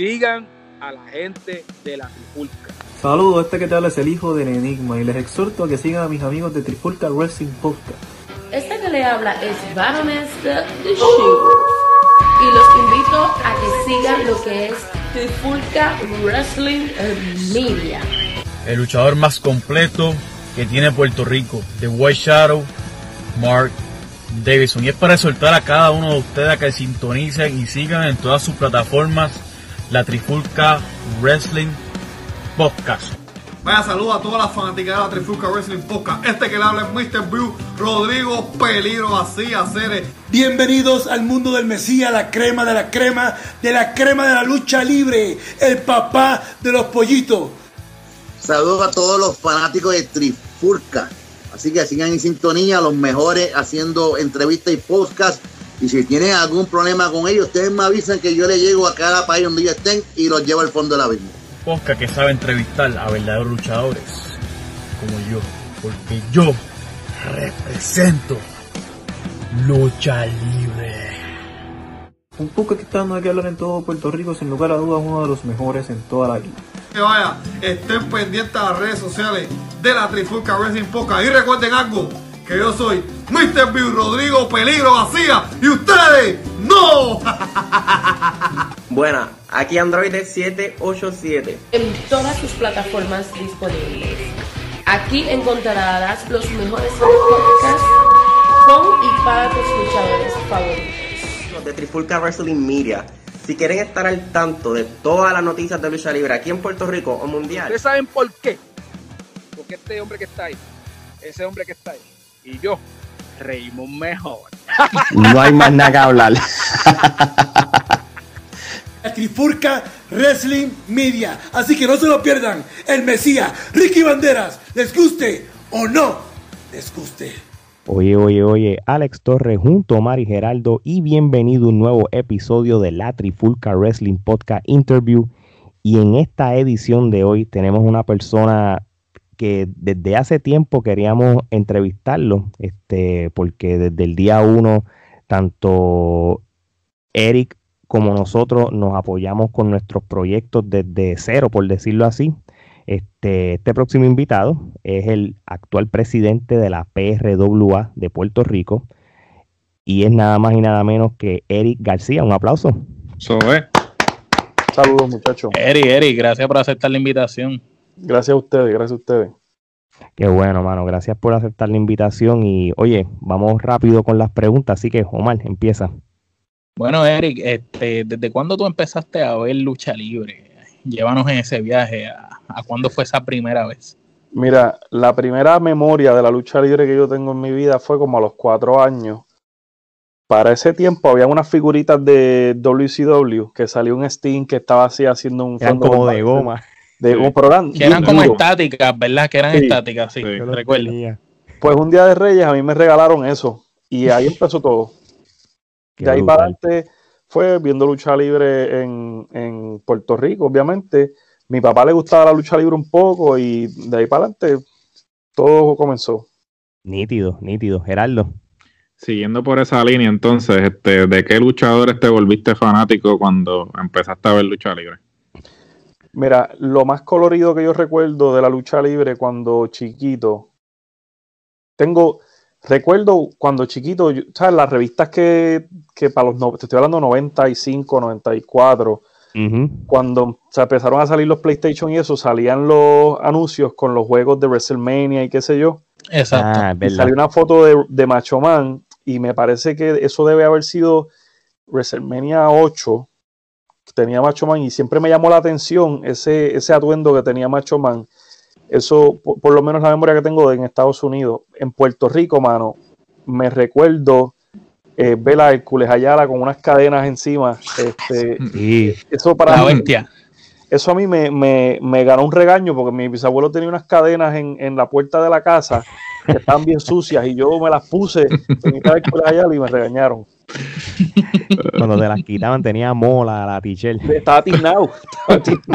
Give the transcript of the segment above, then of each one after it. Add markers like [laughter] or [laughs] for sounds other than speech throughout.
sigan a la gente de la Trifulca. Saludos, este que te habla es el hijo del Enigma y les exhorto a que sigan a mis amigos de Trifulca Wrestling Podcast. Este que le habla es Baroness de The Show y los invito a que sigan lo que es Trifulca Wrestling Media. El luchador más completo que tiene Puerto Rico, The White Shadow, Mark Davidson. Y es para exhortar a cada uno de ustedes a que sintonicen y sigan en todas sus plataformas la Trifulca Wrestling Podcast. Vaya saludo a todas las fanáticas de la Trifulca Wrestling Podcast. Este que le habla es Mr. Blue, Rodrigo Peligro, así hacer. Bienvenidos al mundo del Mesías, la crema de la crema, de la crema de la lucha libre, el papá de los pollitos. Saludos a todos los fanáticos de Trifulca. Así que sigan en sintonía, los mejores haciendo entrevistas y podcast. Y si tienen algún problema con ellos, ustedes me avisan que yo le llego a cada país donde ellos estén y los llevo al fondo de la vida. Podcast que sabe entrevistar a verdaderos luchadores como yo. Porque yo represento lucha libre. Un poco que está dando de que hablar en todo Puerto Rico, sin lugar a dudas, uno de los mejores en toda la isla. Que vaya, estén pendientes a las redes sociales de la Trifulca Wrestling Podcast. Y recuerden algo, que yo soy Mr. Bill Rodrigo Peligro García y ustedes no. [laughs] Buena, aquí Android 787. En todas sus plataformas disponibles. Aquí encontrarás los mejores podcasts con y para tus luchadores favoritos. de Trifulca Wrestling Media. Si quieren estar al tanto de todas las noticias de lucha libre aquí en Puerto Rico o mundial, ¿Ustedes saben por qué? Porque este hombre que está ahí, ese hombre que está ahí, y yo reímos mejor. No hay más nada que hablar. La Trifurca Wrestling Media. Así que no se lo pierdan. El Mesías, Ricky Banderas, les guste o no les guste. Oye, oye, oye, Alex Torres junto a Mari Geraldo y bienvenido a un nuevo episodio de la Trifulca Wrestling Podcast Interview. Y en esta edición de hoy tenemos una persona que desde hace tiempo queríamos entrevistarlo, este, porque desde el día uno, tanto Eric como nosotros nos apoyamos con nuestros proyectos desde cero, por decirlo así. Este, este próximo invitado es el actual presidente de la PRWA de Puerto Rico y es nada más y nada menos que Eric García. Un aplauso. Saludos muchachos. Eric, Eric, gracias por aceptar la invitación. Gracias a ustedes, gracias a ustedes. Qué bueno, mano. Gracias por aceptar la invitación y oye, vamos rápido con las preguntas. Así que, Omar, empieza. Bueno, Eric, este, ¿desde cuándo tú empezaste a ver lucha libre? Llévanos en ese viaje. ¿A, a cuándo fue esa primera vez? Mira, la primera memoria de la lucha libre que yo tengo en mi vida fue como a los cuatro años. Para ese tiempo había unas figuritas de WCW que salió un Sting que estaba así haciendo un Eran fondo como de- goma. De pero eran Que eran como estáticas, ¿verdad? Que eran Sí. estáticas, sí, recuerdo. Pues un día de Reyes a mí me regalaron eso y ahí empezó todo. Qué de ahí brutal. para adelante fue viendo lucha libre en, en Puerto Rico, obviamente. Mi papá le gustaba la lucha libre un poco y de ahí para adelante todo comenzó. Nítido, nítido. Gerardo. Siguiendo por esa línea, entonces, este, ¿de qué luchadores te volviste fanático cuando empezaste a ver lucha libre? Mira, lo más colorido que yo recuerdo de la lucha libre cuando chiquito, tengo, recuerdo cuando chiquito, yo- ¿sabes? Las revistas que, que para los, no- te estoy hablando 95, 94, Ujú. cuando se empezaron a salir los PlayStation y eso, salían los anuncios con los juegos de WrestleMania y qué sé yo. Exacto. Ah, Y salió una foto de, de Macho Man y me parece que eso debe haber sido WrestleMania 8. Tenía Macho Man y siempre me llamó la atención ese, ese atuendo que tenía Macho Man. Eso, por, por lo menos la memoria que tengo de en Estados Unidos. En Puerto Rico, mano, me recuerdo eh, ver a Hércules Ayala con unas cadenas encima. Este, Sí. eso para La mí, bestia. eso a mí me, me, me ganó un regaño porque mi bisabuelo tenía unas cadenas en, en la puerta de la casa que estaban bien sucias y yo me las puse en de Ayala y me regañaron. Cuando te las quitaban tenía mola la tichel. Estaba tiznado. [laughs]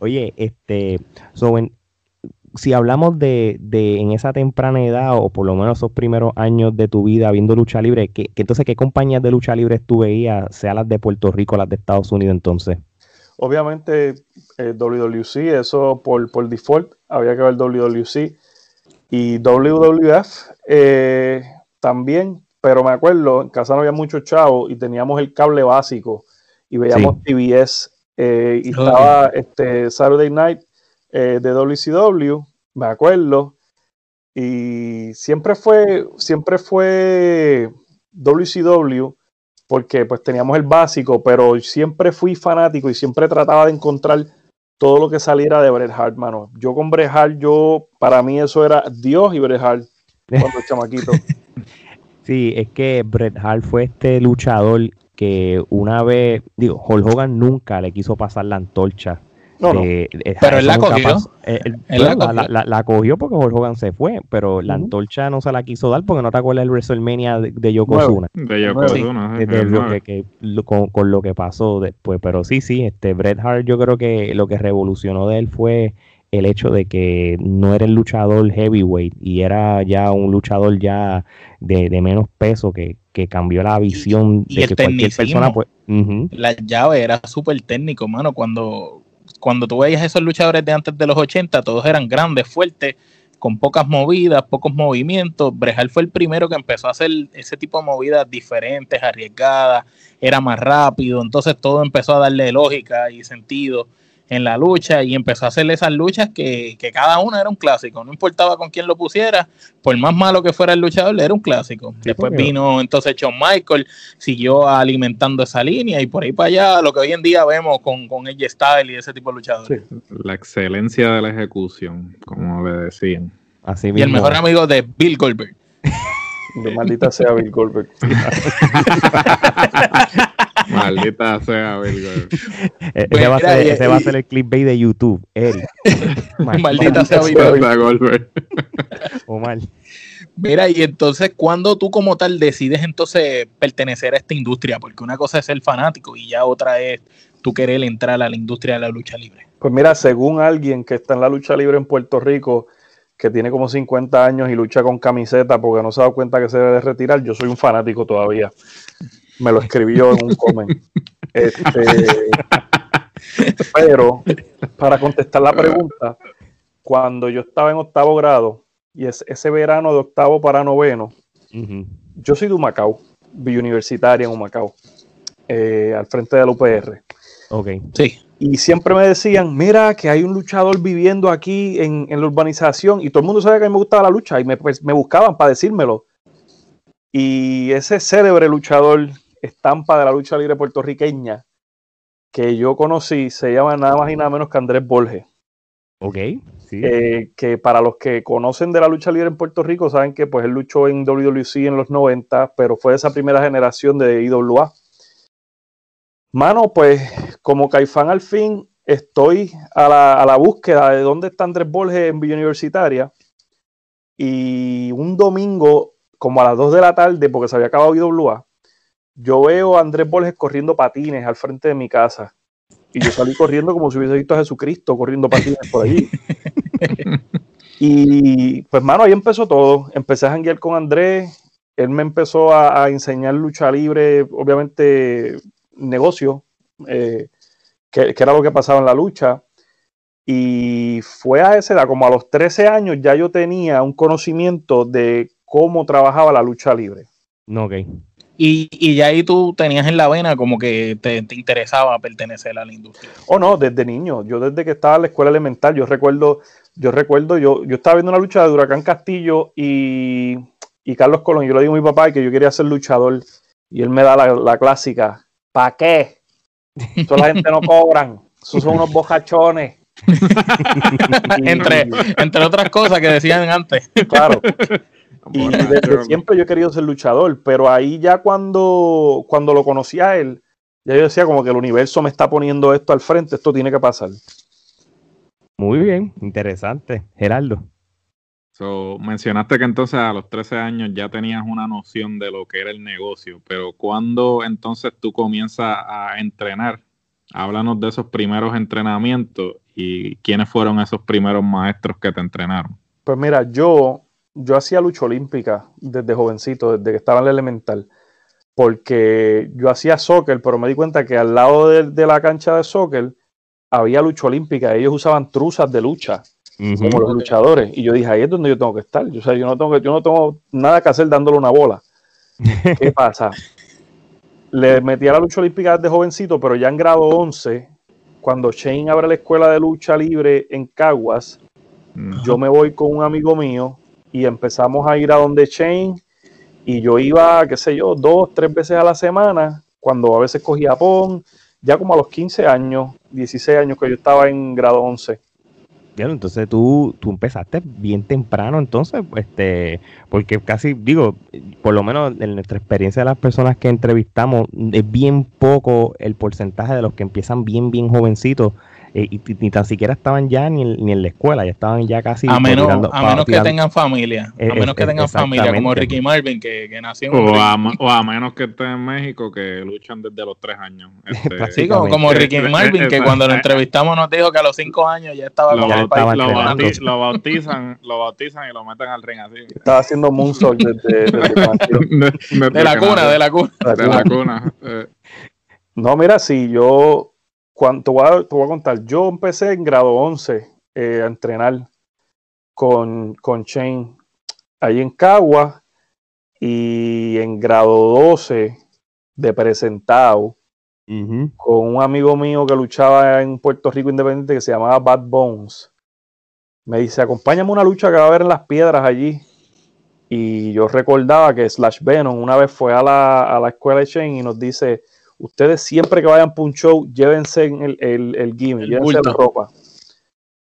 Oye, este, so, en- si hablamos de, de en esa temprana edad o por lo menos esos primeros años de tu vida viendo lucha libre, ¿qué, qué- entonces qué compañías de lucha libre tú veías, sea las de Puerto Rico o las de Estados Unidos entonces? Obviamente, eh, WWC, eso por, por default, había que ver WWC y WWF eh, también, pero me acuerdo, en casa no había mucho chavo y teníamos el cable básico y veíamos TBS eh, y Oh. estaba este Saturday Night eh, de WCW, me acuerdo, y siempre fue, siempre fue WCW porque pues teníamos el básico, pero siempre fui fanático y siempre trataba de encontrar todo lo que saliera de Bret Hart, mano. Yo con Bret Hart, yo, para mí eso era Dios y Bret Hart cuando [laughs] chamaquito. Sí, es que Bret Hart fue este luchador que una vez, digo, Hulk Hogan nunca le quiso pasar la antorcha. No, no. de- de- Pero él la cogió. pasó. Eh, él- Él la bueno, la, cogió. la- la cogió porque Hulk Hogan se fue, pero la antorcha no se la quiso dar porque no te acuerdas del WrestleMania de, de Yokozuna. De Yokozuna, De- sí, de el lo nueve. que, que- lo- con, con lo que pasó después. Pero sí, sí, este Bret Hart yo creo que lo que revolucionó de él fue el hecho de que no era el luchador heavyweight y era ya un luchador ya de, de menos peso que, que cambió la visión y de el que cualquier tecnicismo. persona pues. La llave era súper técnico, mano. Cuando, cuando tú veías esos luchadores de antes de los 80, todos eran grandes, fuertes, con pocas movidas, pocos movimientos. Brejal fue el primero que empezó a hacer ese tipo de movidas diferentes, arriesgadas, era más rápido. Entonces todo empezó a darle lógica y sentido en la lucha y empezó a hacerle esas luchas que, que cada una era un clásico. No importaba con quién lo pusiera, por más malo que fuera el luchador, era un clásico. Después vino entonces Shawn Michael, siguió alimentando esa línea y por ahí para allá lo que hoy en día vemos con, con AJ Styles y ese tipo de luchadores. La excelencia de la ejecución, como le decían. Así Y el mejor amigo de Bill Goldberg. [laughs] De maldita sea Bill Goldberg. [laughs] Maldita sea, Goldberg. Eh, Pues ese, va a mira, ser, y- ese va a ser el clickbait de YouTube, Eric. [laughs] Maldita sea Maldita Goldberg. Omar. Mira, y entonces, cuando tú como tal decides entonces pertenecer a esta industria? Porque una cosa es ser fanático y ya otra es tú querer entrar a la industria de la lucha libre. Pues mira, según alguien que está en la lucha libre en Puerto Rico, que tiene como 50 años y lucha con camiseta porque no se ha dado cuenta que se debe de retirar, yo soy un fanático todavía. Me lo escribió en un comment. Este, pero, para contestar la pregunta, cuando yo estaba en octavo grado, y es, ese verano de octavo para noveno, yo soy de Humacao, universitaria en Humacao, eh, al frente del UPR. Ok. Sí. Y siempre me decían, mira, que hay un luchador viviendo aquí en, en la urbanización. Y todo el mundo sabía que a mí me gustaba la lucha y me, pues, me buscaban para decírmelo. Y ese célebre luchador, estampa de la lucha libre puertorriqueña, que yo conocí, se llama nada más y nada menos que Andrés Borges. Ok. Sí. Eh, que para los que conocen de la lucha libre en Puerto Rico, saben que pues él luchó en WWC en los 90, pero fue de esa primera generación de IWA. Mano, pues como Caifán al fin estoy a la, a la búsqueda de dónde está Andrés Borges en Villa Universitaria y un domingo como a las 2 de la tarde, porque se había acabado IWA, yo veo a Andrés Borges corriendo patines al frente de mi casa. Y yo salí corriendo como si hubiese visto a Jesucristo corriendo patines por allí. [laughs] Y pues, mano, ahí empezó todo. Empecé a janguear con Andrés. Él me empezó a, a enseñar lucha libre, obviamente, negocio, eh, que, que era lo que pasaba en la lucha. Y fue a esa edad, como a los 13 años, ya yo tenía un conocimiento de cómo trabajaba la lucha libre. No, ok. Y, y ya ahí tú tenías en la vena como que te, te interesaba pertenecer a la industria. Oh, no, desde niño. Yo desde que estaba en la escuela elemental, yo recuerdo, yo recuerdo, yo, yo estaba viendo una lucha de Huracán Castillo y, y Carlos Colón. Yo le digo a mi papá que yo quería ser luchador. Y él me da la, la clásica. ¿Para qué? Eso la gente no cobran. Esos son unos bojachones. [laughs] Entre, entre otras cosas que decían antes. Claro. Y desde siempre yo he querido ser luchador, pero ahí ya cuando, cuando lo conocí a él, ya yo decía como que el universo me está poniendo esto al frente, esto tiene que pasar. Muy bien, interesante. Gerardo. So, mencionaste que entonces a los 13 años ya tenías una noción de lo que era el negocio, pero ¿cuándo entonces tú comienzas a entrenar Háblanos de esos primeros entrenamientos y quiénes fueron esos primeros maestros que te entrenaron. Pues mira, yo, yo hacía lucha olímpica desde jovencito, desde que estaba en la elemental, porque yo hacía soccer, pero me di cuenta que al lado de, de la cancha de soccer había lucha olímpica, ellos usaban truzas de lucha, como los luchadores, y yo dije, ahí es donde yo tengo que estar, yo, o sea, yo, no tengo que, yo no tengo nada que hacer dándole una bola. [laughs] ¿Qué pasa? Le metí a la lucha olímpica desde jovencito, pero ya en grado 11, cuando Shane abre la escuela de lucha libre en Caguas, yo me voy con un amigo mío y empezamos a ir a donde Shane y yo iba, qué sé yo, dos, tres veces a la semana, cuando a veces cogía PON, ya como a los 15 años, 16 años que yo estaba en grado 11. Bien, entonces tú, tú empezaste bien temprano, entonces, este, porque casi, digo, por lo menos en nuestra experiencia de las personas que entrevistamos, es bien poco el porcentaje de los que empiezan bien, bien jovencitos eh, y, ni tan siquiera estaban ya ni, en- ni en la escuela, ya estaban ya casi A menos, tirando- a menos que tengan familia. Eh, A menos que eh, tengan familia, como. Ricky Marvin, que, que nació en O a, o a menos que estén en México, que luchan desde los tres años. [laughs] Este, Sí, como, como Ricky eh, Marvin, eh, que eh, cuando lo eh, entrevistamos nos dijo que a los cinco años ya estaba lo, con el bauti- país. lo lo bautizan, lo bautizan y lo meten al ring así. Estaba haciendo moonsault desde. [laughs] De, De la cuna, de la cuna. De la cuna. eh. No, mira, sí, yo, cuando, te, voy a, te voy a contar, yo empecé en grado 11 eh, a entrenar con, con Shane ahí en Cagua y en grado 12 de presentado Ujú. con un amigo mío que luchaba en Puerto Rico Independiente que se llamaba Bad Bones. Me dice, acompáñame a una lucha que va a haber en las piedras allí. Y yo recordaba que Slash Venom una vez fue a la, a la escuela de Shane y nos dice, ustedes siempre que vayan para un show, llévense el, el, el gimme, El llévense la ropa.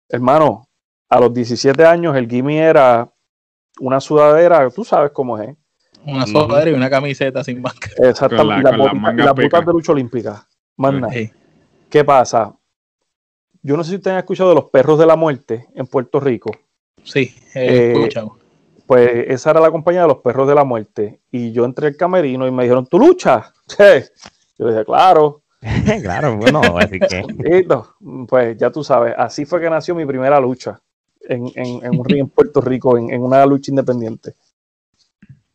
Hermano, a los 17 años el gimme era una sudadera, tú sabes cómo es, ¿eh? Una sudadera y una camiseta sin máscara. [laughs] Exactamente. Las botas de lucha olímpica. Más nada. Sí. ¿Qué pasa? Yo no sé si ustedes han escuchado de los perros de la muerte en Puerto Rico. Sí, Eh, he escuchado. Pues esa era la compañía de los perros de la muerte. Y yo entré al camerino y me dijeron, ¿tú luchas? [laughs] Yo le dije, claro. [laughs] claro, bueno, así que. [laughs] Pues ya tú sabes, así fue que nació mi primera lucha en, en- en un ring en Puerto Rico, en, en una lucha independiente.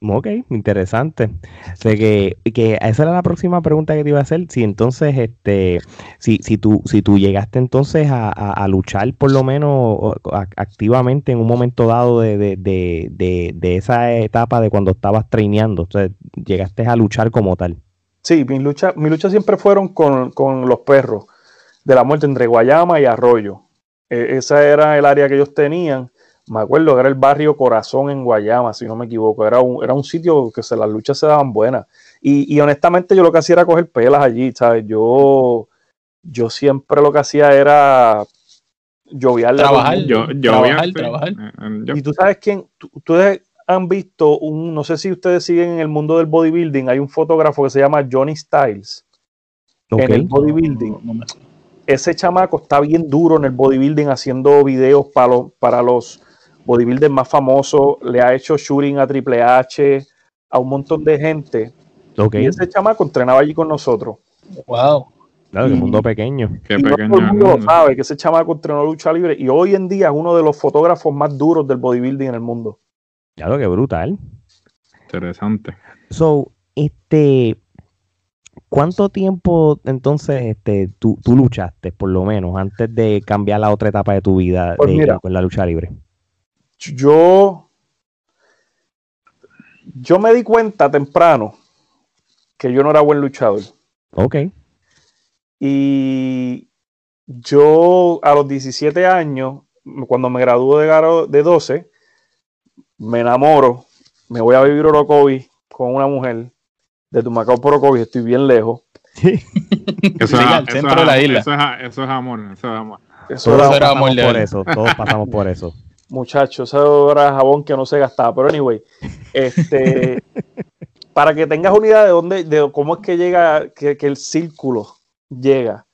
Ok, interesante. O sea que, que esa era la próxima pregunta que te iba a hacer. Si entonces, este, si, si tú, si tú llegaste entonces a, a- a luchar por lo menos a- activamente en un momento dado de, de, de, de, de esa etapa de cuando estabas traineando, sea, llegaste a luchar como tal. Sí, mis luchas mis luchas siempre fueron con, con los perros de la muerte entre Guayama y Arroyo. Eh, esa era el área que ellos tenían. Me acuerdo que era el barrio Corazón en Guayama, si no me equivoco. Era un, era un sitio que se, las luchas se daban buenas. Y, y honestamente yo lo que hacía era coger pelas allí, ¿sabes? Yo, yo siempre lo que hacía era el Trabajar. Yo, yo trabajar, trabajar. eh, eh, Y tú sabes quién, Tú- ustedes han visto un, no sé si ustedes siguen en el mundo del bodybuilding, hay un fotógrafo que se llama Johnny Styles en el bodybuilding. No. Ese chamaco está bien duro en el bodybuilding haciendo videos para los, para los bodybuilders más famosos, le ha hecho shooting a Triple H, a un montón de gente. Y ese chamaco entrenaba allí con nosotros. Wow. claro, que mundo pequeño. Qué y no pequeño todo el el mundo lo mundo. sabe que ese chamaco entrenó lucha libre y hoy en día es uno de los fotógrafos más duros del bodybuilding en el mundo. Claro, que brutal. Interesante. So, este, ¿cuánto tiempo entonces este, tú, tú luchaste, por lo menos, antes de cambiar la otra etapa de tu vida Pues de- mira. con la lucha libre? Yo, yo me di cuenta temprano que yo no era buen luchador. Ok, Y yo a los 17 años, cuando me graduó de, de 12, me enamoro, me voy a vivir a Orocovi con una mujer de Tumacao por Orocovi, estoy bien lejos. [laughs] Eso, Sí, es, al eso centro es- de la isla. Eso es, eso es amor, eso es amor. Eso todos era, pasamos amor por eso, [laughs] todos pasamos por eso. muchachos, eso era jabón que no se gastaba. Pero anyway, este, [laughs] para que tengas una idea de dónde, de cómo es que llega, que, que el círculo llega.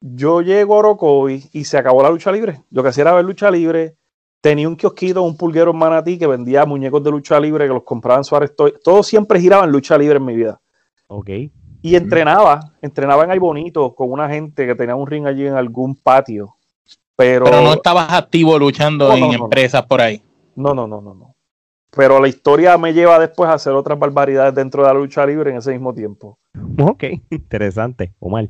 Yo llego a Orocovi y se acabó la lucha libre. Lo que hacía era ver lucha libre. Tenía un kiosquito, un pulguero en Manatí que vendía muñecos de lucha libre que los compraban en Suárez. Toy. Todo siempre giraba en lucha libre en mi vida. Ok, Y entrenaba, entrenaba en Ay Bonito con una gente que tenía un ring allí en algún patio. Pero, Pero no estabas activo luchando No, en no, empresas por ahí. no, no, no, no, no. Pero la historia me lleva después a hacer otras barbaridades dentro de la lucha libre en ese mismo tiempo. Ok, interesante. Omar.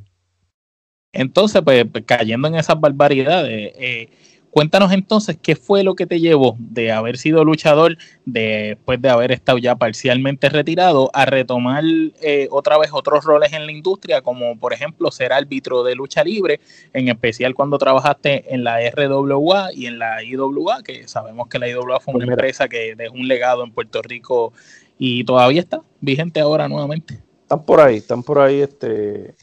Entonces, pues, pues, cayendo en esas barbaridades, eh, cuéntanos entonces qué fue lo que te llevó de haber sido luchador después de haber estado ya parcialmente retirado a retomar eh, otra vez otros roles en la industria, como por ejemplo ser árbitro de lucha libre, en especial cuando trabajaste en la RWA y en la IWA, que sabemos que la IWA fue una Pues empresa que dejó un legado en Puerto Rico y todavía está vigente ahora nuevamente. Están por ahí, están por ahí este,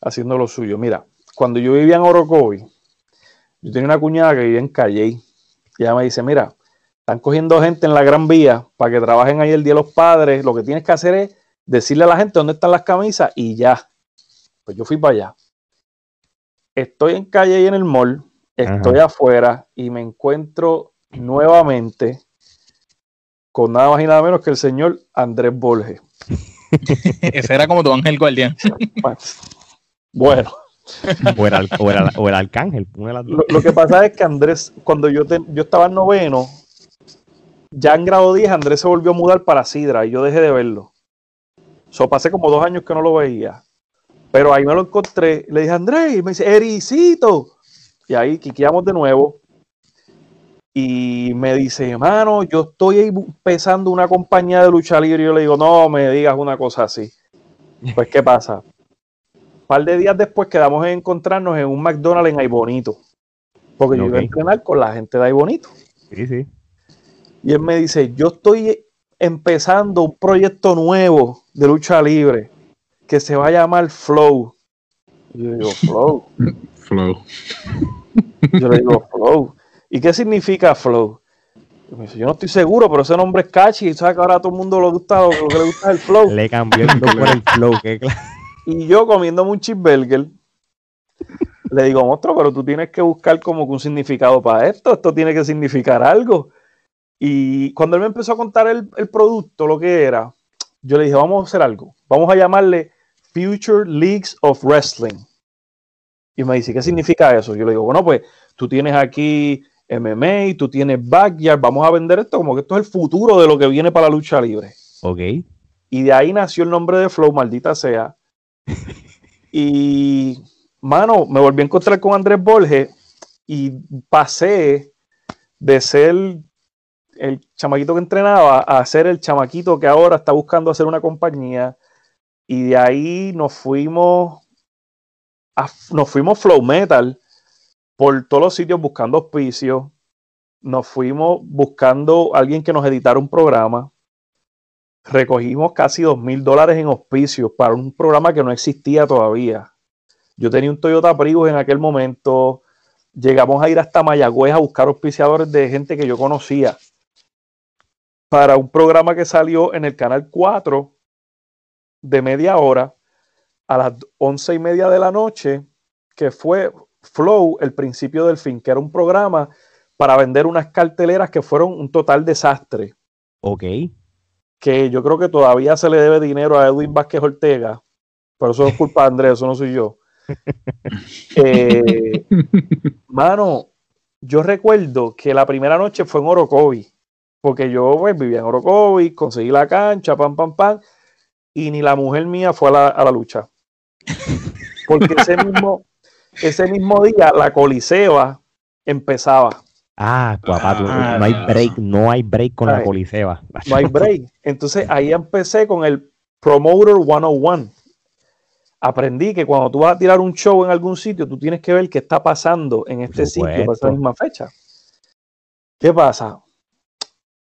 haciendo lo suyo. Mira, cuando yo vivía en Orocovi, yo tenía una cuñada que vivía en Calley. Y ella me dice, mira, están cogiendo gente en la Gran Vía para que trabajen ahí el Día de los Padres. Lo que tienes que hacer es decirle a la gente dónde están las camisas y ya. Pues yo fui para allá. Estoy en Calley en el mall, estoy afuera y me encuentro nuevamente con nada más y nada menos que el señor Andrés Borges. [laughs] Ese era como tu ángel guardián. Bueno, [laughs] O era, o era- o el arcángel. una de las dos. lo, lo que pasa es que Andrés, cuando yo, te- yo estaba en noveno, ya en grado 10, Andrés se volvió a mudar para Sidra y yo dejé de verlo. So, pasé como dos años que no lo veía. Pero ahí me lo encontré. Le dije, Andrés, y me dice, Ericito. Y ahí quiqueamos de nuevo. Y me dice, hermano, yo estoy ahí empezando una compañía de lucha libre. Y yo le digo, no me digas una cosa así. Pues, ¿qué pasa? Un par de días después quedamos en encontrarnos en un McDonald's en Aybonito. Porque yo iba a entrenar con la gente de Aybonito. Sí, sí. Y él me dice, yo estoy empezando un proyecto nuevo de lucha libre que se va a llamar Flow. Y yo digo, Flow. [laughs] Flow. Yo le digo, Flow. ¿Y qué significa Flow? Y me dice, yo no estoy seguro, pero ese nombre es catchy. Sabes que ahora a todo el mundo le gusta, lo, que le gusta es el Flow. Le cambió el por el flow. qué cla- [laughs] Y yo comiéndome un cheeseburger, le digo, monstruo, pero tú tienes que buscar como que un significado para esto. Esto tiene que significar algo. Y cuando él me empezó a contar el, el producto, lo que era, yo le dije, vamos a hacer algo. Vamos a llamarle Future Leagues of Wrestling. Y me dice, ¿qué significa eso? Yo le digo, bueno, pues tú tienes aquí MMA, tú tienes Backyard, vamos a vender esto como que esto es el futuro de lo que viene para la lucha libre. Ok. Y de ahí nació el nombre de Flow, maldita sea. Y, mano, me volví a encontrar con Andrés Borges y pasé de ser el chamaquito que entrenaba a ser el chamaquito que ahora está buscando hacer una compañía. Y de ahí nos fuimos, a- nos fuimos Flow Metal por todos los sitios buscando auspicios. Nos fuimos buscando alguien que nos editara un programa recogimos casi dos mil dólares en auspicios para un programa que no existía todavía. Yo tenía un Toyota Prius en aquel momento. Llegamos a ir hasta Mayagüez a buscar auspiciadores de gente que yo conocía para un programa que salió en el canal 4 de media hora a las once y media de la noche, que fue Flow, el principio del fin, que era un programa para vender unas carteleras que fueron un total desastre Ok. Que yo creo que todavía se le debe dinero a Edwin Vázquez Ortega, pero eso es culpa de Andrés, eso no soy yo. [laughs] Eh, mano, yo recuerdo que la primera noche fue en Orocovi, porque yo pues, vivía en Orocovi, conseguí la cancha, pam, pam, pam, y ni la mujer mía fue a la, a la lucha. Porque ese mismo, ese mismo día la Coliseba empezaba. Ah, papá, tú- Ah, no hay break, no hay break con la Ay. coliseba. No hay break. Entonces ahí empecé con el Promoter 101. Aprendí que cuando tú vas a tirar un show en algún sitio, tú tienes que ver qué está pasando en este sitio para esa misma fecha. ¿Qué pasa?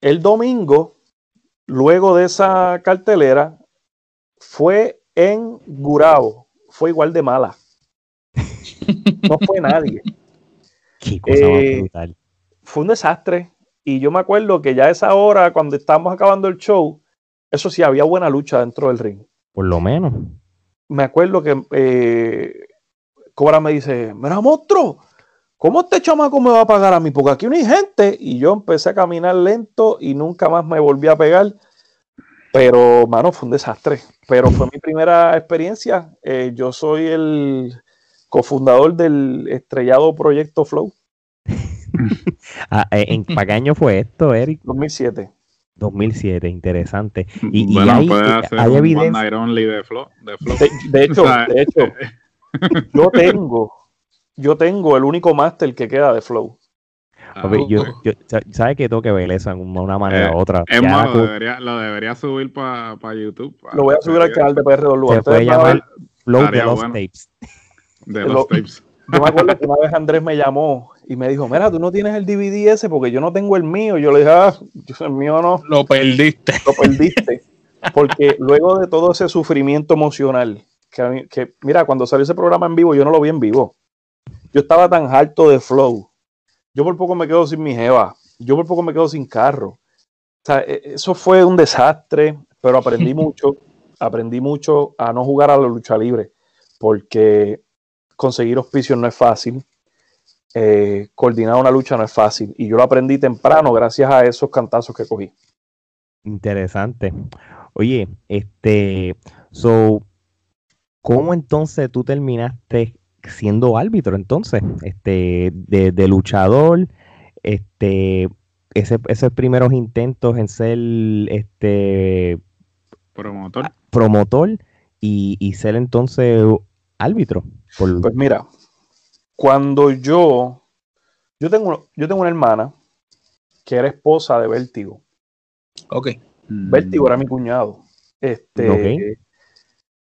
El domingo, luego de esa cartelera, fue en Gurabo. Fue igual de mala. [laughs] No fue nadie. Qué cosa más Eh, brutal. Fue un desastre. Y yo me acuerdo que ya a esa hora, cuando estábamos acabando el show, eso sí, había buena lucha dentro del ring. Por lo menos. Me acuerdo que eh, Cobra me dice, mira, monstruo, ¿cómo este chamaco me va a pagar a mí? Porque aquí no hay gente. Y yo empecé a caminar lento y nunca más me volví a pegar. Pero, mano, fue un desastre. Pero fue mi primera experiencia. Eh, yo soy el cofundador del estrellado proyecto Flow. [laughs] Ah, eh, ¿En [laughs] para qué año fue esto, Eric? 2007. 2007, interesante. Y, y bueno, hay, puede eh, hacer hay un evidencia. One Night Only de Flow. De, flow. De, de hecho, [laughs] de hecho, [laughs] yo tengo, yo tengo el único máster que queda de Flow. Papi, yo, yo- sa- ¿Sabes que tengo que ver eso de una manera Eh, u otra? Es más, lo debería, lo debería subir para YouTube. pa- Lo voy a subir al canal de PR2 se puede llamar Flow de los bueno. tapes. De Lo- los tapes. Yo me acuerdo que una vez Andrés me llamó y me dijo, mira, tú no tienes el DVD ese porque yo no tengo el mío. Y yo le dije, ah, yo- el mío no. Lo perdiste. Lo perdiste. Porque luego de todo ese sufrimiento emocional, que, mí- que mira, cuando salió ese programa en vivo, yo no lo vi en vivo. Yo estaba tan harto de flow. Yo por poco me quedo sin mi jeva. Yo por poco me quedo sin carro. O sea, e- eso fue un desastre, pero aprendí [laughs] mucho. Aprendí mucho a no jugar a la lucha libre, porque conseguir auspicios no es fácil. Eh, coordinar una lucha no es fácil. Y yo lo aprendí temprano gracias a esos cantazos que cogí. Interesante. Oye, este, so, ¿cómo entonces tú terminaste siendo árbitro entonces? Este, de, de luchador, este, ese, esos primeros intentos en ser este Promotor. promotor y, y ser entonces árbitro. Por, Pues mira, cuando yo, yo tengo, yo tengo una hermana que era esposa de Vértigo. Ok. Vértigo era mi cuñado. Este, Ok.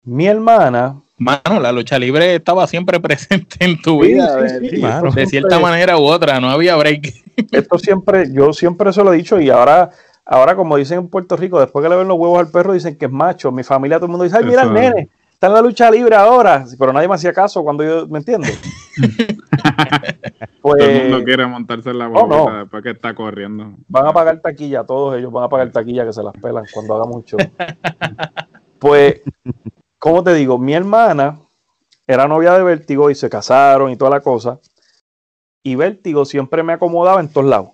Mi hermana. Mano, la lucha libre estaba siempre presente en tu Sí, vida. sí, de, sí, de esto cierta siempre- manera u otra, no había break. [laughs] Esto siempre, yo siempre se lo he dicho y ahora, ahora como dicen en Puerto Rico, después que le ven los huevos al perro, dicen que es macho. Mi familia, todo el mundo dice, ay, mira el nene, está en la lucha libre ahora. Pero nadie me hacía caso cuando yo, ¿me entiendes? pues, [laughs] Todo el mundo quiere montarse en la Oh, guaguita no. después que está corriendo. Van a pagar taquilla, todos ellos van a pagar taquilla que se las pelan cuando haga mucho. Pues, como te digo, mi hermana era novia de Vértigo y se casaron y toda la cosa. Y Vértigo siempre me acomodaba en todos lados.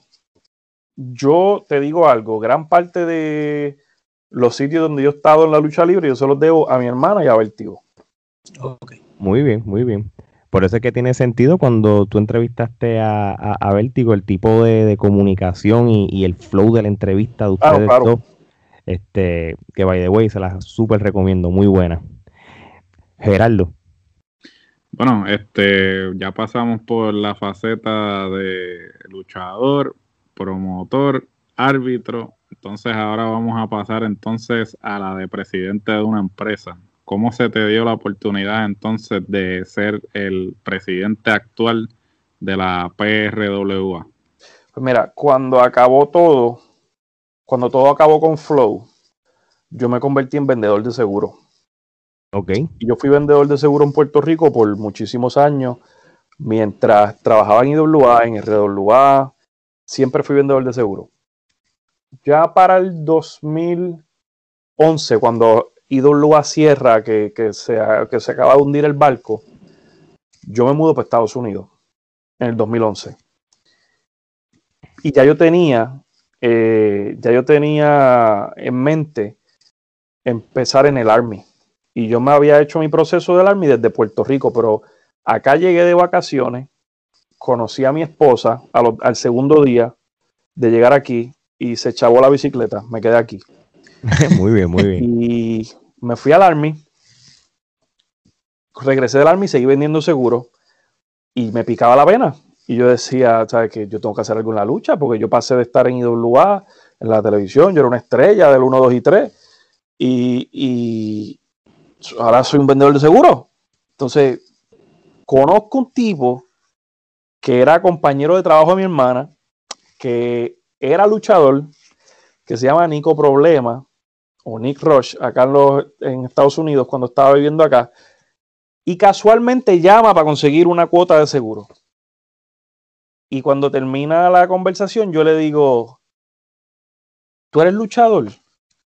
Yo te digo algo, gran parte de los sitios donde yo he estado en la lucha libre, yo se los debo a mi hermana y a Vértigo. Muy bien, muy bien. Por eso es que tiene sentido cuando tú entrevistaste a, a, a Vértigo, el tipo de, de comunicación y, y el flow de la entrevista de Claro, ustedes claro. dos. Este, que by the way, se las súper recomiendo, muy buena. Gerardo. Bueno, este, ya pasamos por la faceta de luchador, promotor, árbitro. Entonces ahora vamos a pasar entonces a la de presidente de una empresa. ¿Cómo se te dio la oportunidad entonces de ser el presidente actual de la PRWA? Pues mira, cuando acabó todo, cuando todo acabó con Flow, yo me convertí en vendedor de seguro. Ok. Y yo fui vendedor de seguro en Puerto Rico por muchísimos años. Mientras trabajaba en IWA, en RWA, siempre fui vendedor de seguro. Ya para el 2011, cuando IWA cierra, que, que, se, que se acaba de hundir el barco, yo me mudo para Estados Unidos en el 2011. Y ya yo tenía, eh, ya yo tenía en mente empezar en el Army. Y yo me había hecho mi proceso del Army desde Puerto Rico, pero acá llegué de vacaciones, conocí a mi esposa al segundo día de llegar aquí y se chavó la bicicleta, me quedé aquí. [laughs] muy bien, muy bien. Y me fui al Army, regresé del Army, seguí vendiendo seguro y me picaba la vena. Y yo decía, ¿sabes que Yo tengo que hacer algo en la lucha porque yo pasé de estar en IWA, en la televisión, yo era una estrella del 1, 2 y 3 y, y ahora soy un vendedor de seguro. Entonces, conozco un tipo que era compañero de trabajo de mi hermana, que era luchador, que se llama Nico Problema, o Nick Rush, acá en, los, en Estados Unidos, cuando estaba viviendo acá, y casualmente llama para conseguir una cuota de seguro. Y cuando termina la conversación, yo le digo, ¿tú eres luchador?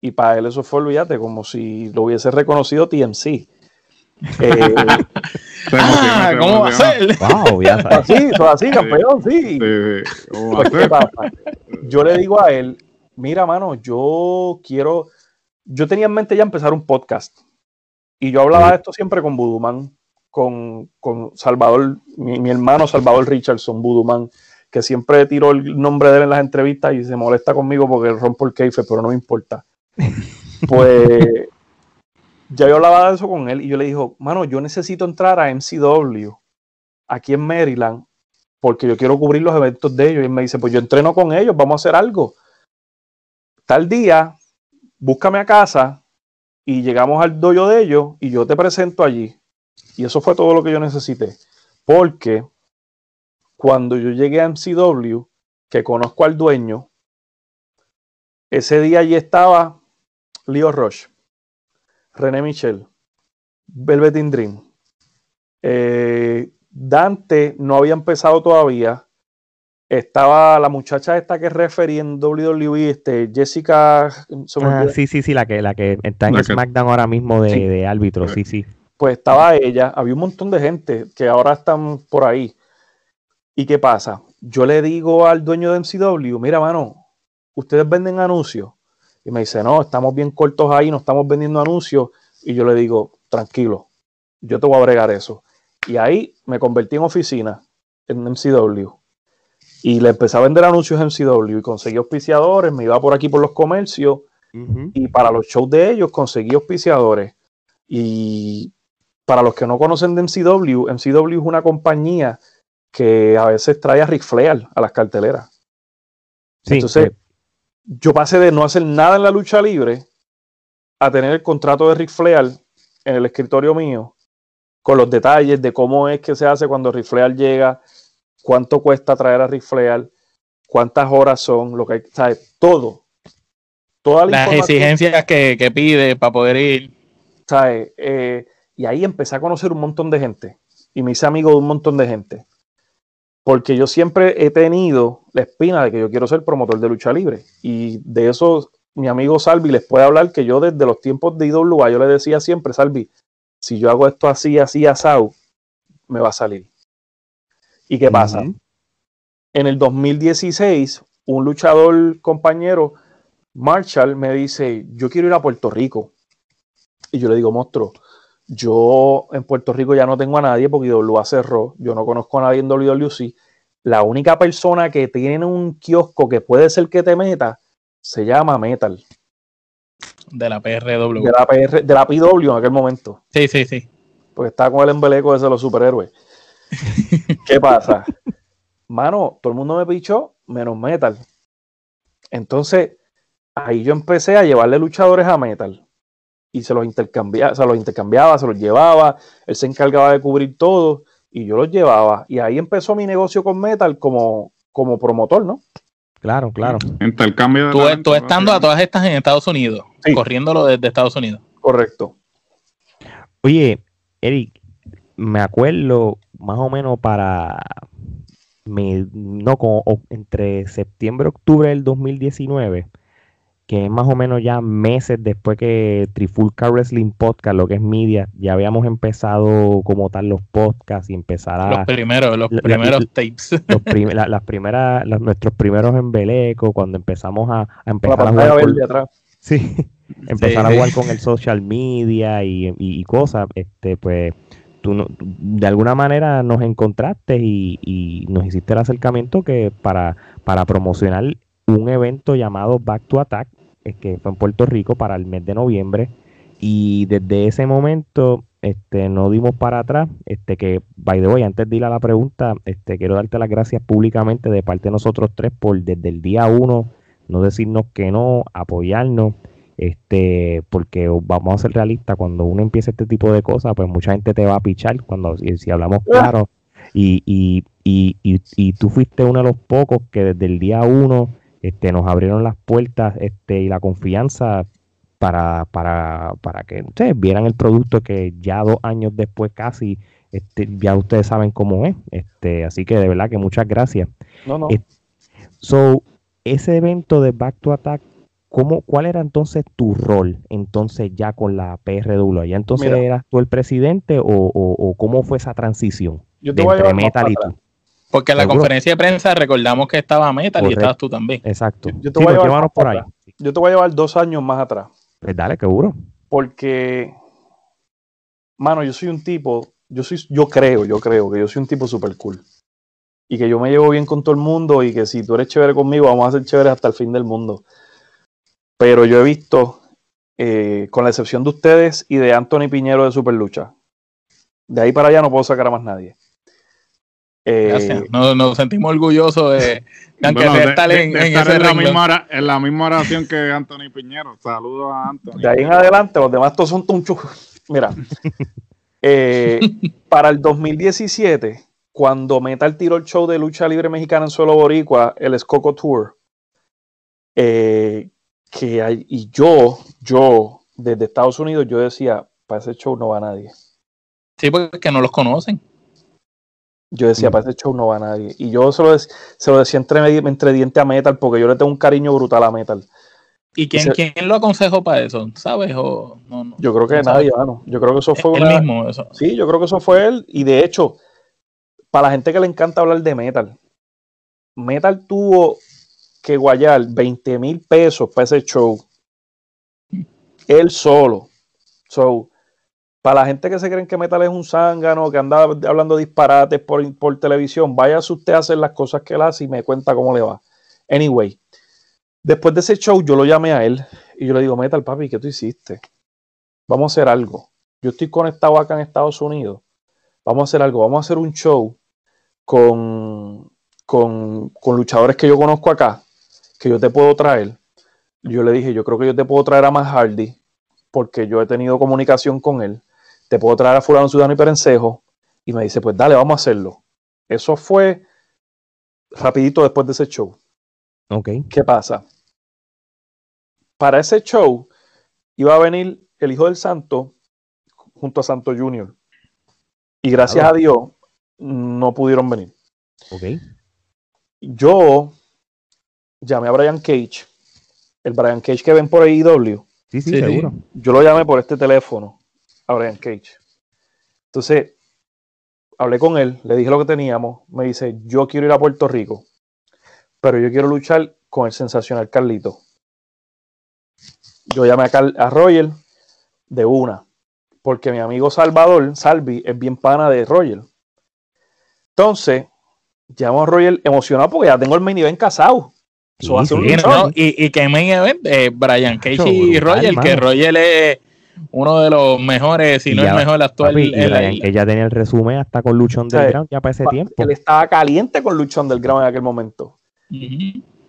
Y para él eso fue, olvídate, como si lo hubiese reconocido TMC. [laughs] Eh, Ah, ¿cómo va a ser? Wow, ya [laughs] sabes. así, así, campeón, sí. ¿Cómo va a Pues. Yo le digo a él, mira, mano, yo quiero, yo tenía en mente ya empezar un podcast. Y yo hablaba de esto siempre con Buduman, con, con Salvador, mi, mi hermano Salvador Richardson, Buduman, que siempre tiró el nombre de él en las entrevistas y se molesta conmigo porque rompo el keife, pero no me importa. [laughs] Pues ya yo hablaba de eso con él y yo le dijo, mano, yo necesito entrar a MCW aquí en Maryland porque yo quiero cubrir los eventos de ellos. Y él me dice, pues yo entreno con ellos, vamos a hacer algo. Tal día, búscame a casa y llegamos al dojo de ellos y yo te presento allí. Y eso fue todo lo que yo necesité. Porque cuando yo llegué a MCW, que conozco al dueño, ese día allí estaba Leo Roche, René Michel, Velvet Dream. Eh, Dante no había empezado todavía. Estaba la muchacha esta que refería en WWE, este, Jessica. Ah, sí, sí, sí, la que, la que está en La que- SmackDown ahora mismo de, Sí. de árbitro, sí, sí. Pues estaba ella, había un montón de gente que ahora están por ahí. ¿Y qué pasa? Yo le digo al dueño de MCW, mira, mano, ustedes venden anuncios. Y me dice, no, estamos bien cortos ahí, no estamos vendiendo anuncios. Y yo le digo, tranquilo, yo te voy a bregar eso. Y ahí me convertí en oficina en MCW. Y le empecé a vender anuncios en MCW y conseguí auspiciadores, me iba por aquí por los comercios. Y para los shows de ellos conseguí auspiciadores. Y para los que no conocen de MCW, MCW es una compañía que a veces trae a Ric Flair a las carteleras. Sí, Entonces, yo pasé de no hacer nada en la lucha libre a tener el contrato de Ric Flair en el escritorio mío, con los detalles de cómo es que se hace cuando Ric Flair llega, cuánto cuesta traer a Ric Flair, cuántas horas son, lo que hay, ¿sabes? todo. Toda la Las exigencias que, que pide para poder ir. ¿sabes? Eh, y ahí empecé a conocer un montón de gente y me hice amigo de un montón de gente. Porque yo siempre he tenido la espina de que yo quiero ser promotor de lucha libre. Y de eso mi amigo Salvi les puede hablar que yo desde los tiempos de IWA yo le decía siempre, Salvi, si yo hago esto así, así, asado, me va a salir. ¿Y qué pasa? En el 2016, un luchador compañero, Marshall, me dice, yo quiero ir a Puerto Rico. Y yo le digo, monstruo, yo en Puerto Rico ya no tengo a nadie porque IWA cerró, yo no conozco a nadie en WWC. La única persona que tiene un kiosco que puede ser que te meta se llama Metal, De la PRW. de la, PR, de la PW en aquel momento, Sí, sí, sí. porque estaba con el embeleco ese de los superhéroes. [laughs] ¿Qué pasa? Mano, todo el mundo me pichó, menos Metal. Entonces, ahí yo empecé a llevarle luchadores a Metal. Y se los intercambiaba, se los intercambiaba, se los llevaba, él se encargaba de cubrir todo y yo los llevaba. Y ahí empezó mi negocio con Metal como, como promotor, ¿no? Claro, claro. Intercambio de Tú, talento, tú estando a todas estas en Estados Unidos, corriéndolo desde Estados Unidos. Correcto. Oye, Eric, me acuerdo más o menos para me- no como o- entre septiembre y octubre del 2019, que es más o menos ya meses después que Trifulca Wrestling Podcast, lo que es media, ya habíamos empezado como tal los podcasts y empezar a Los primeros, los la- primeros la- tapes. [laughs] los prim- la- las primeras, nuestros primeros embelecos, cuando empezamos a, a La empezar a jugar con- atrás. [laughs] Sí, empezar a sí. jugar con el social media y, y- y cosas, este, pues tú no- de alguna manera nos encontraste y, y nos hiciste el acercamiento que para, para promocionar un evento llamado Back to Attack, que fue en Puerto Rico para el mes de noviembre, y desde ese momento este, no dimos para atrás, este, que, by the way, antes de ir a la pregunta, este, quiero darte las gracias públicamente de parte de nosotros tres por desde el día uno no decirnos que no, apoyarnos, este, porque vamos a ser realistas, cuando uno empieza este tipo de cosas, pues mucha gente te va a pichar, cuando si, si hablamos claro, y, y, y, y, y tú fuiste uno de los pocos que desde el día uno este, nos abrieron las puertas este, y la confianza para, para, para que ustedes vieran el producto que ya dos años después casi, este, ya ustedes saben cómo es, este, así que de verdad que muchas gracias. No, no. So, ese evento de Back to Attack, ¿cómo, ¿cuál era entonces tu rol entonces ya con la PRW? ¿Ya entonces Mira. eras tú el presidente o, o- o cómo fue esa transición Yo te de voy a llevar más para? Porque en la Seguro. conferencia de prensa recordamos que estaba Metal y estabas tú también. Exacto. Yo te Sí, voy a llevar por ahí. Yo te voy a llevar dos años más atrás. Pues dale, seguro. Porque, mano, yo soy un tipo, yo soy, yo creo, yo creo que yo soy un tipo super cool. Y que yo me llevo bien con todo el mundo y que si tú eres chévere conmigo, vamos a ser chéveres hasta el fin del mundo. Pero yo he visto, eh, con la excepción de ustedes y de Anthony Piñero de Superlucha, de ahí para allá no puedo sacar a más nadie. Eh, Gracias. Nos, nos sentimos orgullosos de, de aunque Bueno, sea de- estar de- en, de en estar ese en la, misma, ora- en la misma oración que Anthony Piñero. Saludos a Anthony. De ahí en adelante, los demás todos son tunchos. Mira, [laughs] eh, para el 2017, cuando Metal tiró el show de lucha libre mexicana en suelo boricua, el Escoco Tour, eh, que hay, y yo, yo, desde Estados Unidos, yo decía, para ese show no va nadie. Sí, porque es que no los conocen. Yo decía, para ese show no va nadie. Y yo se lo, se lo decía entre, entre diente a Metal, porque yo le tengo un cariño brutal a Metal. ¿Y quién, se- quién lo aconsejó para eso? ¿Sabes? O, no, no. Yo creo que No nadie, mano. Yo creo que eso fue Él una- mismo, eso. Sí, yo creo que eso fue él. Y de hecho, para la gente que le encanta hablar de metal, Metal tuvo que guayar 20 mil pesos para ese show. Él solo. So, para la gente que se creen que Metal es un zángano, que anda hablando disparates por, por televisión, váyase usted a hacer las cosas que él hace y me cuenta cómo le va. Anyway, después de ese show, yo lo llamé a él y yo le digo, Metal, papi, ¿qué tú hiciste? Vamos a hacer algo. Yo estoy conectado acá en Estados Unidos. Vamos a hacer algo. Vamos a hacer un show con, con, con luchadores que yo conozco acá, que yo te puedo traer. Yo le dije, yo creo que yo te puedo traer a Matt Hardy, porque yo he tenido comunicación con él. Te puedo traer a Fulano Ciudadano y Perencejo. Y me dice, pues dale, vamos a hacerlo. Eso fue rapidito después de ese show. Ok. ¿Qué pasa? Para ese show iba a venir el Hijo del Santo junto a Santo Junior. Y gracias Claro. a Dios no pudieron venir. Ok. Yo llamé a Brian Cage, el Brian Cage que ven por AEW. Sí, sí, seguro. Yo lo llamé por este teléfono a Brian Cage. Entonces, hablé con él, le dije lo que teníamos. Me dice, yo quiero ir a Puerto Rico, pero yo quiero luchar con el sensacional Carlito. Yo llamé a, Carl- a Roger de una, porque mi amigo Salvador, Salvi, es bien pana de Roger. Entonces, llamo a Roger emocionado porque ya tengo el main event casado. Sí, no, y, y que main event, eh, Brian Cage y Roger, que. Roger es uno de los mejores, si Y no ya- el mejor actual papi, y en la Brian, isla. que ya tenía el resumen hasta con Luchón del Sí. Ground ya para ese Pa- tiempo. Él estaba caliente con Luchón del Ground en aquel momento.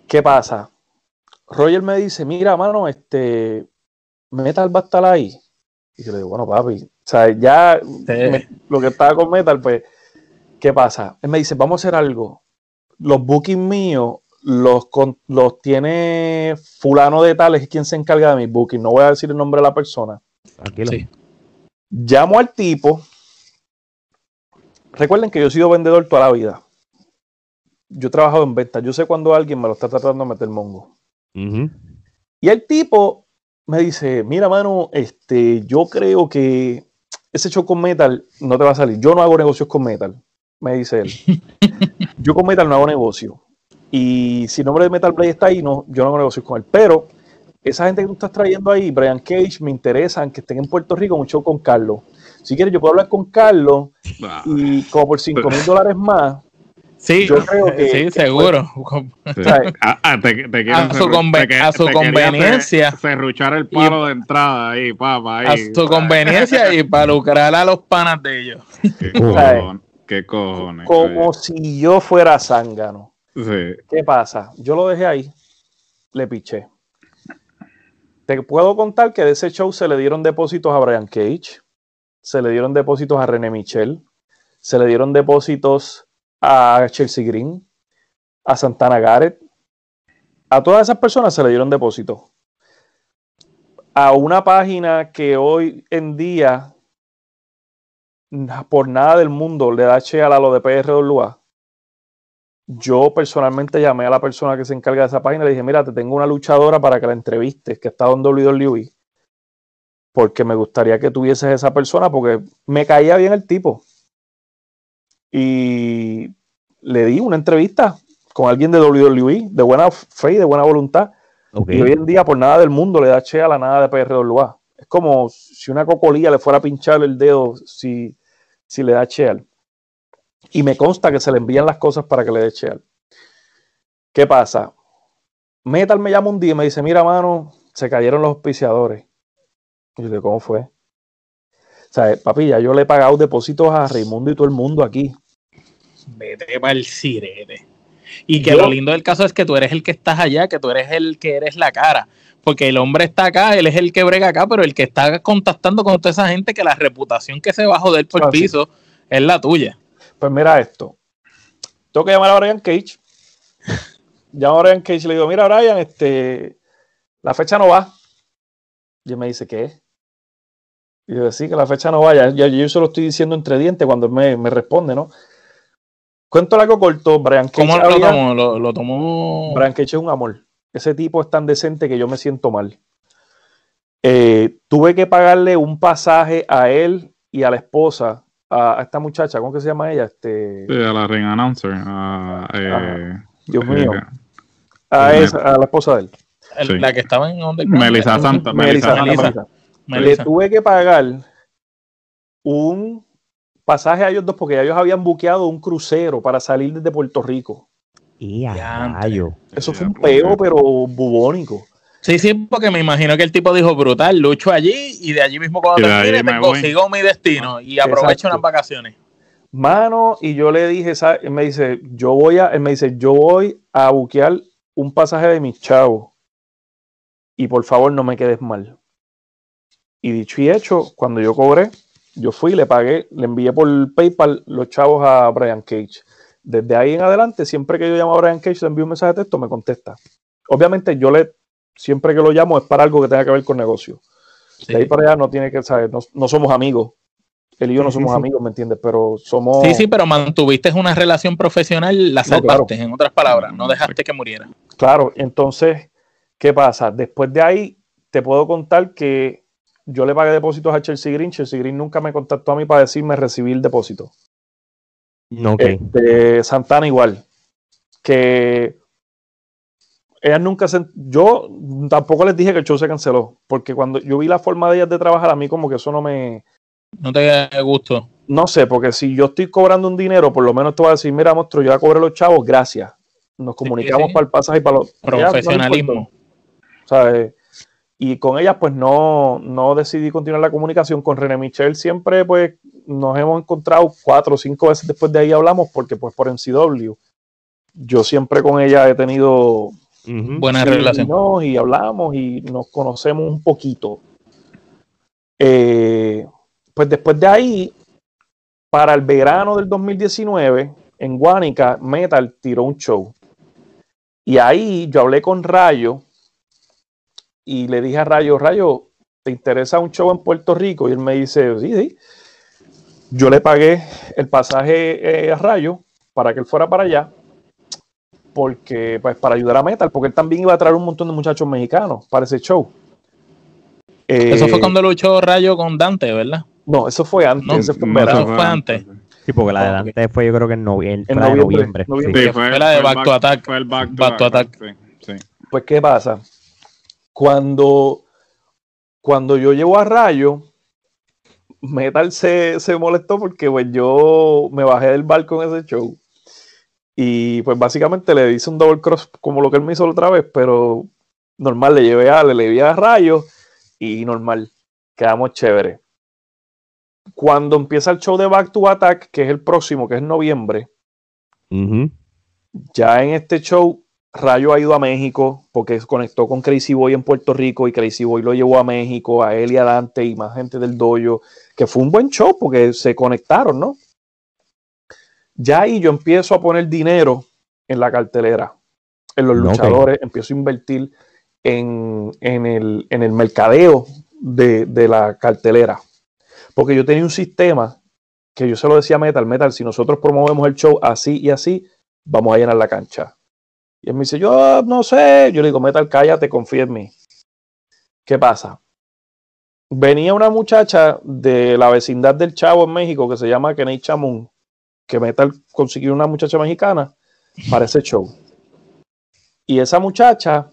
¿Qué pasa? Roger me dice, mira, mano, este Metal va a estar ahí. Y yo le digo, bueno, papi, o sea, ya me- lo que estaba con Metal, pues, ¿qué pasa? Él me dice, vamos a hacer algo. Los bookings míos los, con- los tiene fulano de tales, es quien se encarga de mis bookings. No voy a decir el nombre de la persona. Tranquilo. Sí. Llamo al tipo. Recuerden que yo he sido vendedor toda la vida. Yo he trabajado en ventas. Yo sé cuando alguien me lo está tratando de meter mongo. Y el tipo me dice, mira, mano, este, yo creo que ese show con metal no te va a salir. Yo no hago negocios con metal, me dice él. [laughs] yo con metal no hago negocio. Y si el nombre de Metal Blade está ahí, no, yo no hago negocios con él. Pero esa gente que tú estás trayendo ahí, Brian Cage, me interesan que estén en Puerto Rico un show con Carlos. Si quieres, yo puedo hablar con Carlos Ah, y como por 5 mil dólares más, Sí, yo creo [laughs] que- sí, que seguro. sí. ¿sabes? Ah, ah, te, te A su conven- te a conveniencia. Serruchar el palo de entrada ahí, papá. a su conveniencia y para lucrar a los panas de ellos. ¿Qué cojones? ¿Qué cojones? como si yo fuera zángano. Sí. ¿Qué pasa? Yo lo dejé ahí, le piché. Te puedo contar que de ese show se le dieron depósitos a Brian Cage, se le dieron depósitos a René Michel, se le dieron depósitos a Chelsea Green, a Santana Garrett. A todas esas personas se le dieron depósitos. A una página que hoy en día, por nada del mundo, le da che a lo de PRWA yo personalmente llamé a la persona que se encarga de esa página y le dije, mira, te tengo una luchadora para que la entrevistes, que está en WWE, porque me gustaría que tuvieses esa persona, porque me caía bien el tipo. Y le di una entrevista con alguien de WWE, de buena fe y de buena voluntad. Y hoy en día, por nada del mundo, le da che a la nada de PRWA. Es como si una cocolía le fuera a pinchar el dedo si, si le da cheal. Y me consta que se le envían las cosas para que le dé. ¿Qué pasa? Metal me llama un día y me dice, mira, mano, se cayeron los auspiciadores. Y yo digo, ¿cómo fue? O sea, papi, ya yo le he pagado depósitos a Raimundo y todo el mundo aquí. Vete para el sirete. Y que lo lindo del caso es que tú eres el que estás allá, que tú eres el que eres la cara. Porque el hombre está acá, él es el que brega acá, pero el que está contactando con toda esa gente que la reputación que se va a joder por el piso es la tuya. Pues mira esto. Tengo que llamar a Brian Cage. Llamo a Brian Cage y le digo, mira Brian, este, la fecha no va. Y él me dice, ¿qué? Y yo, sí, que la fecha no va. Ya, yo se lo estoy diciendo entre dientes cuando él me, me responde, ¿no? Cuento largo corto, Brian Cage. ¿Cómo lo tomó? Lo, lo tomó. Brian Cage es un amor. Ese tipo es tan decente que yo me siento mal. Eh, tuve que pagarle un pasaje a él y a la esposa, a, esta muchacha, ¿cómo que se llama ella? Este... a la ring announcer. A, eh, Dios mío. Eh, a, esa, a la esposa de él. La que estaba en donde Melissa Santa. Melissa, Melissa, Le tuve que pagar un pasaje a ellos dos porque ellos habían buqueado un crucero para salir desde Puerto Rico. Y Eso fue un peo, pero bubónico. Sí, sí, porque me imagino que el tipo dijo brutal, lucho allí y de allí mismo cuando termine me consigo mi destino y aprovecho unas vacaciones. Mano, y yo le dije, él me dice, yo voy a, él me dice, yo voy a buquear un pasaje de mis chavos y por favor no me quedes mal. Y dicho y hecho, cuando yo cobré, yo fui, le pagué, le envié por PayPal los chavos a Brian Cage. Desde ahí en adelante, siempre que yo llamo a Brian Cage, le envío un mensaje de texto, me contesta. Obviamente, yo le, siempre que lo llamo es para algo que tenga que ver con negocio. De ahí para allá no tiene que, saber, no, somos amigos. Él y yo no somos amigos, ¿me entiendes? Pero somos. Sí, sí, pero mantuviste una relación profesional, la salvaste, en otras palabras, no dejaste que muriera. Claro, entonces, ¿qué pasa? Después de ahí, te puedo contar que yo le pagué depósitos a Chelsea Green. Chelsea Green nunca me contactó a mí para decirme recibir el depósito. Okay. Este, Santana igual. Que ellas nunca se. Yo tampoco les dije que el show se canceló. Porque cuando yo vi la forma de ellas de trabajar, a mí como que eso no me. No te gusto. No sé, porque si yo estoy cobrando un dinero, por lo menos te voy a decir, mira, monstruo, yo ya cobré los chavos, gracias. Nos comunicamos para el pasaje y para los. Profesionalismo. ¿Sabes? y con ellas pues no, no decidí continuar la comunicación con René Michel siempre pues nos hemos encontrado cuatro o cinco veces después de ahí hablamos porque pues por NCW yo siempre con ella he tenido buena relación. y hablamos y nos conocemos un poquito. Eh, pues después de ahí para el verano del 2019 en Guanica Metal tiró un show. Y ahí yo hablé con Rayo y le dije a Rayo, Rayo, ¿te interesa un show en Puerto Rico? Y él me dice, sí, sí. Yo le pagué el pasaje eh, a Rayo para que él fuera para allá, porque, pues, para ayudar a Metal, porque él también iba a traer un montón de muchachos mexicanos para ese show. eso fue eh, cuando luchó Rayo con Dante, ¿verdad? No, eso fue antes. No, eso fue, antes. Sí, porque la de Dante fue yo creo que en, noviembre. En noviembre. fue, la de Back, to Attack. Fue el Back to, Attack. Pues, ¿qué pasa? Cuando, cuando yo llego a Rayo, Metal se, molestó porque pues, yo me bajé del barco en ese show. Y pues básicamente le hice un double cross como lo que él me hizo la otra vez, pero normal, le llevé a, le llevé a Rayo y normal, quedamos chévere. Cuando empieza el show de Back to Attack, que es el próximo, que es noviembre, ya en este show Rayo ha ido a México porque conectó con Crazy Boy en Puerto Rico y Crazy Boy lo llevó a México, a él y a Dante y más gente del dojo, que fue un buen show porque se conectaron, ¿no? Ya ahí yo empiezo a poner dinero en la cartelera, en los luchadores, empiezo a invertir en, el, mercadeo de, de la cartelera. Porque yo tenía un sistema que yo se lo decía a Metal, Metal, si nosotros promovemos el show así y así, vamos a llenar la cancha y él me dice, yo no sé. Yo le digo, Metal, cállate, confía en mí. ¿Qué pasa? Venía una muchacha de la vecindad del Chavo en México que se llama Kenny Chamun, que Metal consiguió una muchacha mexicana para ese show. Y esa muchacha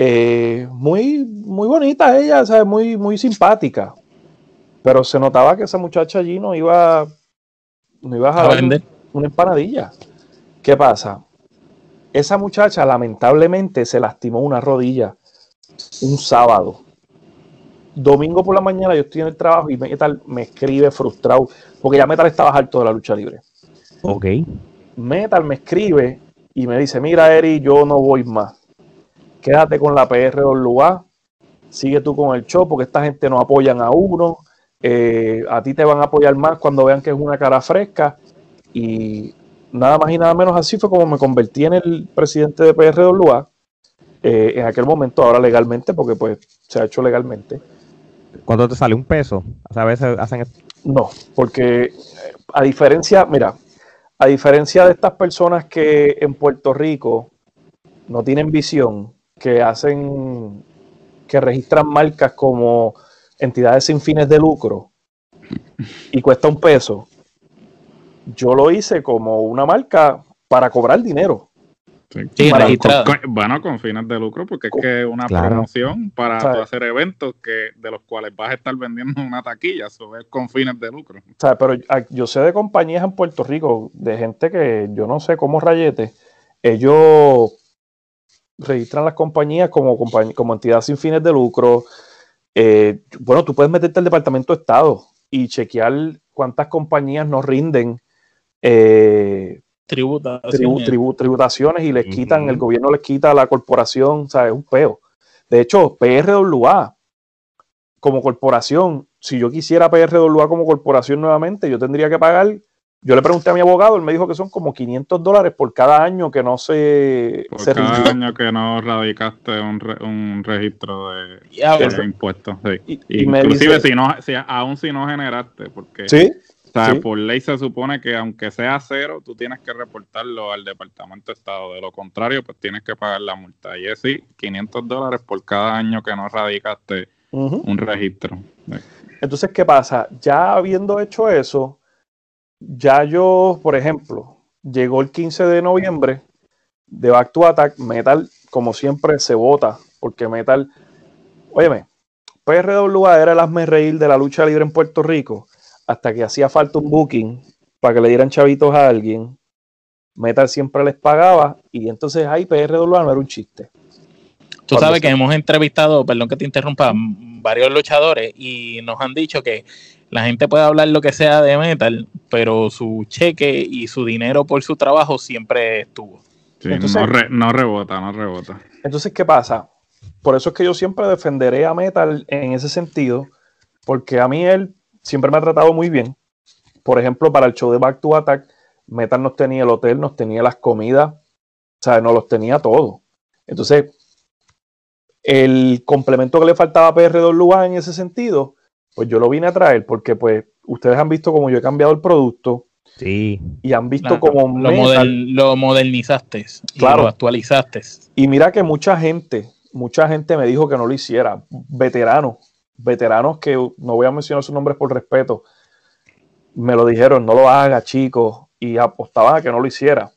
Eh, muy, muy bonita ella, ¿sabes? Muy, muy simpática. Pero se notaba que esa muchacha allí no iba, no iba a A vender. una empanadilla. ¿Qué pasa? Esa muchacha lamentablemente se lastimó una rodilla un sábado. Domingo por la mañana yo estoy en el trabajo y Metal me escribe frustrado porque ya Metal estaba harto de la lucha libre. Ok. Metal me escribe y me dice, mira Eri, yo no voy más. Quédate con la PRWA, sigue tú con el show porque esta gente no apoyan a uno. eh, a ti te van a apoyar más cuando vean que es una cara fresca. Y nada más y nada menos así fue como me convertí en el presidente de PRWA. eh, en aquel momento, ahora legalmente, porque pues se ha hecho legalmente. ¿Cuánto te sale? ¿Un peso? O sea, a veces hacen... No, porque eh, a diferencia, mira, a diferencia de estas personas que en Puerto Rico no tienen visión, que hacen, que registran marcas como entidades sin fines de lucro y cuesta un peso, yo lo hice como una marca para cobrar dinero. Sí, Para- con- con- bueno, con fines de lucro, porque es que es una Claro. promoción para hacer eventos que de los cuales vas a estar vendiendo una taquilla, eso es con fines de lucro. O sea, pero ah, yo sé de compañías en Puerto Rico, de gente que yo no sé cómo rayete, ellos registran las compañías como, compañ- como entidad sin fines de lucro. Eh, bueno, tú puedes meterte al Departamento de Estado y chequear cuántas compañías nos rinden eh, Tributación. tribu- tribu- tributaciones y les quitan, el gobierno les quita a la corporación, o sea, es un peo. De hecho, PRWA como corporación, si yo quisiera PRWA como corporación nuevamente, yo tendría que pagar. Yo le pregunté a mi abogado, él me dijo que son como 500 dólares por cada año que no se, Por se cada rindió. año que no radicaste un, re- un registro de, Diablo. de impuestos. sí. y me Inclusive dice- si no, si, aún si no generaste, porque Sí, o sea, sí. por ley se supone que aunque sea cero, tú tienes que reportarlo al Departamento de Estado. De lo contrario, pues tienes que pagar la multa. Y es sí, 500 dólares por cada año que no radicaste un registro. Entonces, ¿qué pasa? Ya habiendo hecho eso, ya yo, por ejemplo, llegó el 15 de noviembre de Back to Attack, Metal, como siempre, se vota, porque Metal, óyeme, PRWA era el hazme reír de la lucha libre en Puerto Rico, hasta que hacía falta un booking para que le dieran chavitos a alguien. Metal siempre les pagaba y entonces ahí PRWA no era un chiste. Tú Cuando sabes que hemos entrevistado, perdón que te interrumpa, varios luchadores y nos han dicho que la gente puede hablar lo que sea de metal, pero su cheque y su dinero por su trabajo siempre estuvo. Sí, Entonces- no, re- no rebota, no rebota. Entonces, ¿qué pasa? Por eso es que yo siempre defenderé a Metal en ese sentido, porque a mí él siempre me ha tratado muy bien. Por ejemplo, para el show de Back to Attack, Metal nos tenía el hotel, nos tenía las comidas, o sea, nos los tenía todo. Entonces, el complemento que le faltaba a PRWA en ese sentido, pues yo lo vine a traer, porque pues ustedes han visto cómo yo he cambiado el producto Sí. y han visto Claro, cómo lo, Metal- model- lo modernizaste y Claro. lo actualizaste. Y mira que mucha gente, mucha gente me dijo que no lo hiciera. Veteranos, veteranos que no voy a mencionar sus nombres por respeto, me lo dijeron, no lo haga, chicos, y apostaban a que no lo hiciera.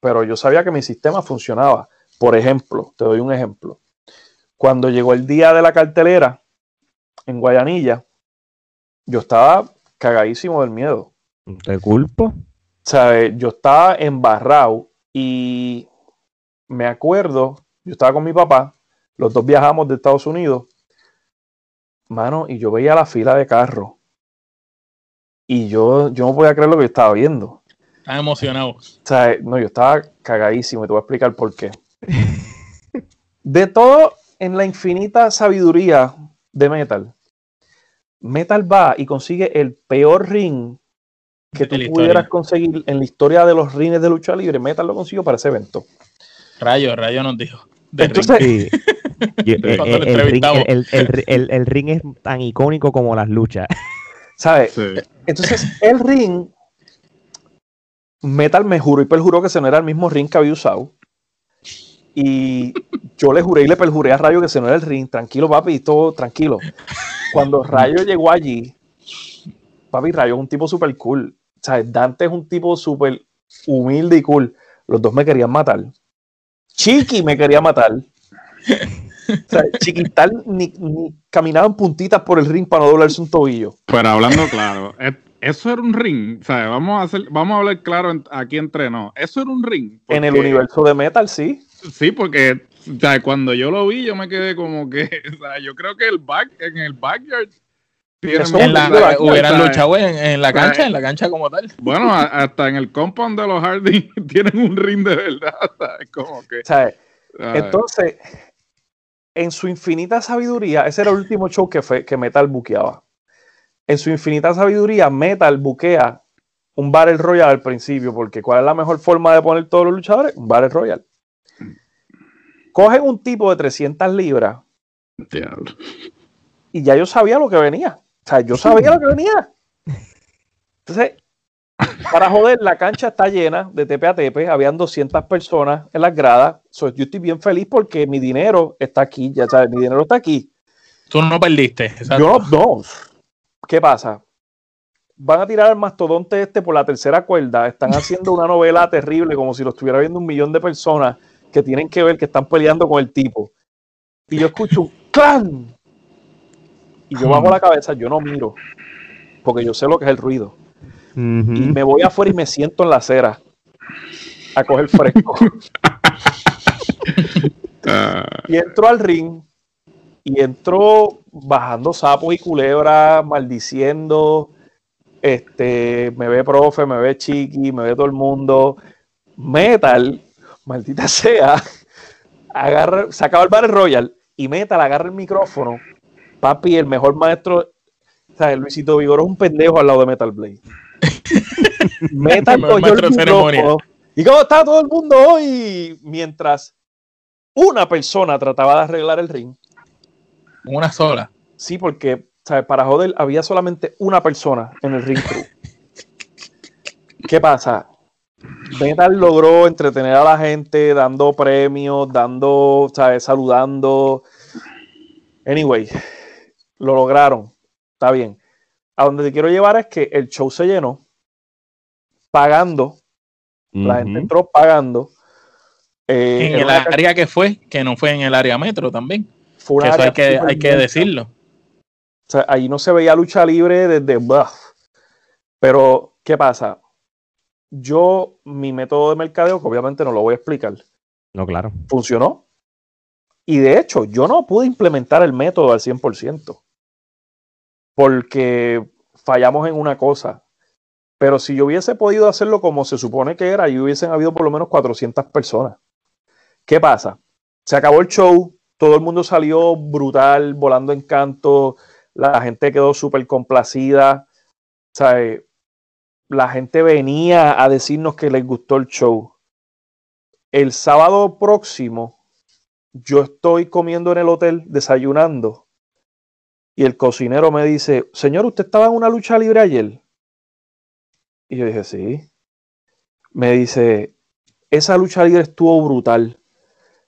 Pero yo sabía que mi sistema funcionaba. Por ejemplo, te doy un ejemplo. Cuando llegó el día de la cartelera en Guayanilla, yo estaba cagadísimo del miedo. Te culpo. Eh, yo estaba embarrado y me acuerdo, yo estaba con mi papá, los dos viajamos de Estados Unidos, mano, y yo veía la fila de carros. Y yo, yo no podía creer lo que yo estaba viendo. Estás emocionado. O sea, no, yo estaba cagadísimo y te voy a explicar por qué. [laughs] De todo en la infinita sabiduría de Metal, Metal va y consigue el peor ring que tú historia. pudieras conseguir en la historia de los rines de lucha libre. Metal lo consiguió para ese evento. Rayo, Rayo nos dijo. de Entonces-. [laughs] Yo- el, ring, entrevistamos. el- el- el- el ring es tan icónico como las luchas. ¿Sabes? Entonces, el ring, Metal me juró y perjuró que ese no era el mismo ring que había usado. Y yo le juré y le perjuré a Rayo que ese no era el ring. Tranquilo, papi, todo tranquilo. Cuando Rayo llegó allí, papi, Rayo es un tipo súper cool. Sea, Dante es un tipo súper humilde y cool. Los dos me querían matar. Chiqui me quería matar. O sea, Chiquistal ni, ni caminaba en puntitas por el ring para no doblarse un tobillo. Pero hablando claro, es- eso era un ring. O sea, vamos a hacer, vamos a hablar claro aquí entre nos. Eso era un ring. En el universo de Metal, sí. Sí, porque o sea, cuando yo lo vi, yo me quedé como que, [laughs] o sea, yo creo que el back, en el backyard En la- o sea, hubieran luchado en, en la sea, cancha, en la cancha como tal. Bueno, a- [laughs] hasta en el compound de los Hardy [laughs] tienen un ring de verdad. ¿sabes? Como que. Entonces, en su infinita sabiduría, ese era el último show que, fue, que Metal buqueaba. En su infinita sabiduría, Metal buquea un Battle Royale al principio, porque ¿cuál es la mejor forma de poner todos los luchadores? Un Battle Royale. Cogen un tipo de 300 libras Diablo. y ya yo sabía lo que venía. O sea, yo sabía lo que venía. [laughs] Entonces, para joder, la cancha está llena de tepe a tepe. Habían 200 personas en las gradas. So, yo estoy bien feliz porque mi dinero está aquí. Ya sabes, mi dinero está aquí. Tú no perdiste. exacto. Yo no. ¿Qué pasa? Van a tirar al mastodonte este por la tercera cuerda. Están haciendo una novela [laughs] terrible, como si lo estuviera viendo un millón de personas que tienen que ver que están peleando con el tipo. Y yo escucho un clan. Y yo bajo la cabeza, yo no miro, porque yo sé lo que es el ruido. Y me voy afuera y me siento en la acera a coger fresco. [laughs] Ah, Y entró al ring y entró bajando sapos y culebras, maldiciendo. Este, me ve profe, me ve chiqui, me ve todo el mundo. Metal, maldita [laughs] sea, agarra, se acaba el Battle Royal y Metal agarra el micrófono. Papi, el mejor maestro, o sea, Luisito Vigoro es un pendejo al lado de Metal Blade. [laughs] Metal micrófono. ¿Y cómo está todo el mundo hoy? Mientras una persona trataba de arreglar el ring. Una sola. Sí, porque ¿sabes? para joder había solamente una persona en el ring crew. ¿Qué pasa? Metal logró entretener a la gente dando premios, dando, ¿sabes? saludando. Anyway, lo lograron. Está bien. A donde te quiero llevar es que el show se llenó pagando. La gente entró pagando. Eh, En el área que fue, que no fue en el área metro también. fue Que eso hay que, hay que decirlo. O sea, ahí no se veía lucha libre desde. bah. Pero, ¿qué pasa? Yo, mi método de mercadeo, que obviamente no lo voy a explicar, No, claro. funcionó. Y de hecho, yo no pude implementar el método al 100%. Porque fallamos en una cosa. Pero si yo hubiese podido hacerlo como se supone que era, y hubiesen habido por lo menos 400 personas. ¿Qué pasa? Se acabó el show, todo el mundo salió brutal, volando en canto, la gente quedó súper complacida. La gente venía a decirnos que les gustó el show. El sábado próximo, yo estoy comiendo en el hotel, desayunando, y el cocinero me dice, señor, ¿usted estaba en una lucha libre ayer? Y yo dije, sí. Me dice, esa lucha libre estuvo brutal.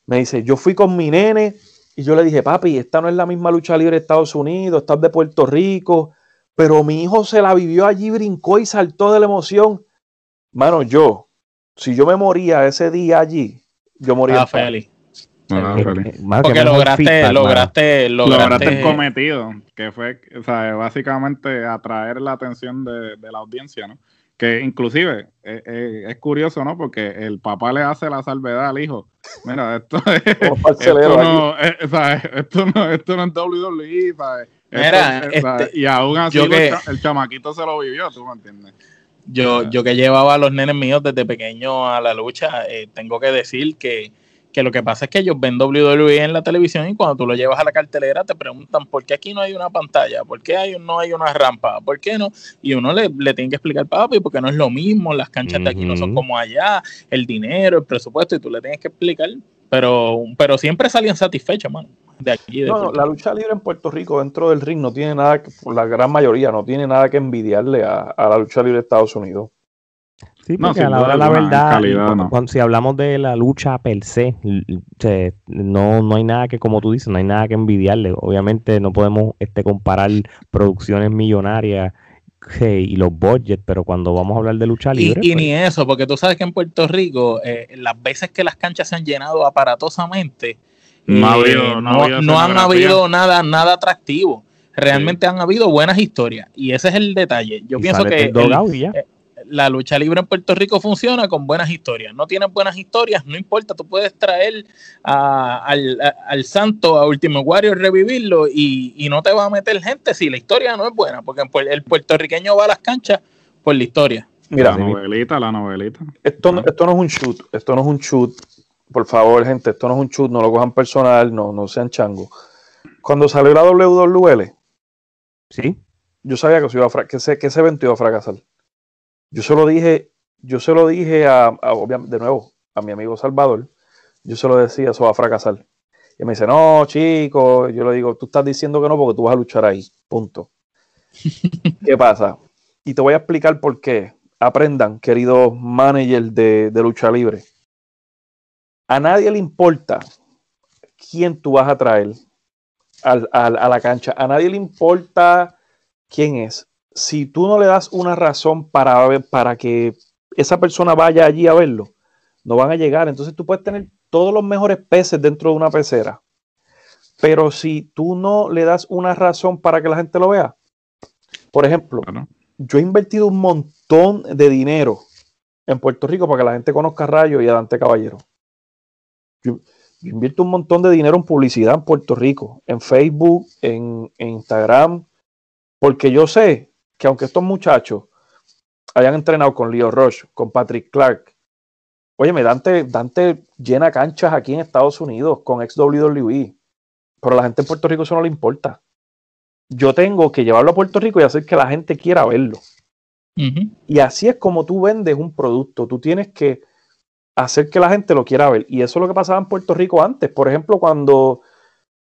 Me dice, yo fui con mi nene y yo le dije, papi, esta no es la misma lucha libre de Estados Unidos, esta es de Puerto Rico, pero mi hijo se la vivió allí, brincó y saltó de la emoción. Mano, yo, si yo me moría ese día allí, yo moría. Ah, feliz. Bueno, Eh, feliz. eh, Porque lograste, feedback, lograste, lograste el [laughs] cometido, que fue, o sea, básicamente atraer la atención de, de la audiencia, ¿no? Que inclusive eh, eh, es curioso, ¿no? Porque el papá le hace la salvedad al hijo. Mira, esto [laughs] es, esto no, eh, ¿sabes? esto no, esto no es WWE, ¿sabes? Esto Mira, es- ¿sabes? este, y aún así yo que- cha- el chamaquito se lo vivió, ¿tú me entiendes? Yo, yo que llevaba a los nenes míos desde pequeño a la lucha, eh, tengo que decir que, que lo que pasa es que ellos ven WWE en la televisión y cuando tú lo llevas a la cartelera te preguntan por qué aquí no hay una pantalla, por qué hay, no hay una rampa, por qué no. Y uno le, le tiene que explicar, papi, porque no es lo mismo, las canchas de aquí no son como allá, el dinero, el presupuesto, y tú le tienes que explicar. Pero, pero siempre salían satisfechos, mano. De aquí, de No, la lucha libre en Puerto Rico dentro del ring no tiene nada, que, la gran mayoría no tiene nada que envidiarle a, a la lucha libre de Estados Unidos. Sí, porque a la hora de la verdad, calidad, cuando- no. cuando- si hablamos de la lucha per se, no, no hay nada que, como tú dices, no hay nada que envidiarle. Obviamente no podemos este, comparar producciones millonarias y los budgets, pero cuando vamos a hablar de lucha libre, y pues, ni eso, porque tú sabes que en Puerto Rico, eh, las veces que las canchas se han llenado aparatosamente, No ha Eh, habido- no ha no- habido no han habido nada, nada atractivo. Realmente han habido buenas historias y ese es el detalle. Yo Y pienso que Ted Dogao el- y ya. eh, la lucha libre en Puerto Rico funciona con buenas historias. No tienes buenas historias, no importa, tú puedes traer a- al, a- al santo, a Ultimate Warrior, revivirlo y, y no te va a meter gente si la historia no es buena, porque el puer- el puertorriqueño va a las canchas por la historia. Mira, la novelita, la novelita. Esto, no- esto no es un shoot, esto no es un shoot. Por favor, gente, esto no es un shoot, no lo cojan personal, no, no sean changos. Cuando salió la WWL, sí, yo sabía que, se iba a que, ese, que ese evento iba a fracasar. Yo se lo dije, yo se lo dije a, de nuevo, a mi amigo Salvador, yo se lo decía, eso va a fracasar. Y me dice, no, chico, yo le digo, tú estás diciendo que no porque tú vas a luchar ahí, punto. [laughs] ¿Qué pasa? Y te voy a explicar por qué. Aprendan, queridos managers de, de lucha libre. A nadie le importa quién tú vas a traer al- al- a la cancha. A nadie le importa quién es. Si tú no le das una razón para, ver- para que esa persona vaya allí a verlo, no van a llegar. Entonces tú puedes tener todos los mejores peces dentro de una pecera. Pero si tú no le das una razón para que la gente lo vea, por ejemplo, yo he invertido un montón de dinero en Puerto Rico para que la gente conozca a Rayo y a Dante Caballero. Yo, yo invierto un montón de dinero en publicidad en Puerto Rico, en Facebook, en, en Instagram, porque yo sé que aunque estos muchachos hayan entrenado con Leo Rush, con Patrick Clark, óyeme, Dante, Dante llena canchas aquí en Estados Unidos con ex WWE, pero a la gente en Puerto Rico eso no le importa. Yo tengo que llevarlo a Puerto Rico y hacer que la gente quiera verlo. Y así es como tú vendes un producto. Tú tienes que hacer que la gente lo quiera ver. Y eso es lo que pasaba en Puerto Rico antes. Por ejemplo, cuando,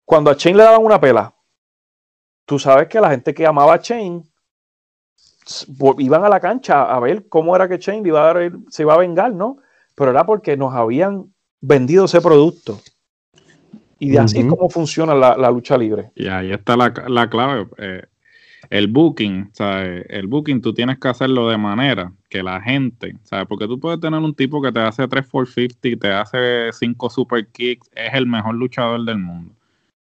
cuando a Chain le daban una pela, tú sabes que la gente que amaba a Chain iban a la cancha a ver cómo era que Chain le iba a dar se iba a vengar, ¿no? Pero era porque nos habían vendido ese producto. Y de así es Ujú. como funciona la, la lucha libre. Y ahí está la, la clave. eh, el booking, ¿sabes? El booking tú tienes que hacerlo de manera que la gente, ¿sabes? Porque tú puedes tener un tipo que te hace 3 450, te hace 5 super kicks, es el mejor luchador del mundo.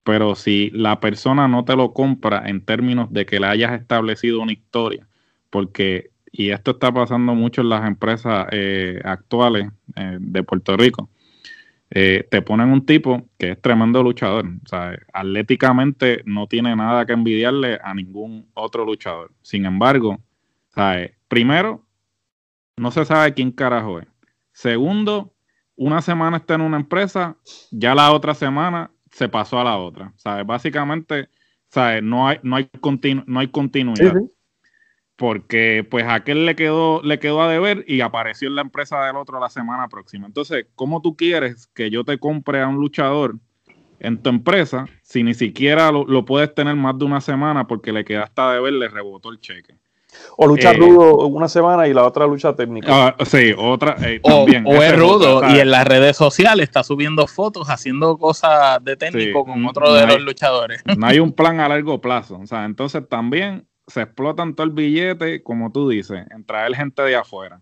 Pero si la persona no te lo compra en términos de que le hayas establecido una historia, porque, y esto está pasando mucho en las empresas eh, actuales eh, de Puerto Rico, eh, te ponen un tipo que es tremendo luchador. O atléticamente no tiene nada que envidiarle a ningún otro luchador. Sin embargo, ¿sabes? primero, no se sabe quién carajo es. Segundo, una semana está en una empresa, ya la otra semana se pasó a la otra. ¿Sabes? Básicamente, ¿sabes? No hay, no hay, continu- no hay continuidad porque pues a aquel le quedó, le quedó a deber y apareció en la empresa del otro la semana próxima. Entonces, ¿cómo tú quieres que yo te compre a un luchador en tu empresa si ni siquiera lo, lo puedes tener más de una semana porque le quedaste a deber, le rebotó el cheque? O lucha Eh, rudo una semana y la otra lucha técnica. Ah, sí, otra eh, O, también. o es rudo y en las redes sociales está subiendo fotos, haciendo cosas de técnico Sí, con no otro de hay- los luchadores. no hay un [laughs] plan a largo plazo. O sea, entonces también se explotan todo el billete, como tú dices, en traer gente de afuera.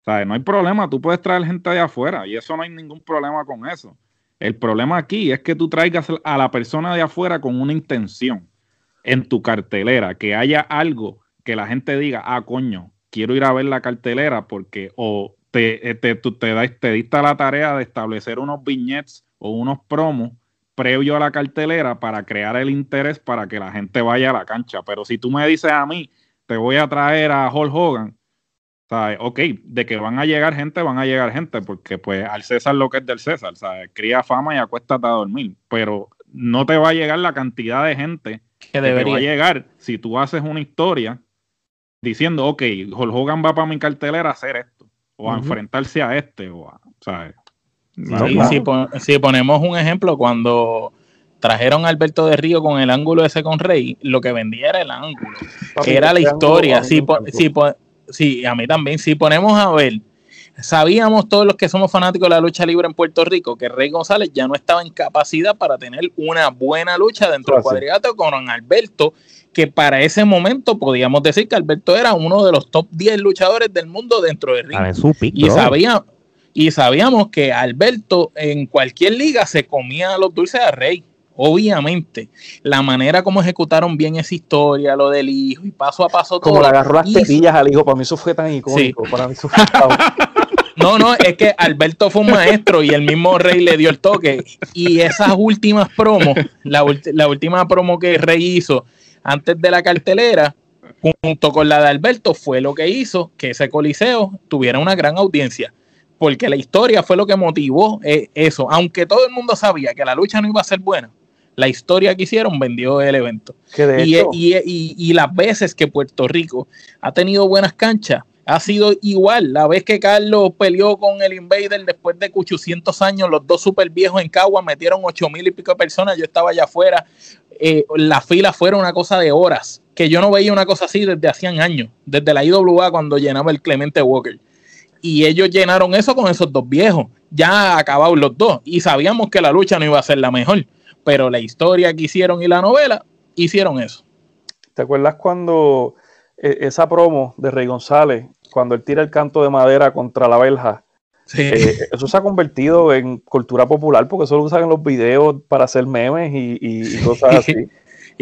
O sea, no hay problema, tú puedes traer gente de afuera y eso no hay ningún problema con eso. El problema aquí es que tú traigas a la persona de afuera con una intención en tu cartelera, que haya algo que la gente diga, ah, coño, quiero ir a ver la cartelera porque o te, eh, te, te, da- te diste la tarea de establecer unos viñetes o unos promos previo a la cartelera para crear el interés para que la gente vaya a la cancha. Pero si tú me dices a mí, te voy a traer a Hulk Hogan, ¿sabes? Ok, de que van a llegar gente, van a llegar gente, porque pues al César lo que es del César, ¿sabes? Cría fama y acuéstate a dormir, pero no te va a llegar la cantidad de gente que, te debería. va a llegar si tú haces una historia diciendo, ok, Hulk Hogan va para mi cartelera a hacer esto, o a enfrentarse a este, o a, ¿sabes? Sí, si, pon- si ponemos un ejemplo, cuando trajeron a Alberto de Río con el ángulo ese con Rey, lo que vendía era el ángulo, Papi, era la ángulo historia. Si, po- si po- a mí también. Si ponemos a ver, sabíamos todos los que somos fanáticos de la lucha libre en Puerto Rico que Rey González ya no estaba en capacidad para tener una buena lucha dentro del Eso así. cuadrilátero con Alberto, que para ese momento podíamos decir que Alberto era uno de los top 10 luchadores del mundo dentro de ring. En su pick, Y bro. Y sabíamos que Alberto en cualquier liga se comía los dulces de rey. Obviamente, la manera como ejecutaron bien esa historia, lo del hijo y paso a paso todo. Como le agarró las tetillas al hijo, para mí eso fue tan icónico. Para mí eso fue [laughs] No, no, es que Alberto fue un maestro y el mismo Rey le dio el toque. Y esas últimas promos, la, la última promo que Rey hizo antes de la cartelera, junto con la de Alberto, fue lo que hizo que ese coliseo tuviera una gran audiencia. Porque la historia fue lo que motivó eh, eso. Aunque todo el mundo sabía que la lucha no iba a ser buena, la historia que hicieron vendió el evento. Y, hecho- y- y- y las veces que Puerto Rico ha tenido buenas canchas, ha sido igual. La vez que Carlos peleó con el Invader después de 800 años, los dos super viejos en Cagua metieron 8 mil y pico de personas. Yo estaba allá afuera. Eh, las filas fueron una cosa de horas, que yo no veía una cosa así desde hacían años, desde la IWA cuando llenaba el Clemente Walker. Y ellos llenaron eso con esos dos viejos, ya acabados los dos. Y sabíamos que la lucha no iba a ser la mejor, pero la historia que hicieron y la novela hicieron eso. ¿Te acuerdas cuando eh, esa promo de Rey González, cuando él tira el canto de madera contra la verja? eh, eso se ha convertido en cultura popular porque eso lo usan en los videos para hacer memes y, y- y cosas [laughs] así.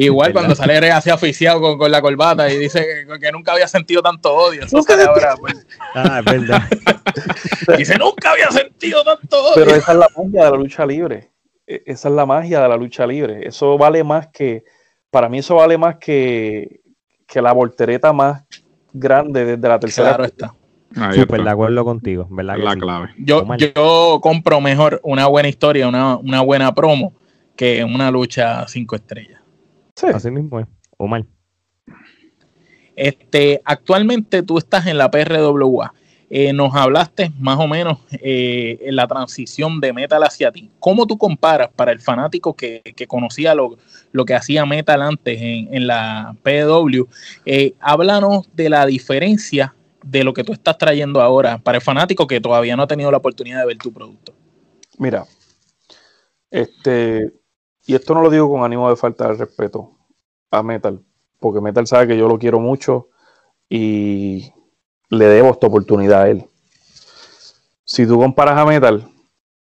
Igual cuando sale Rey así oficiado con, con la corbata y dice que, que nunca había sentido tanto odio. Eso sale ahora, pues. Ah, es verdad. [laughs] Dice, nunca había sentido tanto odio. Pero esa es la magia de la lucha libre. E- Esa es la magia de la lucha libre. Eso vale más que, para mí eso vale más que, que la voltereta más grande desde la tercera. Claro está. Súper de acuerdo contigo, ¿verdad? que la sí? clave. Yo, yo compro mejor una buena historia, una, una buena promo, que una lucha cinco estrellas. Así mismo es. Omar. Este, actualmente tú estás en la PRWA. Eh, nos hablaste más o menos eh, en la transición de Metal hacia ti. ¿Cómo tú comparas para el fanático que, que conocía lo, lo que hacía Metal antes en, en la PW? Eh, háblanos de la diferencia de lo que tú estás trayendo ahora para el fanático que todavía no ha tenido la oportunidad de ver tu producto. Mira, este, y esto no lo digo con ánimo de falta de respeto a Metal, porque Metal sabe que yo lo quiero mucho y le debo esta oportunidad a él. Si tú comparas a Metal,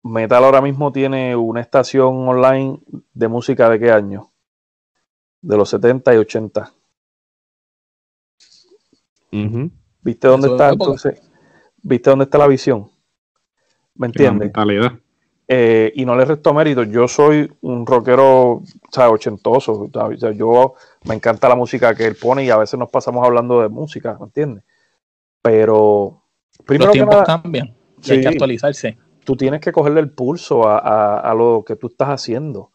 Metal ahora mismo tiene una estación online de música de qué año? De los 70 y 80. ¿Viste dónde Eso está entonces? ¿Viste dónde está la visión? ¿Me La entiendes? mentalidad. Eh, y no le resto mérito. Yo soy un rockero sea, ochentoso. ¿sabes? O sea, yo me encanta la música que él pone y a veces nos pasamos hablando de música, ¿me entiendes? Pero primero Los que tiempos nada, cambian y hay que sí, actualizarse. tú tienes que cogerle el pulso a, a- a lo que tú estás haciendo.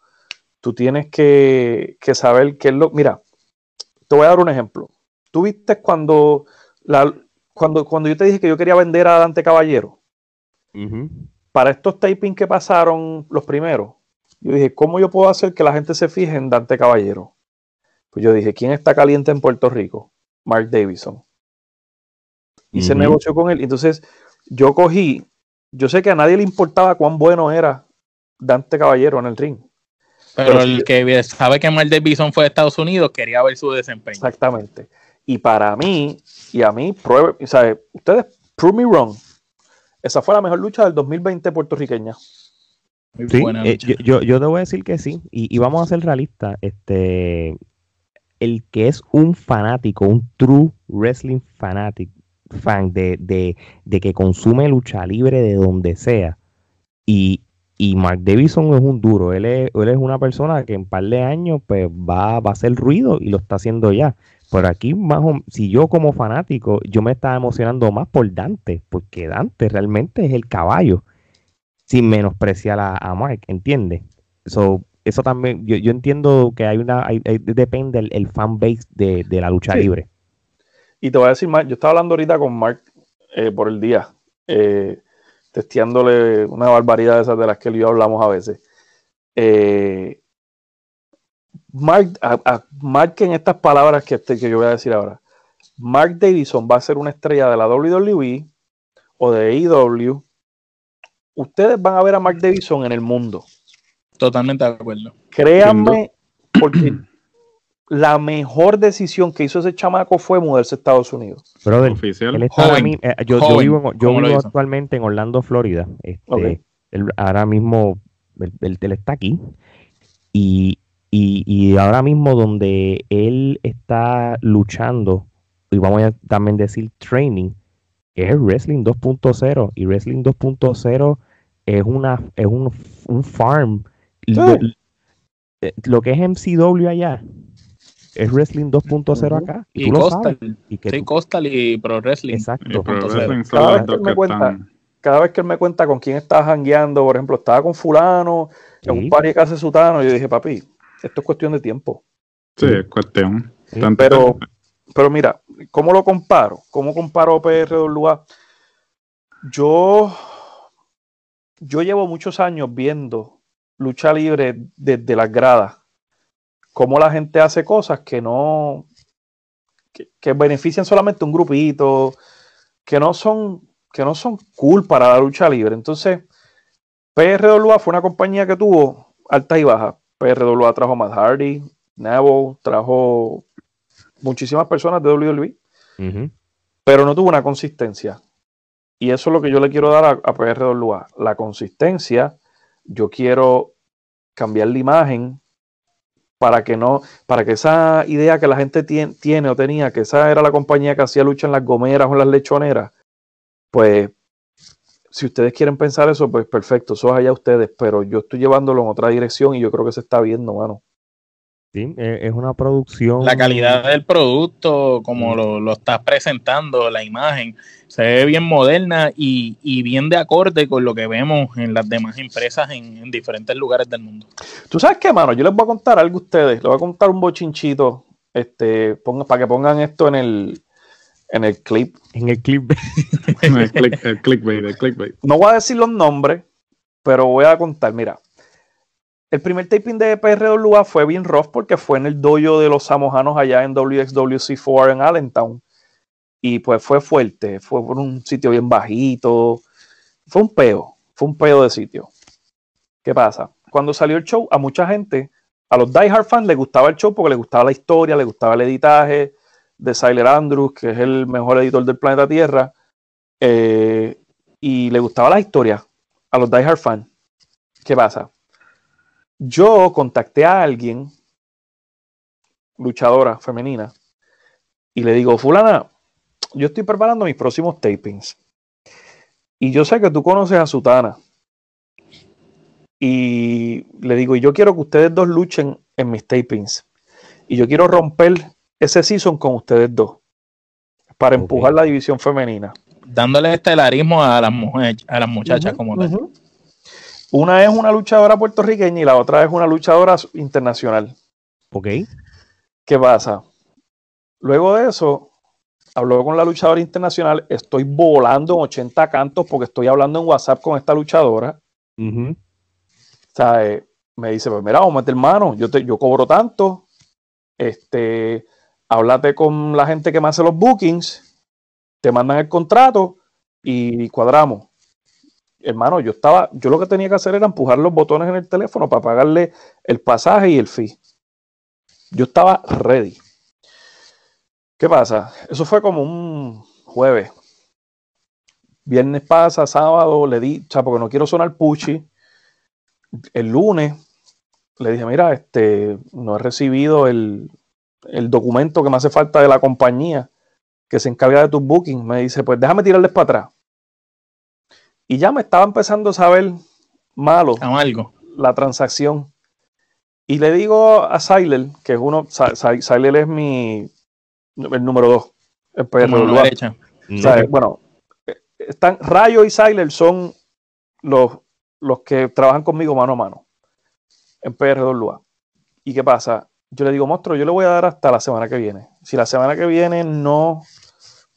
Tú tienes que, que saber qué es lo. Mira, te voy a dar un ejemplo. Tú viste cuando, la, cuando, cuando yo te dije que yo quería vender a Dante Caballero para estos tapings que pasaron los primeros, yo dije, ¿cómo yo puedo hacer que la gente se fije en Dante Caballero? Pues yo dije, ¿quién está caliente en Puerto Rico? Mark Davison. Hice Ujú. negocio con él. Entonces, yo cogí, yo sé que a nadie le importaba cuán bueno era Dante Caballero en el ring. Pero, Pero el sí- que sabe que Mark Bison fue de Estados Unidos quería ver su desempeño. Exactamente. Y para mí, y a mí, pruebe, sea, ustedes, prove me wrong. Esa fue la mejor lucha del 2020 puertorriqueña. Sí, eh, yo, yo, yo te voy a decir que sí. Y, y vamos a ser realistas. Este, el que es un fanático, un true wrestling fanatic, fan de, de, de que consume lucha libre de donde sea. Y, y Mark Davison es un duro. Él es, él es una persona que en par de años pues, va, va a hacer ruido y lo está haciendo ya. Pero aquí, más o- si yo como fanático, yo me estaba emocionando más por Dante, porque Dante realmente es el caballo sin menospreciar a, a Mark, ¿entiendes? So, eso también, yo, yo entiendo que hay una, hay- hay- depende el, el fan base de, de la lucha Sí. libre. Y te voy a decir más, yo estaba hablando ahorita con Mark eh, por el día, eh, testeándole una barbaridad de esas de las que él y yo hablamos a veces. Eh, Mark, a, a Mark en estas palabras que, este- que yo voy a decir ahora, Mark Davison va a ser una estrella de la WWE o de AEW. Ustedes van a ver a Mark Davison en el mundo. Totalmente de acuerdo. Créanme, porque la mejor decisión que hizo ese chamaco fue mudarse a Estados Unidos. Brother, Oficial. él está ahora Joven, mi- eh, yo, vivo, actualmente en Orlando, Florida. Este, él ahora mismo, él, él- él está aquí. Y, y, y ahora mismo donde él está luchando, y vamos a también decir training, es Wrestling 2.0. Y Wrestling 2.0 es una es un, un farm. Lo, lo que es MCW allá es Wrestling 2.0 acá. Y, Y tú lo Coastal. sabes. Y que Sí, tú- Coastal y Pro Wrestling. Exacto. Y Pro 2.0. Wrestling son Cada vez que me cuenta, están. cada vez que él me cuenta con quién estaba jangueando, por ejemplo, estaba con fulano, en Sí. un party que hace sutano, yo dije, papi, esto es cuestión de tiempo. Sí, es cuestión. Sí, Pero, pero mira, ¿cómo lo comparo? ¿Cómo comparo PRWA? Yo, yo llevo muchos años viendo lucha libre desde las gradas. Cómo la gente hace cosas que no, que, que benefician solamente un grupito, que no son, que no son cool para la lucha libre. Entonces, PRWA fue una compañía que tuvo altas y bajas. PRWA trajo a Matt Hardy, Neville, trajo muchísimas personas de WWE, pero no tuvo una consistencia. Y eso es lo que yo le quiero dar a, a PRWA. La consistencia, yo quiero cambiar la imagen para que no, para que esa idea que la gente tien- tiene o tenía, que esa era la compañía que hacía lucha en las gomeras o en las lechoneras, pues si ustedes quieren pensar eso, pues perfecto, eso es allá ustedes, pero yo estoy llevándolo en otra dirección y yo creo que se está viendo, mano. Sí, e- es una producción. La calidad del producto, Mm. como lo, lo estás presentando, la imagen, se ve bien moderna y, y bien de acorde con lo que vemos en las demás empresas en, en diferentes lugares del mundo. ¿Tú sabes qué, mano? Yo les voy a contar algo a ustedes. Les voy a contar un bochinchito este, ponga- para que pongan esto en el, en el clip. En el clip. [laughs] el, click- el clickbait, el clickbait. No voy a decir los nombres, pero voy a contar. Mira, el primer taping de PRWA fue bien rough porque fue en el dojo de los samojanos allá en WXWC4 en Allentown. Y pues fue fuerte, fue por un sitio bien bajito. Fue un peo, fue un peo de sitio. ¿Qué pasa? Cuando salió el show, a mucha gente, a los Die Hard fans les gustaba el show porque les gustaba la historia, les gustaba el editaje de Siler Andrews, que es el mejor editor del planeta Tierra, eh, y le gustaba la historia a los Die Hard fans. ¿Qué pasa? Yo contacté a alguien, luchadora femenina, y le digo, fulana, yo estoy preparando mis próximos tapings. Y yo sé que tú conoces a Sutana. Y le digo, y yo quiero que ustedes dos luchen en mis tapings. Y yo quiero romper ese season con ustedes dos. Para empujar la división femenina. Dándole estelarismo a las mujeres, a las muchachas como tal. Una es una luchadora puertorriqueña y la otra es una luchadora internacional. Ok. ¿Qué pasa? Luego de eso, habló con la luchadora internacional. Estoy volando en 80 cantos porque estoy hablando en WhatsApp con esta luchadora. Ujú. O sea, eh, me dice, pues mira, vamos a meter mano, yo, te, yo cobro tanto, este, háblate con la gente que me hace los bookings, te mandan el contrato y cuadramos. Hermano, yo estaba, yo lo que tenía que hacer era empujar los botones en el teléfono para pagarle el pasaje y el fee. Yo estaba ready. ¿Qué pasa? Eso fue como un jueves. Viernes pasa, sábado, le di, o porque no quiero sonar puchi. El lunes le dije, mira, este, no he recibido el, el documento que me hace falta de la compañía que se encarga de tus bookings. Me dice, pues déjame tirarles para atrás. Y ya me estaba empezando a saber malo Amargo. la transacción. Y le digo a Siler, que es uno, Siler es mi, el número dos. El PRWA. derecha. O sea, Bueno, eh, están, Rayo y Siler son los, los que trabajan conmigo mano a mano en PRWA. ¿Y qué pasa? Yo le digo, monstruo, yo le voy a dar hasta la semana que viene. Si la semana que viene no,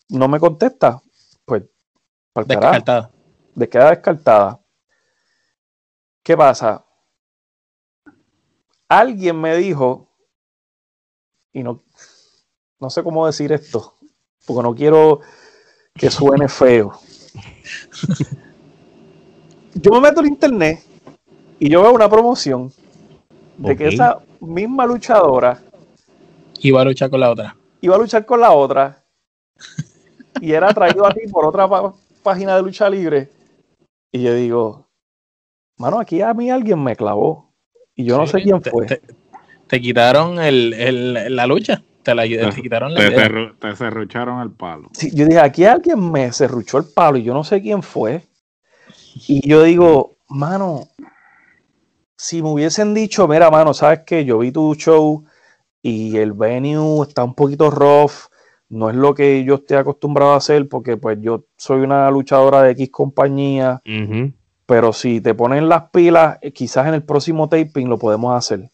no me contesta, pues carajo. Descartada. de queda descartada. ¿Qué pasa? Alguien me dijo, y no, no sé cómo decir esto, porque no quiero que suene feo. Yo me meto en internet y yo veo una promoción de que esa misma luchadora Iba a luchar con la otra. Iba a luchar con la otra. Y era traído a ti por otra página de lucha libre. Y yo digo, mano, aquí a mí alguien me clavó. Y yo no sé quién te- fue. Te, te quitaron el, el- la lucha. Te, la, te quitaron la Te, idea. te serrucharon el palo. Sí, yo dije, aquí alguien me serruchó el palo y yo no sé quién fue. Y yo digo, mano, si me hubiesen dicho, mira, mano, sabes que yo vi tu show y el venue está un poquito rough, no es lo que yo estoy acostumbrado a hacer porque pues yo soy una luchadora de X compañía, pero si te ponen las pilas, eh, quizás en el próximo taping lo podemos hacer.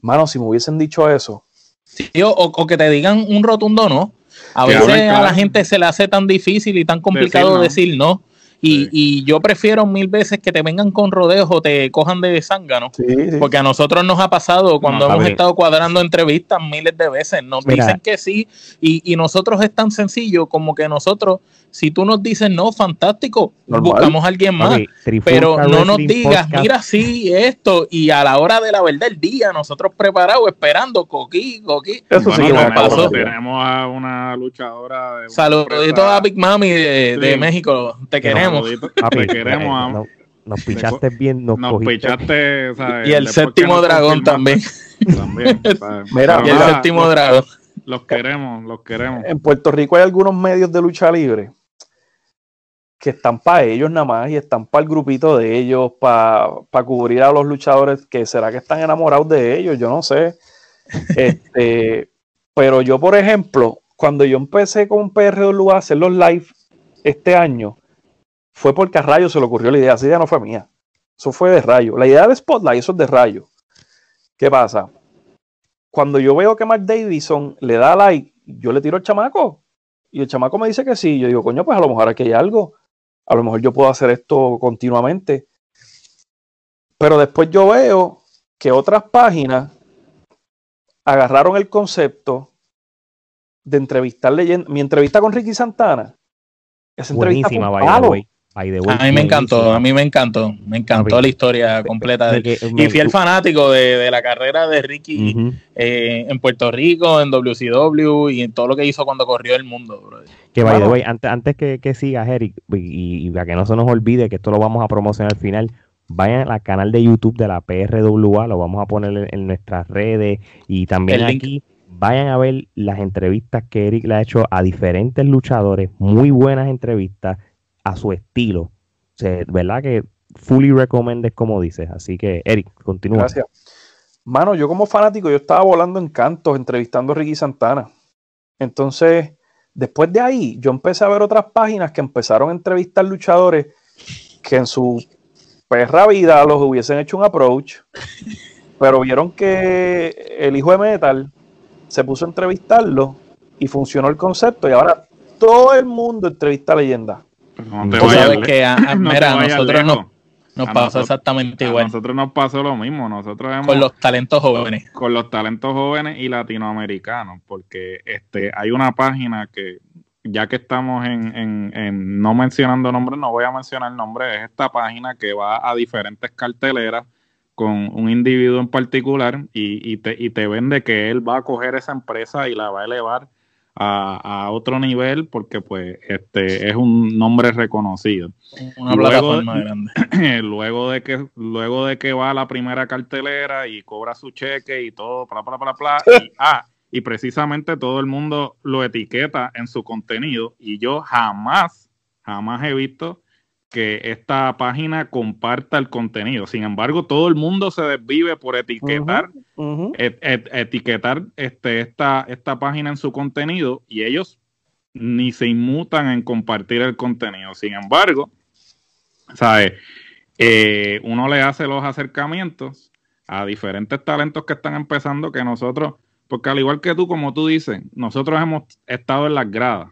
Mano, si me hubiesen dicho eso, Sí, o, o que te digan un rotundo no. A veces a la gente se le hace tan difícil y tan complicado Decir decir no. Y, y yo prefiero mil veces que te vengan con rodeos o te cojan de zángano. Porque a nosotros nos ha pasado cuando No, hemos papi. estado cuadrando entrevistas miles de veces. Nos Mira. dicen que sí y, y nosotros es tan sencillo como que nosotros, si tú nos dices no, fantástico, Normal. buscamos a alguien más. Pero no nos digas, Podcast. mira, sí, esto. Y a la hora de la verdad del día, nosotros preparados, esperando, coquí, coquí. Bueno, nos tenemos, pasó. tenemos a una luchadora de Saludito a Big Mami de, de Sí. México. Te queremos. Saludito. Papi, Te queremos. eh, a- no- nos pichaste bien, nos, Nos pichaste, ¿sabes? Y el séptimo dragón también. También. [laughs] ¿sabes? Mira, y el nada, séptimo los- dragón. Los queremos, los queremos. en Puerto Rico hay algunos medios de lucha libre que están para ellos nada más y están para el grupito de ellos, para cubrir a los luchadores que será que están enamorados de ellos, yo no sé. [laughs] Este, pero yo, por ejemplo, cuando yo empecé con PRW a hacer los live este año, fue porque a Rayo se le ocurrió la idea, esa idea no fue mía, eso fue de Rayo. La idea de Spotlight, eso es de Rayo. ¿Qué pasa? Cuando yo veo que Mark Davidson le da like, yo le tiro al chamaco. Y el chamaco me dice que sí. Yo digo, coño, pues a lo mejor aquí hay algo. A lo mejor yo puedo hacer esto continuamente. Pero después yo veo que otras páginas agarraron el concepto de entrevistar leyendas. Mi entrevista con Ricky Santana. Esa entrevista fue Buenísima, un palo. way. By the way, A mí me encantó, a mí me encantó, me encantó la historia completa de de él. que Y fiel fanático de, de la carrera de Ricky eh, en Puerto Rico, en WCW y en todo lo que hizo cuando corrió el mundo. bro. Que by the way, antes, antes que, que sigas, Eric, y, y para que no se nos olvide que esto lo vamos a promocionar al final, vayan al canal de YouTube de la PRWA, lo vamos a poner en, en nuestras redes y también El link. aquí. Vayan a ver las entrevistas que Eric le ha hecho a diferentes luchadores, muy buenas entrevistas a su estilo. O sea, ¿Verdad que fully recommended como dices? Así que, Eric, continúa. Gracias. Mano, yo como fanático, yo estaba volando en cantos entrevistando a Ricky Santana. Entonces, después de ahí, yo empecé a ver otras páginas que empezaron a entrevistar luchadores que en su perra vida los hubiesen hecho un approach, pero vieron que el hijo de Metal se puso a entrevistarlo y funcionó el concepto y ahora todo el mundo entrevista a No te vayas sabes que, a- [laughs] a- no mira, vayas nosotros lejos. nos, nos A pasó nosotros- exactamente A igual nosotros nos pasó lo mismo. Nosotros hemos, con los talentos jóvenes. con los talentos jóvenes y latinoamericanos, porque este hay una página que, ya que estamos en, en- en no mencionando nombres, no voy a mencionar nombres, es esta página que va a diferentes carteleras con un individuo en particular y, y te, y te vende que él va a coger esa empresa y la va a elevar a, a otro nivel porque pues este es un nombre reconocido. Una Luego- plataforma grande. [clears throat] luego de que luego de que va a la primera cartelera y cobra su cheque y todo bla bla bla bla y, [laughs] ah y precisamente todo el mundo lo etiqueta en su contenido y yo jamás jamás he visto que esta página comparta el contenido sin embargo todo el mundo se desvive por etiquetar Ujú. et- et- etiquetar este esta esta página en su contenido y ellos ni se inmutan en compartir el contenido sin embargo ¿sabes? Eh, uno le hace los acercamientos a diferentes talentos que están empezando que nosotros, porque al igual que tú, como tú dices, nosotros hemos estado en las gradas,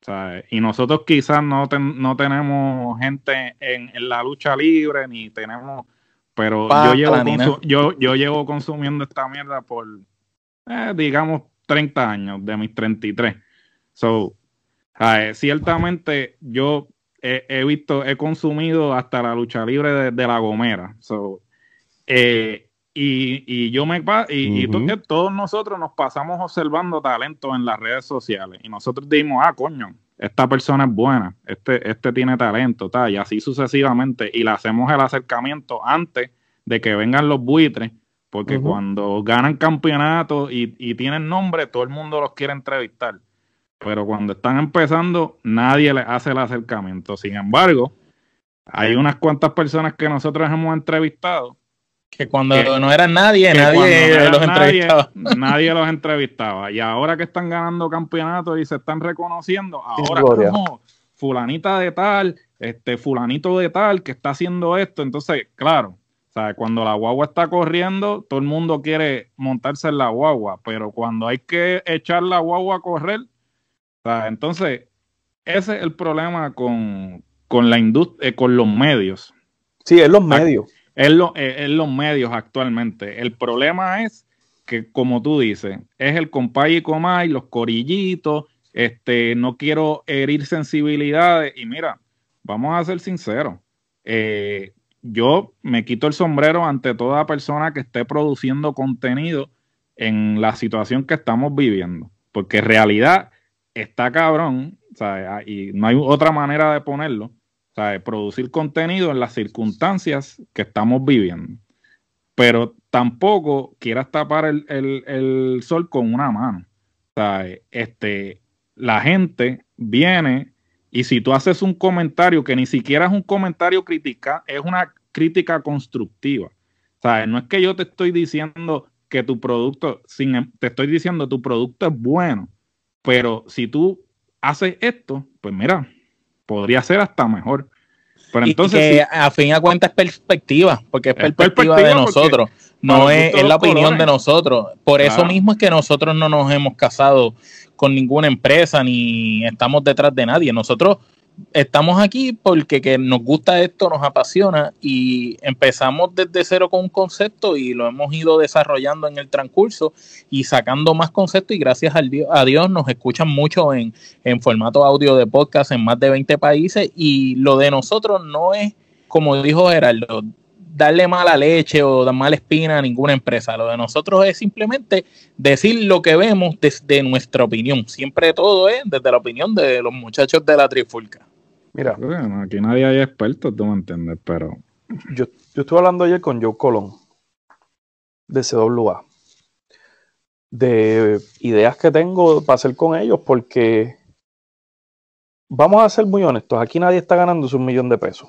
¿sabes? Y nosotros quizás no, ten- no tenemos gente en, en la lucha libre, ni tenemos, pero Pa- yo llevo, yo, yo llevo consumiendo esta mierda por, eh, digamos, 30 años, de mis 33. So, ciertamente yo he, he visto, he consumido hasta la lucha libre de, de la Gomera. So, eh, Y, y yo me y, y Ujú. todos nosotros nos pasamos observando talento en las redes sociales y nosotros dijimos, ah, coño, esta persona es buena, este, este tiene talento, tal, y así sucesivamente, y le hacemos el acercamiento antes de que vengan los buitres, porque cuando ganan campeonatos y, y tienen nombre, todo el mundo los quiere entrevistar. Pero cuando están empezando, nadie les hace el acercamiento. Sin embargo, hay unas cuantas personas que nosotros hemos entrevistado Que cuando Que- no eran nadie, nadie cuando no eran los nadie, entrevistaba. nadie los entrevistaba. Y ahora que están ganando campeonatos y se están reconociendo, ahora gloria. no, fulanita de tal, este fulanito de tal que está haciendo esto. Entonces, claro, ¿sabes? cuando la guagua está corriendo, todo el mundo quiere montarse en la guagua, pero cuando hay que echar la guagua a correr, ¿sabes? entonces ese es el problema con, con la industria, con los medios. Sí, es los medios. Es- es los medios actualmente. El problema es que, como tú dices, es el compay y comay, los corillitos, este, no quiero herir sensibilidades. Y mira, vamos a ser sinceros. eh, yo me quito el sombrero ante toda persona que esté produciendo contenido en la situación que estamos viviendo. Porque en realidad está cabrón, ¿sabes? y no hay otra manera de ponerlo. ¿Sabes? Producir contenido en las circunstancias que estamos viviendo. Pero tampoco quieras tapar el, sol con una mano. Este, la gente viene y si tú haces un comentario que ni siquiera es un comentario crítica, es una crítica constructiva. ¿sabes? No es que yo te estoy diciendo que tu producto, em- te estoy diciendo tu producto es bueno, pero si tú haces esto, pues mira, podría ser hasta mejor. Pero entonces, y que si- a fin de cuentas es perspectiva, porque es, Es perspectiva, de perspectiva nosotros, no es, es la opinión colores. de nosotros. Por eso mismo es que nosotros no nos hemos casado con ninguna empresa ni estamos detrás de nadie. Nosotros estamos aquí porque que nos gusta esto, nos apasiona y empezamos desde cero con un concepto y lo hemos ido desarrollando en el transcurso y sacando más conceptos y gracias a Dios nos escuchan mucho en, en formato audio de podcast en más de 20 países y lo de nosotros no es, como dijo Gerardo, darle mala leche o dar mala espina a ninguna empresa. Lo de nosotros es simplemente decir lo que vemos desde nuestra opinión. Siempre todo es desde la opinión de los muchachos de la Trifulca. Mira, bueno, aquí nadie hay expertos, tú me entiendes, pero yo, yo estuve hablando ayer con Joe Colón de CWA de ideas que tengo para hacer con ellos porque vamos a ser muy honestos, aquí nadie está ganando un millón de pesos.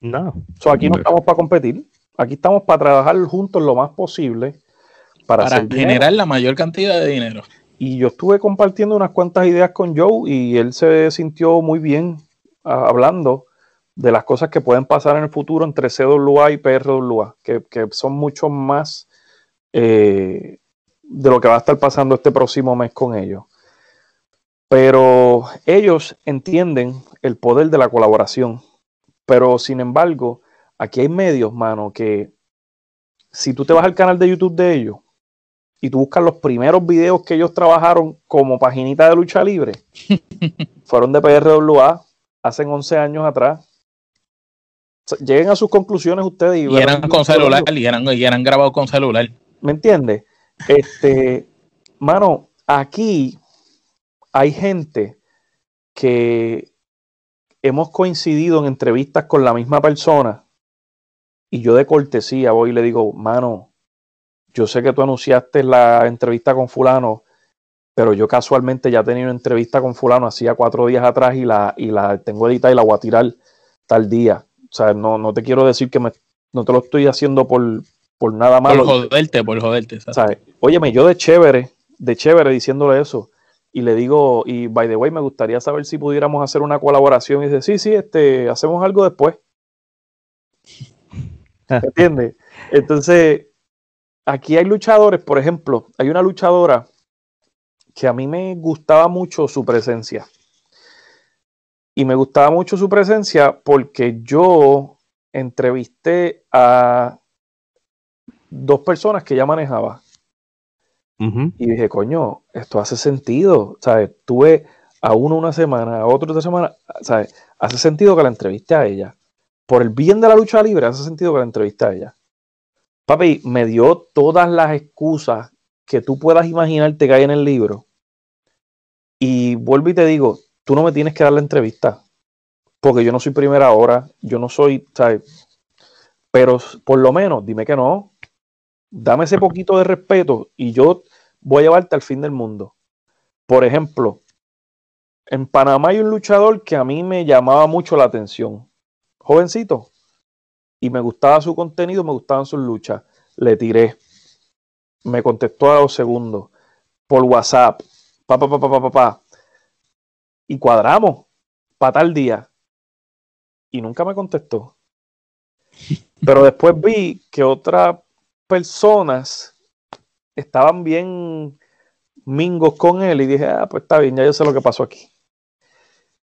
No. So, aquí no estamos para competir, aquí estamos para trabajar juntos lo más posible para, Para hacer dinero. generar la mayor cantidad de dinero. Y yo estuve compartiendo unas cuantas ideas con Joe y él se sintió muy bien hablando de las cosas que pueden pasar en el futuro entre CWA y PRWA, que, que son mucho más eh, de lo que va a estar pasando este próximo mes con ellos. Pero ellos entienden el poder de la colaboración. Pero sin embargo, aquí hay medios, mano, que si tú te vas al canal de YouTube de ellos y tú buscas los primeros videos que ellos trabajaron como paginita de lucha libre, [laughs] fueron de PRWA hace 11 años atrás. O sea, lleguen a sus conclusiones ustedes y, Y eran con celular y eran, y eran grabados con celular. ¿Me entiendes? Este, [laughs] mano, aquí hay gente que hemos coincidido en entrevistas con la misma persona y yo de cortesía voy y le digo, mano, yo sé que tú anunciaste la entrevista con fulano, pero yo casualmente ya tenía una entrevista con fulano hacía cuatro días atrás y la, y la tengo editada y la voy a tirar tal día. O sea, no, no te quiero decir que me, no te lo estoy haciendo por, por nada Por malo. joderte, por joderte. exacto. ¿sabes? Óyeme, yo de chévere, de chévere diciéndole eso. Y le digo, y by the way, me gustaría saber si pudiéramos hacer una colaboración. Y dice, sí, sí, este, hacemos algo después. ¿Me ¿Entiendes? [laughs] Entonces, aquí hay luchadores, por ejemplo, hay una luchadora que a mí me gustaba mucho su presencia. Y me gustaba mucho su presencia porque yo entrevisté a dos personas que ya manejaba. Y dije, coño, esto hace sentido. ¿Sabes? Tuve a uno una semana, a otro otra semana. ¿Sabes? Hace sentido que la entreviste a ella. Por el bien de la lucha libre, hace sentido que la entreviste a ella. Papi, me dio todas las excusas que tú puedas imaginarte que hay en el libro. Y vuelvo y te digo, tú no me tienes que dar la entrevista, porque yo no soy primera hora, yo no soy, ¿sabes? Pero por lo menos dime que no. Dame ese poquito de respeto y yo voy a llevarte al fin del mundo. Por ejemplo, en Panamá hay un luchador que a mí me llamaba mucho la atención. Jovencito. Y me gustaba su contenido, me gustaban sus luchas. Le tiré. Me contestó a los segundos. Por WhatsApp. Pa, pa, pa, pa, pa, pa. Y cuadramos. Para tal día. Y nunca me contestó. [laughs] Pero después vi que otras personas estaban bien mingos con él y dije, ah, pues está bien, ya yo sé lo que pasó aquí.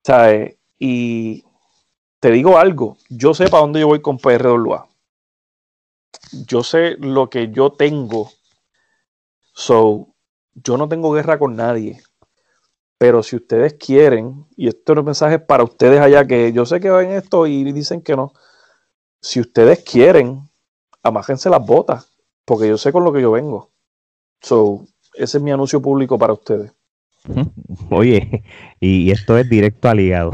¿Sabes? Y te digo algo, yo sé para dónde yo voy con PRWA. Yo sé lo que yo tengo. So, yo no tengo guerra con nadie. Pero si ustedes quieren, y esto es un mensaje para ustedes allá, que yo sé que ven esto y dicen que no. Si ustedes quieren, amájense las botas, porque yo sé con lo que yo vengo. So, ese es mi anuncio público para ustedes. [laughs] Oye, y esto es directo al hígado.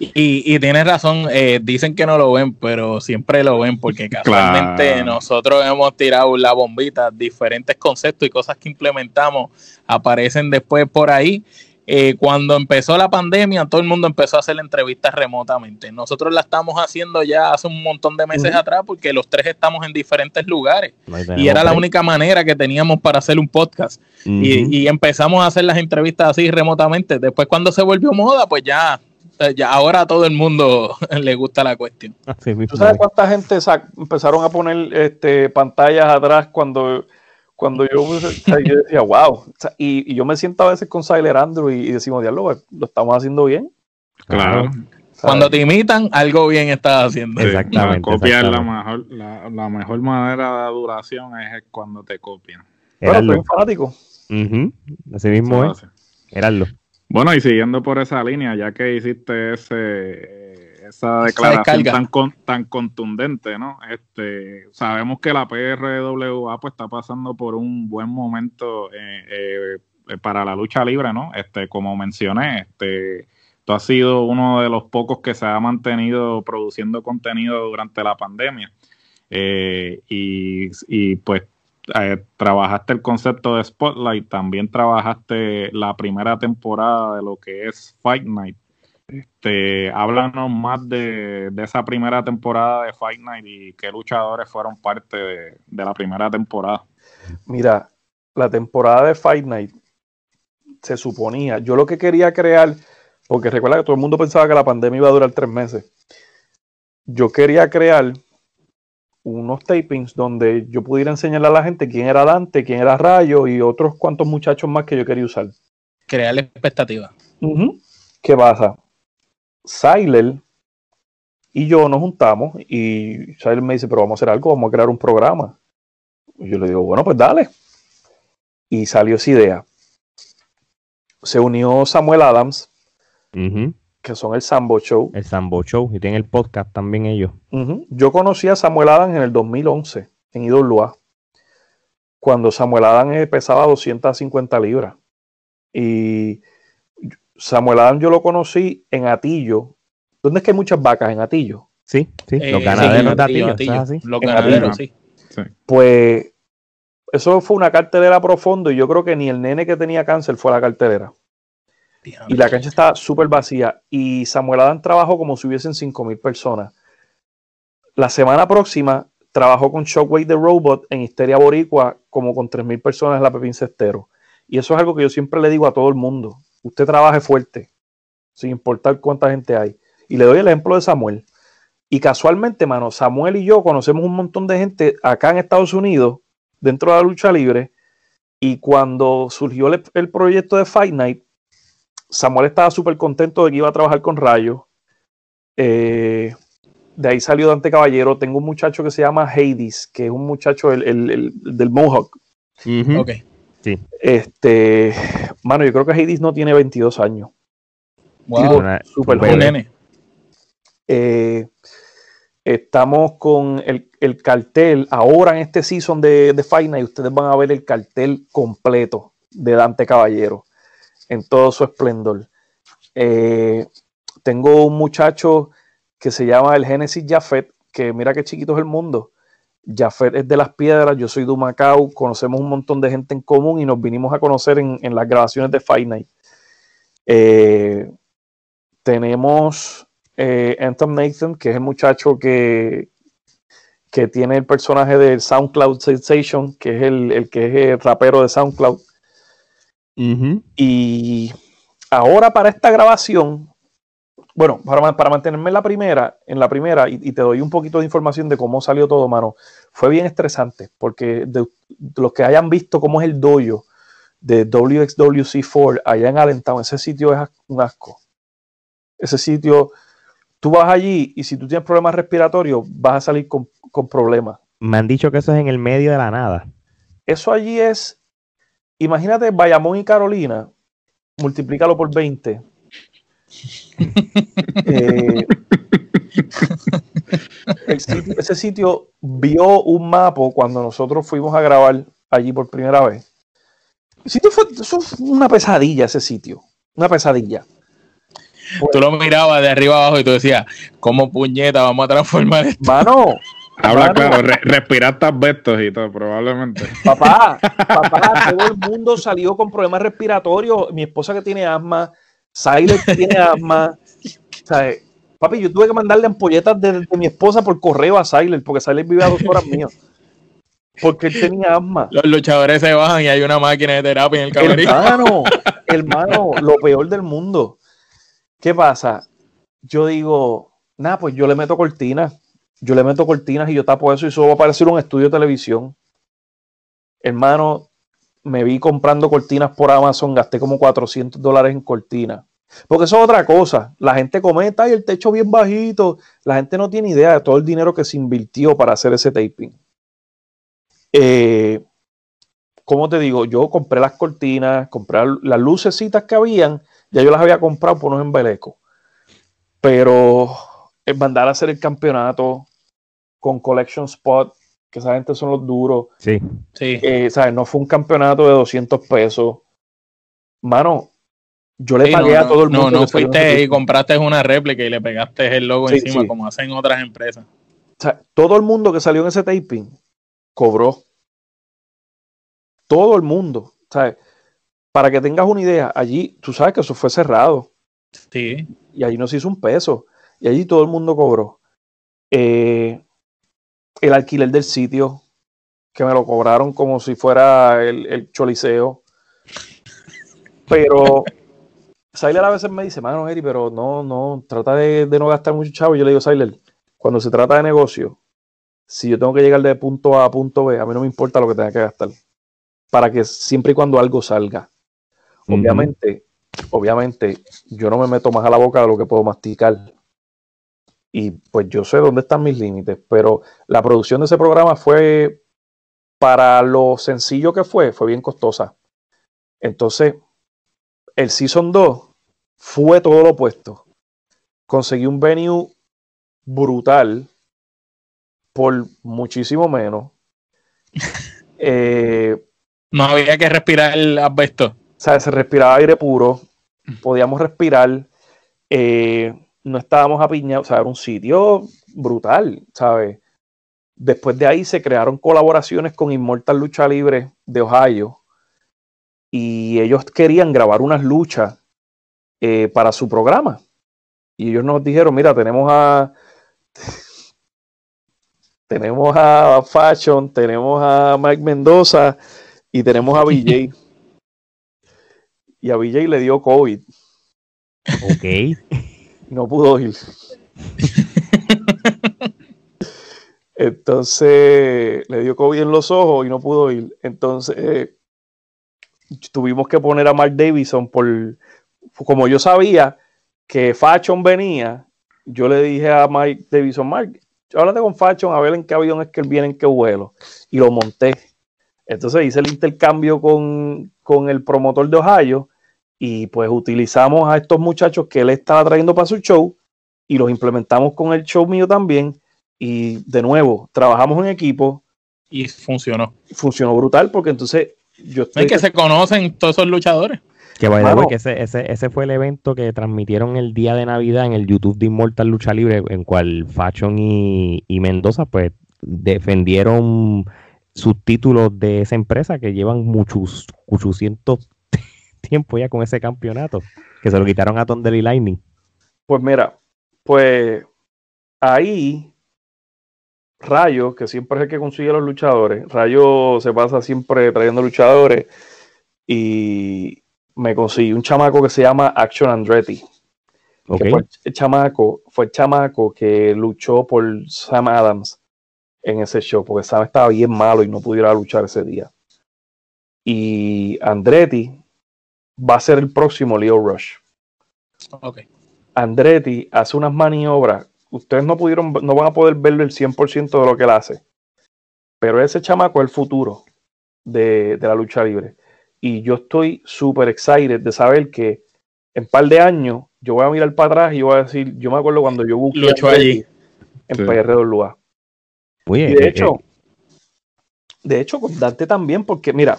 Y, y tienes razón, eh, dicen que no lo ven, pero siempre lo ven porque casualmente Claro. nosotros hemos tirado la bombita, diferentes conceptos y cosas que implementamos aparecen después por ahí. Eh, cuando empezó la pandemia, todo el mundo empezó a hacer entrevistas remotamente. Nosotros la estamos haciendo ya hace un montón de meses atrás porque los tres estamos en diferentes lugares y era la única manera que teníamos para hacer un podcast. Y empezamos a hacer las entrevistas así remotamente. Después cuando se volvió moda, pues ya, ya ahora a todo el mundo [laughs] le gusta la cuestión. ¿Tú sabes es. cuánta gente empezaron a poner este, pantallas atrás cuando, cuando yo, o sea, yo decía, wow? O sea, y, y yo me siento a veces con Siler Andrew y, y decimos, diablo, lo estamos haciendo bien. Claro. Cuando te imitan, algo bien estás haciendo. Sí, Exactamente, la copia es la mejor, la, la mejor manera de duración es cuando te copian. Soy Heraldo. un fanático. Así mismo es. hace. Bueno, y siguiendo por esa línea, ya que hiciste ese, esa declaración tan, con- tan contundente, ¿no? Este, sabemos que la PRWA pues, está pasando por un buen momento eh, eh, para la lucha libre, ¿no? Este, como mencioné, este, tú has sido uno de los pocos que se ha mantenido produciendo contenido durante la pandemia. Eh, y, y, pues eh, trabajaste el concepto de Spotlight, también trabajaste la primera temporada de lo que es Fight Night. Este, háblanos más de, de esa primera temporada de Fight Night y qué luchadores fueron parte de, de la primera temporada. Mira, la temporada de Fight Night se suponía, yo lo que quería crear, porque recuerda que todo el mundo pensaba que la pandemia iba a durar tres meses. Yo quería crear unos tapings donde yo pudiera enseñarle a la gente quién era Dante, quién era Rayo y otros cuantos muchachos más que yo quería usar. Crear la expectativa. Ujú. ¿Qué pasa? Siler y yo nos juntamos y Siler me dice, pero vamos a hacer algo, vamos a crear un programa. Y yo le digo, bueno, pues dale. Y salió esa idea. Se unió Samuel Adams, Ujú. Que son el Sambo Show. El Sambo Show. Y tienen el podcast también ellos. Ujú. Yo conocí a Samuel Adams en el 2011, en IWA, cuando Samuel Adams eh, pesaba 250 libras. Y Samuel Adams yo lo conocí en Atillo. ¿Dónde es que hay muchas vacas? En Atillo. Sí, sí. Eh, los ganaderos sí, de Atillo, así. Los En ganaderos, Atillo. sí. Pues eso fue una cartelera profundo y yo creo que ni el nene que tenía cáncer fue a la cartelera. Y la cancha estaba súper vacía. Y Samuel Adams trabajó como si hubiesen 5.000 personas. La semana próxima trabajó con Shockwave the Robot en Histeria Boricua como con 3.000 personas en la Pepín Cestero. Y eso es algo que yo siempre le digo a todo el mundo. Usted trabaje fuerte, sin importar cuánta gente hay. Y le doy el ejemplo de Samuel. Y casualmente, mano, Samuel y yo conocemos un montón de gente acá en Estados Unidos, dentro de la lucha libre. Y cuando surgió el, el proyecto de Fight Night, Samuel estaba súper contento de que iba a trabajar con Rayo. Eh, de ahí salió Dante Caballero. Tengo un muchacho que se llama Hades, que es un muchacho el- el- el- del Mohawk. Ok. Sí. Este, mano, yo creo que Hades no tiene 22 años. Wow. Súper joven. Eh, Estamos con el, el cartel. Ahora en este season de, de Night, ustedes van a ver el cartel completo de Dante Caballero en todo su esplendor. Eh, tengo un muchacho que se llama el Génesis Jafet, que mira qué chiquito es el mundo. Jafet es de las piedras, yo soy de Macao, conocemos un montón de gente en común y nos vinimos a conocer en, las grabaciones de Fight Night. Eh, tenemos eh, Nathan, que es el muchacho que, que tiene el personaje de SoundCloud Sensation, que es el, el que es el rapero de SoundCloud. Y ahora para esta grabación, bueno, para, para, mantenerme en la primera, en la primera, y, y, te doy un poquito de información de cómo salió todo, mano, fue bien estresante, porque de, de los que hayan visto cómo es el dojo de WXWC4 allá en Allentown, ese sitio es un asco. Ese sitio, tú vas allí y si tú tienes problemas respiratorios, vas a salir con, con problemas. Me han dicho que eso es en el medio de la nada. Eso allí es, imagínate Bayamón y Carolina, multiplícalo por 20. [laughs] eh, sitio, ese sitio vio un mapa cuando nosotros fuimos a grabar allí por primera vez. El sitio fue, fue una pesadilla, ese sitio. Una pesadilla. Tú lo mirabas de arriba abajo y tú decías, ¿cómo puñeta vamos a transformar esto? Mano, Habla claro, re respirar asbestos y todo, probablemente. Papá, [laughs] papá, todo el mundo salió con problemas respiratorios. Mi esposa que tiene asma, Siler que tiene asma. ¿sabes? Papi, yo tuve que mandarle ampolletas de, de mi esposa por correo a Siler, porque Siler vive a dos horas mías. Porque él tenía asma. Los luchadores se bajan y hay una máquina de terapia en el camerino. Hermano, [laughs] hermano, lo peor del mundo. ¿Qué pasa? Yo digo, nada, pues yo le meto cortinas yo le meto cortinas y yo tapo eso y eso va a parecer un estudio de televisión. Hermano, me vi comprando cortinas por Amazon, gasté como 400 dólares en cortinas. Porque eso es otra cosa. La gente comenta y el techo bien bajito. La gente no tiene idea de todo el dinero que se invirtió para hacer ese taping. Eh, como te digo, yo compré las cortinas, compré las lucecitas que habían, ya yo las había comprado por unos embelecos. Pero el mandar a hacer el campeonato con Collection Spot, que esa gente son los duros. Sí. Sí. Eh, ¿sabes? No fue un campeonato de 200 pesos. Mano, yo le Sí, pagué no, a todo el mundo. No, no fuiste y compraste una réplica y le pegaste el logo Sí, encima, sí. como hacen otras empresas. O sea, todo el mundo que salió en ese taping cobró. Todo el mundo. ¿sabes? Para que tengas una idea, allí, tú sabes que eso fue cerrado. Sí. Y allí no se hizo un peso. Y allí todo el mundo cobró. Eh, el alquiler del sitio, que me lo cobraron como si fuera el, el choliseo. Pero Siler a veces me dice, mano, Eri, pero no, no, trata de, de no gastar mucho chavo. Yo le digo, Siler, cuando se trata de negocio, si yo tengo que llegar de punto A a punto B, a mí no me importa lo que tenga que gastar. Para que siempre y cuando algo salga. Obviamente, obviamente, yo no me meto más a la boca de lo que puedo masticar. Y pues yo sé dónde están mis límites, pero la producción de ese programa fue, para lo sencillo que fue, fue bien costosa. Entonces, el Season 2 fue todo lo opuesto. Conseguí un venue brutal por muchísimo menos. [laughs] Eh, No había que respirar el asbesto. o sea, se respiraba aire puro, podíamos respirar, eh, no estábamos apiñados, o sea, era un sitio brutal, ¿sabes? Después de ahí se crearon colaboraciones con Immortal Lucha Libre de Ohio y ellos querían grabar unas luchas eh, para su programa. Y ellos nos dijeron, mira, tenemos a tenemos a Fashion, tenemos a Mike Mendoza y tenemos a BJ. [laughs] y a BJ le dio COVID. Ok. Y no pudo ir. [laughs] Entonces le dio COVID en los ojos y no pudo ir. Entonces eh, tuvimos que poner a Mark Davison por como yo sabía que Fashion venía, yo le dije a Mike Davison, Mark, háblate con Fashion a ver en qué avión es que él viene, en qué vuelo. Y lo monté. Entonces hice el intercambio con, con el promotor de Ohio y pues utilizamos a estos muchachos que él estaba trayendo para su show y los implementamos con el show mío también Y de nuevo, trabajamos en equipo. Y funcionó. Funcionó brutal porque entonces yo estoy... Es que se conocen todos esos luchadores. Que vaya que ese, ese, ese fue el evento que transmitieron el día de Navidad en el YouTube de Immortal Lucha Libre, en cual Fashion y, y Mendoza pues defendieron sus títulos de esa empresa que llevan muchos 800 tiempo ya con ese campeonato, que se lo quitaron a Thunder y Lightning. Pues mira, pues ahí Rayo, que siempre es el que consigue los luchadores, Rayo se pasa siempre trayendo luchadores y me conseguí un chamaco que se llama Action Andretti. Okay. fue el chamaco, fue el chamaco que luchó por Sam Adams en ese show, porque Sam estaba bien malo y no pudiera luchar ese día. Y Andretti va a ser el próximo Leo Rush. Ok. Andretti hace unas maniobras. Ustedes no pudieron, no van a poder verlo el 100% de lo que él hace. Pero ese chamaco es el futuro de, de la lucha libre. Y yo estoy súper excited de saber que en un par de años yo voy a mirar para atrás y voy a decir, yo me acuerdo cuando yo busqué Luchó allí. en Sí. PR2 Oye, y de eh, hecho, eh, de hecho, con Dante también, porque mira,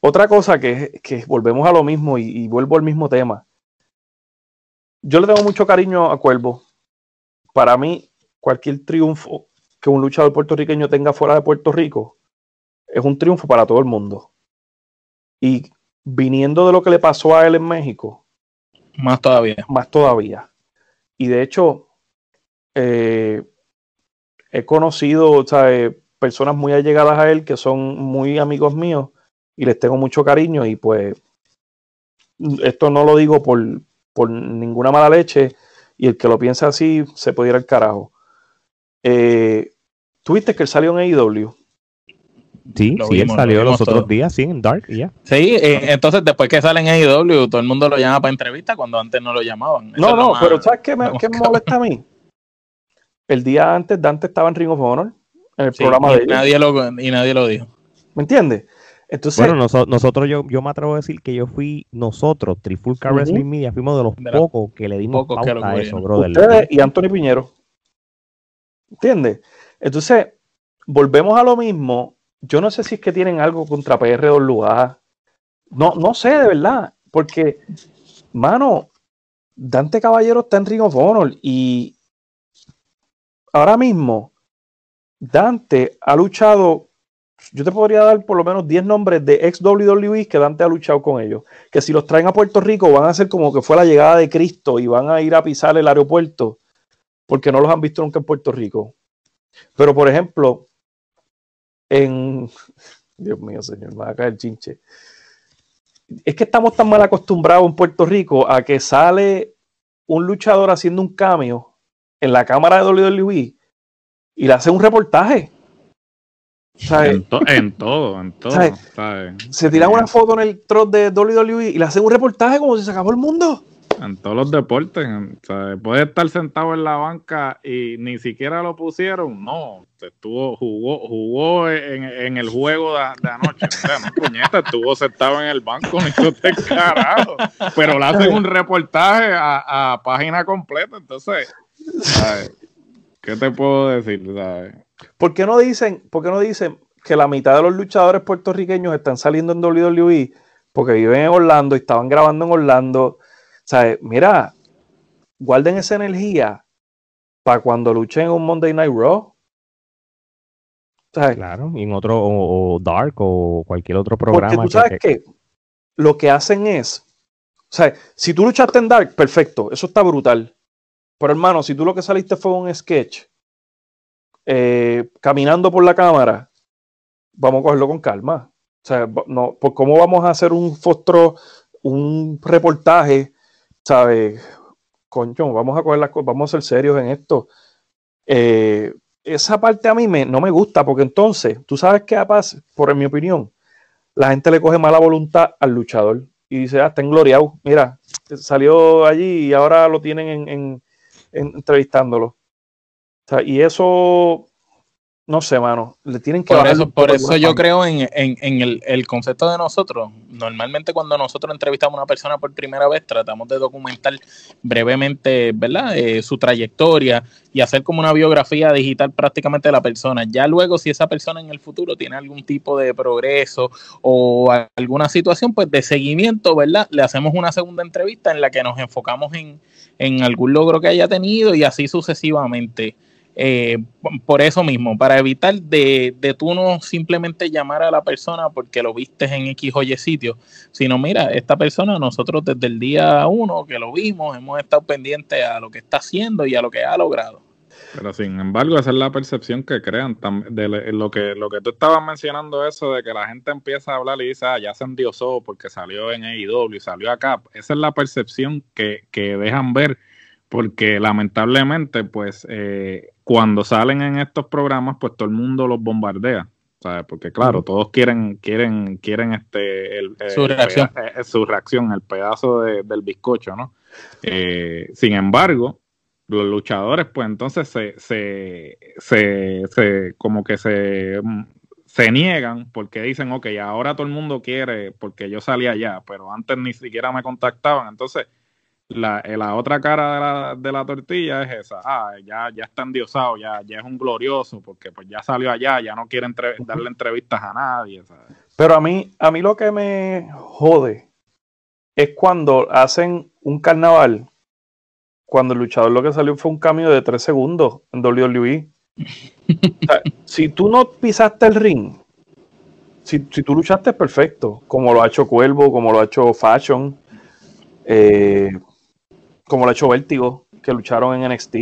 otra cosa que, que volvemos a lo mismo y, y vuelvo al mismo tema. Yo le tengo mucho cariño a Cuervo. Para mí, cualquier triunfo que un luchador puertorriqueño tenga fuera de Puerto Rico es un triunfo para todo el mundo. Y viniendo de lo que le pasó a él en México, Más todavía. más todavía. Y de hecho, eh, he conocido ¿sabes? personas muy allegadas a él que son muy amigos míos y les tengo mucho cariño y pues esto no lo digo por, por ninguna mala leche y el que lo piensa así se puede ir al carajo. Eh, ¿Tuviste que él salió en AEW? sí, lo sí, él lo salió los otros todo. días, sí, en Dark, ya. Sí, eh, entonces después que sale en AEW, todo el mundo lo llama para entrevista cuando antes no lo llamaban. Eso No, no, más- pero ¿sabes qué me, qué me molesta a mí? El día antes Dante estaba en Ring of Honor, en el Sí, programa y de ellos. nadie lo y nadie lo dijo. ¿Me entiendes? Entonces, Bueno, noso- nosotros, yo, yo me atrevo a decir que yo fui, nosotros, Trifulca Ujú. Wrestling Media, fuimos de los De pocos que le dimos pocos que pauta lo a eso, brother. ustedes y Anthony Piñero. ¿Entiendes? Entonces, volvemos a lo mismo. Yo no sé si es que tienen algo contra PR2A. No, no sé, de verdad. Porque, mano, Dante Caballero está en Ring of Honor y ahora mismo Dante ha luchado. Yo te podría dar por lo menos 10 nombres de ex WWE que Dante ha luchado con ellos. Que si los traen a Puerto Rico van a ser como que fue la llegada de Cristo y van a ir a pisar el aeropuerto porque no los han visto nunca en Puerto Rico. Pero, por ejemplo, en. [laughs] Dios mío, señor, me va a caer chinche. Es que estamos tan mal acostumbrados en Puerto Rico a que sale un luchador haciendo un cameo en la cámara de WWE y le hace un reportaje. En, to- en todo, en todo. ¿Sabes? ¿sabes? Se tiran una foto en el trot de WWE y le hacen un reportaje como si se acabó el mundo. En todos los deportes. ¿sabes? Puede estar sentado en la banca y ni siquiera lo pusieron. No, estuvo, jugó, jugó en, en el juego de, de anoche. O sea, no, puñeta, estuvo sentado en el banco, ni tú te carajo. Pero le hacen un reportaje a, a página completa. Entonces, ¿sabes? ¿qué te puedo decir? ¿sabes? ¿Por qué no dicen, por qué no dicen que la mitad de los luchadores puertorriqueños están saliendo en WWE porque viven en Orlando y estaban grabando en Orlando? ¿Sabes? Mira, guarden esa energía para cuando luchen en un Monday Night Raw. ¿Sabes? Claro, y en otro, o, o Dark, o cualquier otro Porque programa. tú sabes que lo que hacen es, o sea, si tú luchaste en Dark, perfecto, eso está brutal. Pero hermano, si tú lo que saliste fue un sketch, eh, caminando por la cámara, vamos a cogerlo con calma. O sea, no, pues ¿cómo vamos a hacer un fostro, un reportaje, ¿sabes? Vamos a coger las cosas, vamos a ser serios en esto. Eh, esa parte a mí me, no me gusta, porque entonces, tú sabes qué pasa, por mi opinión, la gente le coge mala voluntad al luchador y dice, ah, está engloriado, mira, salió allí y ahora lo tienen en, en- en- entrevistándolo. O sea, y eso no sé, mano, le tienen que Por eso, por eso yo creo en, en- en el, el concepto de nosotros. Normalmente cuando nosotros entrevistamos a una persona por primera vez, tratamos de documentar brevemente, ¿verdad? Eh, su trayectoria y hacer como una biografía digital prácticamente de la persona. Ya luego, si esa persona en el futuro tiene algún tipo de progreso o alguna situación, pues de seguimiento, ¿verdad? Le hacemos una segunda entrevista en la que nos enfocamos en, en algún logro que haya tenido y así sucesivamente. Eh, por eso mismo, para evitar de, de tú no simplemente llamar a la persona porque lo viste en X o Y sitio, sino mira, esta persona nosotros desde el día uno que lo vimos, hemos estado pendientes a lo que está haciendo y a lo que ha logrado. Pero sin embargo, esa es la percepción que crean. De lo que, lo que tú estabas mencionando, eso de que la gente empieza a hablar y dice, ah, ya se endiosó porque salió en AEW y salió acá. Esa es la percepción que, que dejan ver, porque lamentablemente, pues, eh, cuando salen en estos programas, pues todo el mundo los bombardea. ¿sabes? Porque claro, todos quieren, quieren, quieren este el, Su el reacción. peda- eh, su reacción, el pedazo de- del bizcocho, ¿no? Eh, sin embargo, los luchadores, pues entonces se, se, se, se- como que se, mm, se niegan porque dicen, ok, ahora todo el mundo quiere porque yo salí allá, pero antes ni siquiera me contactaban. Entonces, la, eh, la otra cara de la, de la tortilla es esa, ah, ya, ya está endiosado, ya, ya es un glorioso porque pues ya salió allá, ya no quiere entre- darle entrevistas a nadie. ¿sabes? Pero a mí, a mí lo que me jode es cuando hacen un carnaval, cuando el luchador lo que salió fue un cambio de tres segundos en WWE. O sea, [laughs] si tú no pisaste el ring, si, si tú luchaste perfecto, como lo ha hecho Cuervo, como lo ha hecho Fashion, eh, como lo ha hecho Vértigo, que lucharon en NXT.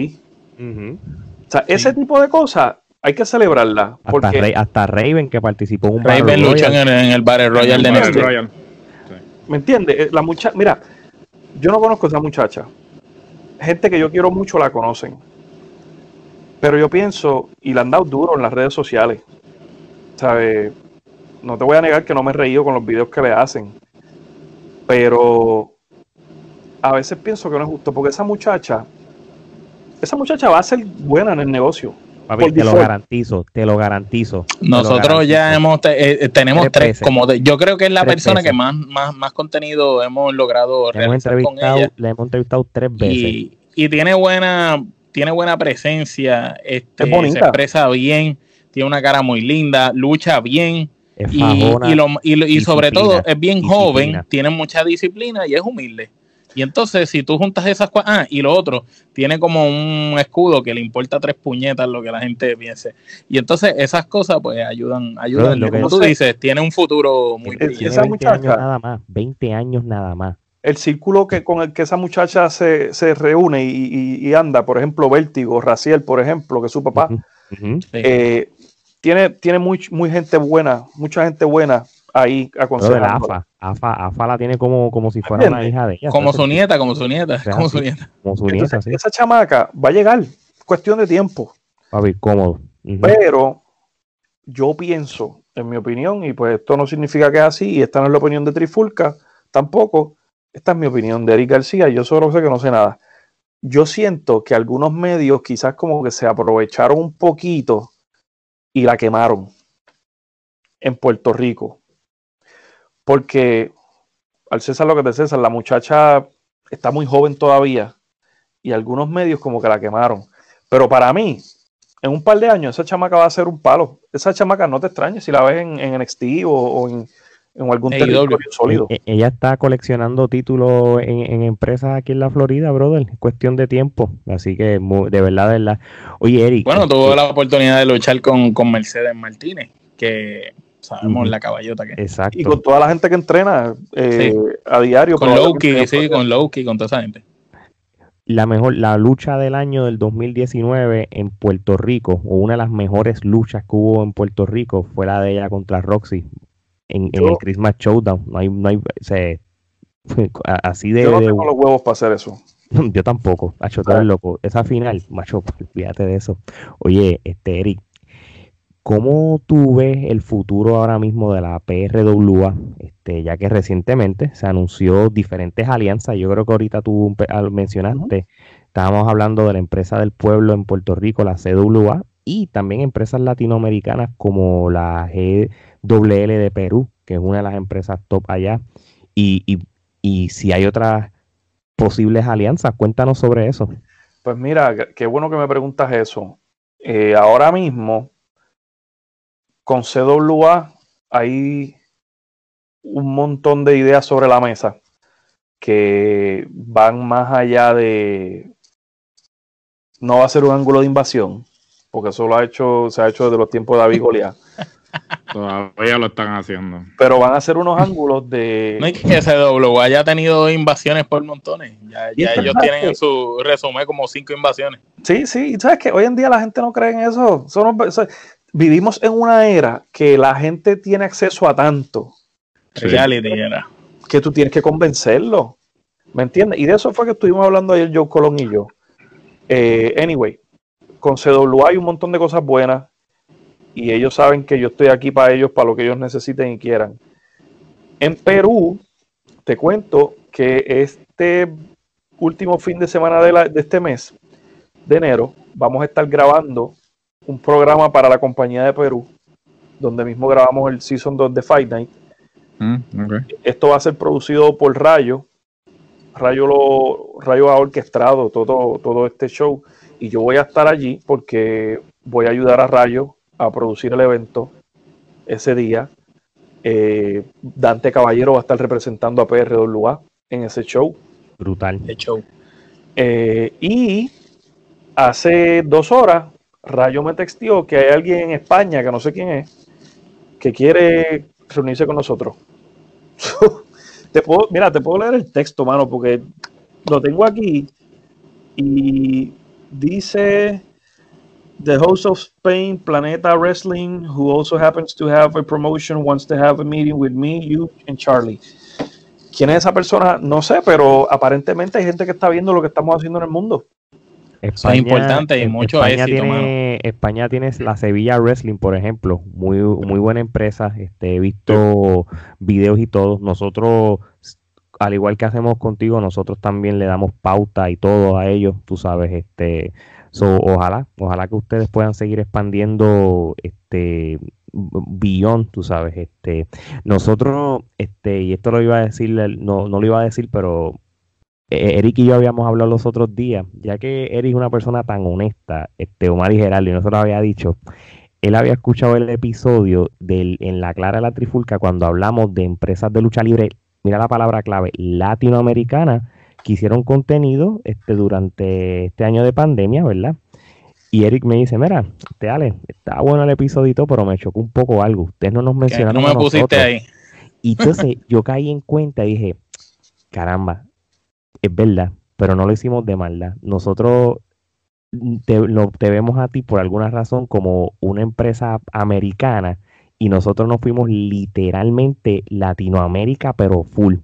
O sea, ese tipo de cosas hay que celebrarla. Hasta, Porque Ra- hasta Raven que participó en un Battle Raven Royale. en el, en el Battle Royale de NXT. Royal. ¿Me entiendes? Eh, La muchacha, mira, yo no conozco a esa muchacha. Gente que yo quiero mucho la conocen. Pero yo pienso, y la han dado duro en las redes sociales. ¿Sabes? No te voy a negar que no me he reído con los videos que le hacen. Pero a veces pienso que no es justo, porque esa muchacha, esa muchacha va a ser buena en el negocio. Papi, te lo garantizo, te lo garantizo. lo Nosotros ya hemos te- eh, eh, tenemos Tres como de- yo creo que es la Tres persona que más, más, más contenido hemos logrado Le hemos realizar con entrevistado, ella. le hemos entrevistado tres veces. y, y tiene buena tiene buena presencia este, Es bonita. se expresa bien tiene una cara muy linda lucha bien Es y, fajona, y, lo- y lo- y sobre todo es bien disciplina. joven tiene mucha disciplina y es humilde y entonces si tú juntas esas cosas ah y lo otro tiene como un escudo que le importa tres puñetas lo que la gente piense. Y entonces esas cosas pues ayudan ayudan. Lo como que- tú dices tiene un futuro muy Tiene brillante. esa 20 años nada más, 20 años nada más. el círculo que con el que esa muchacha se, se reúne y, y- y anda, por ejemplo, Vértigo, Raciel, por ejemplo, que es su papá, eh, tiene, tiene muy, muy gente buena, mucha gente buena ahí aconsejando. AFA, AFA, AFA la tiene como, como si fuera una hija de ella. como su nieta como su nieta sea, como su nieta Como su Entonces, nieta, sí. esa chamaca va a llegar, cuestión de tiempo. Papi, cómodo. Ujú. Pero yo pienso, en mi opinión, y pues esto no significa que es así, y esta no es la opinión de Trifulca, tampoco, esta es mi opinión de Eric García, yo solo sé que no sé nada. Yo siento que algunos medios quizás como que se aprovecharon un poquito y la quemaron en Puerto Rico. Porque al César lo que te César, la muchacha está muy joven todavía y algunos medios como que la quemaron. Pero para mí, en un par de años, esa chamaca va a ser un palo. Esa chamaca no te extrañes si la ves en, en NXT o, o en, en algún AEW. territorio sólido. E- Ella está coleccionando títulos en, en empresas aquí en la Florida, brother. Es cuestión de tiempo. Así que, de verdad, de verdad. Oye, Eric. Bueno, este, tuvo la oportunidad de luchar con, con Mercedes Martínez, que sabemos la caballota que es. Exacto. Y con toda la gente que entrena eh, Sí. a diario. Con ella sí, con Loki, con toda esa gente. la mejor, la lucha del año del 2019 en Puerto Rico, o una de las mejores luchas que hubo en Puerto Rico, fue la de ella contra Roxy en, el Christmas Showdown. No hay, no hay, se- [laughs] así de, Yo no de- tengo los huevos para hacer eso. [laughs] yo tampoco, macho, eres loco. Esa final, macho, olvídate de eso. Oye, este Eric, ¿cómo tú ves el futuro ahora mismo de la PRWA? Este, ya que recientemente se anunció diferentes alianzas. Yo creo que ahorita tú mencionaste, estábamos hablando de la empresa del pueblo en Puerto Rico, la CWA, y también empresas latinoamericanas como la GWL de Perú, que es una de las empresas top allá. Y, y, y si hay otras posibles alianzas, cuéntanos sobre eso. Pues mira, qué bueno que me preguntas eso. Eh, ahora mismo, con CWA hay un montón de ideas sobre la mesa que van más allá de no va a ser un ángulo de invasión, porque eso lo ha hecho, se ha hecho desde los tiempos de David Goliat. [laughs] Todavía lo están haciendo. Pero van a ser unos ángulos de. No es que CW haya tenido invasiones por montones. Ya, ya ellos tienen en su resumen como cinco invasiones. Sí, sí. ¿Sabes que Hoy en día la gente no cree en eso. Son, vivimos en una era que la gente tiene acceso a tanto. Reality era. Que tú tienes que convencerlo. ¿Me entiendes? Y de eso fue que estuvimos hablando ayer Joe Colón y yo. Eh, anyway, con CWA hay un montón de cosas buenas y ellos saben que yo estoy aquí para ellos, para lo que ellos necesiten y quieran. En Perú, te cuento que este último fin de semana de, de este mes, de enero, vamos a estar grabando un programa para la compañía de Perú, donde mismo grabamos el Season 2 de Fight Night. Mm, Esto va a ser producido por Rayo. Rayo, lo, Rayo ha orquestado todo, todo este show y yo voy a estar allí porque voy a ayudar a Rayo a producir el evento ese día. Eh, Dante Caballero va a estar representando a PRWA en ese show. Brutal. El show. Eh, y hace dos horas, Rayo me textió que hay alguien en España, que no sé quién es, que quiere reunirse con nosotros. [laughs] te puedo, mira, te puedo leer el texto, mano, porque lo tengo aquí y dice the host of Spain Planeta Wrestling, who also happens to have a promotion, wants to have a meeting with me, you and Charlie. ¿Quién es esa persona? No sé, pero aparentemente hay gente que está viendo lo que estamos haciendo en el mundo. España, es importante y mucho España éxito, tiene, España tiene la Sevilla Wrestling, por ejemplo, muy, muy buena empresa. Este, he visto videos y todo. Nosotros, al igual que hacemos contigo, nosotros también le damos pauta y todo a ellos, tú sabes, este, so, ojalá, ojalá que ustedes puedan seguir expandiendo este billón, tú sabes, este, nosotros, este, y esto lo iba a decir, no, no lo iba a decir, pero Eric y yo habíamos hablado los otros días, ya que Eric es una persona tan honesta, este Omar y Geraldo, y nosotros había dicho, él había escuchado el episodio del, en la Clara de la Trifulca cuando hablamos de empresas de lucha libre, mira la palabra clave, latinoamericana, que hicieron contenido este, durante este año de pandemia, ¿verdad? Y Eric me dice, mira, este Ale, está bueno el episodio, pero me chocó un poco algo. Ustedes no nos mencionaron. No me pusiste ahí. Y entonces yo caí en cuenta y dije, caramba, es verdad, pero no lo hicimos de maldad. Nosotros te, lo, te vemos a ti por alguna razón como una empresa americana y nosotros nos fuimos literalmente Latinoamérica, pero full.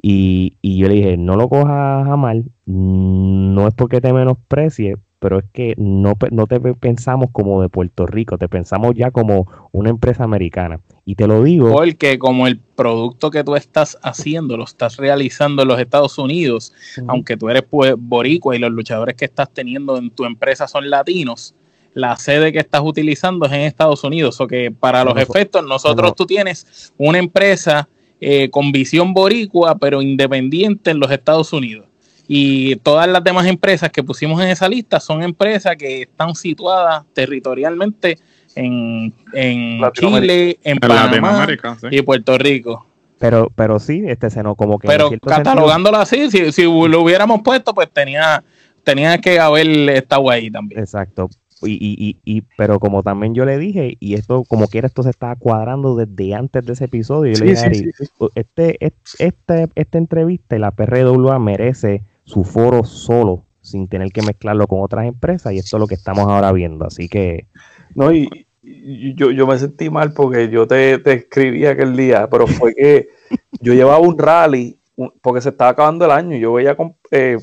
Y, y yo le dije, no lo cojas a mal, no es porque te menosprecie, pero es que no, no te pensamos como de Puerto Rico, te pensamos ya como una empresa americana. Y te lo digo. Porque como el producto que tú estás haciendo lo estás realizando en los Estados Unidos, uh -huh. aunque tú eres pues, boricua y los luchadores que estás teniendo en tu empresa son latinos, la sede que estás utilizando es en Estados Unidos. O que para los efectos, nosotros no. tú tienes una empresa eh, con visión boricua, pero independiente en los Estados Unidos. Y todas las demás empresas que pusimos en esa lista son empresas que están situadas territorialmente en, en Chile, en, en Panamá sí. y Puerto Rico. Pero, pero sí, este seno como que. Pero catalogándolo así, si, si, lo hubiéramos puesto, pues tenía, tenía que haber estado ahí también. Exacto. Y, y, y, pero como también yo le dije, y esto como quiera esto se estaba cuadrando desde antes de ese episodio, yo sí, le dije, sí, sí, este, este, esta entrevista y la PRWA merece su foro solo, sin tener que mezclarlo con otras empresas, y esto es lo que estamos ahora viendo. Así que. No, y, y yo, yo me sentí mal porque yo te, te escribí aquel día, pero fue que [laughs] yo llevaba un rally, porque se estaba acabando el año, y yo veía con, eh,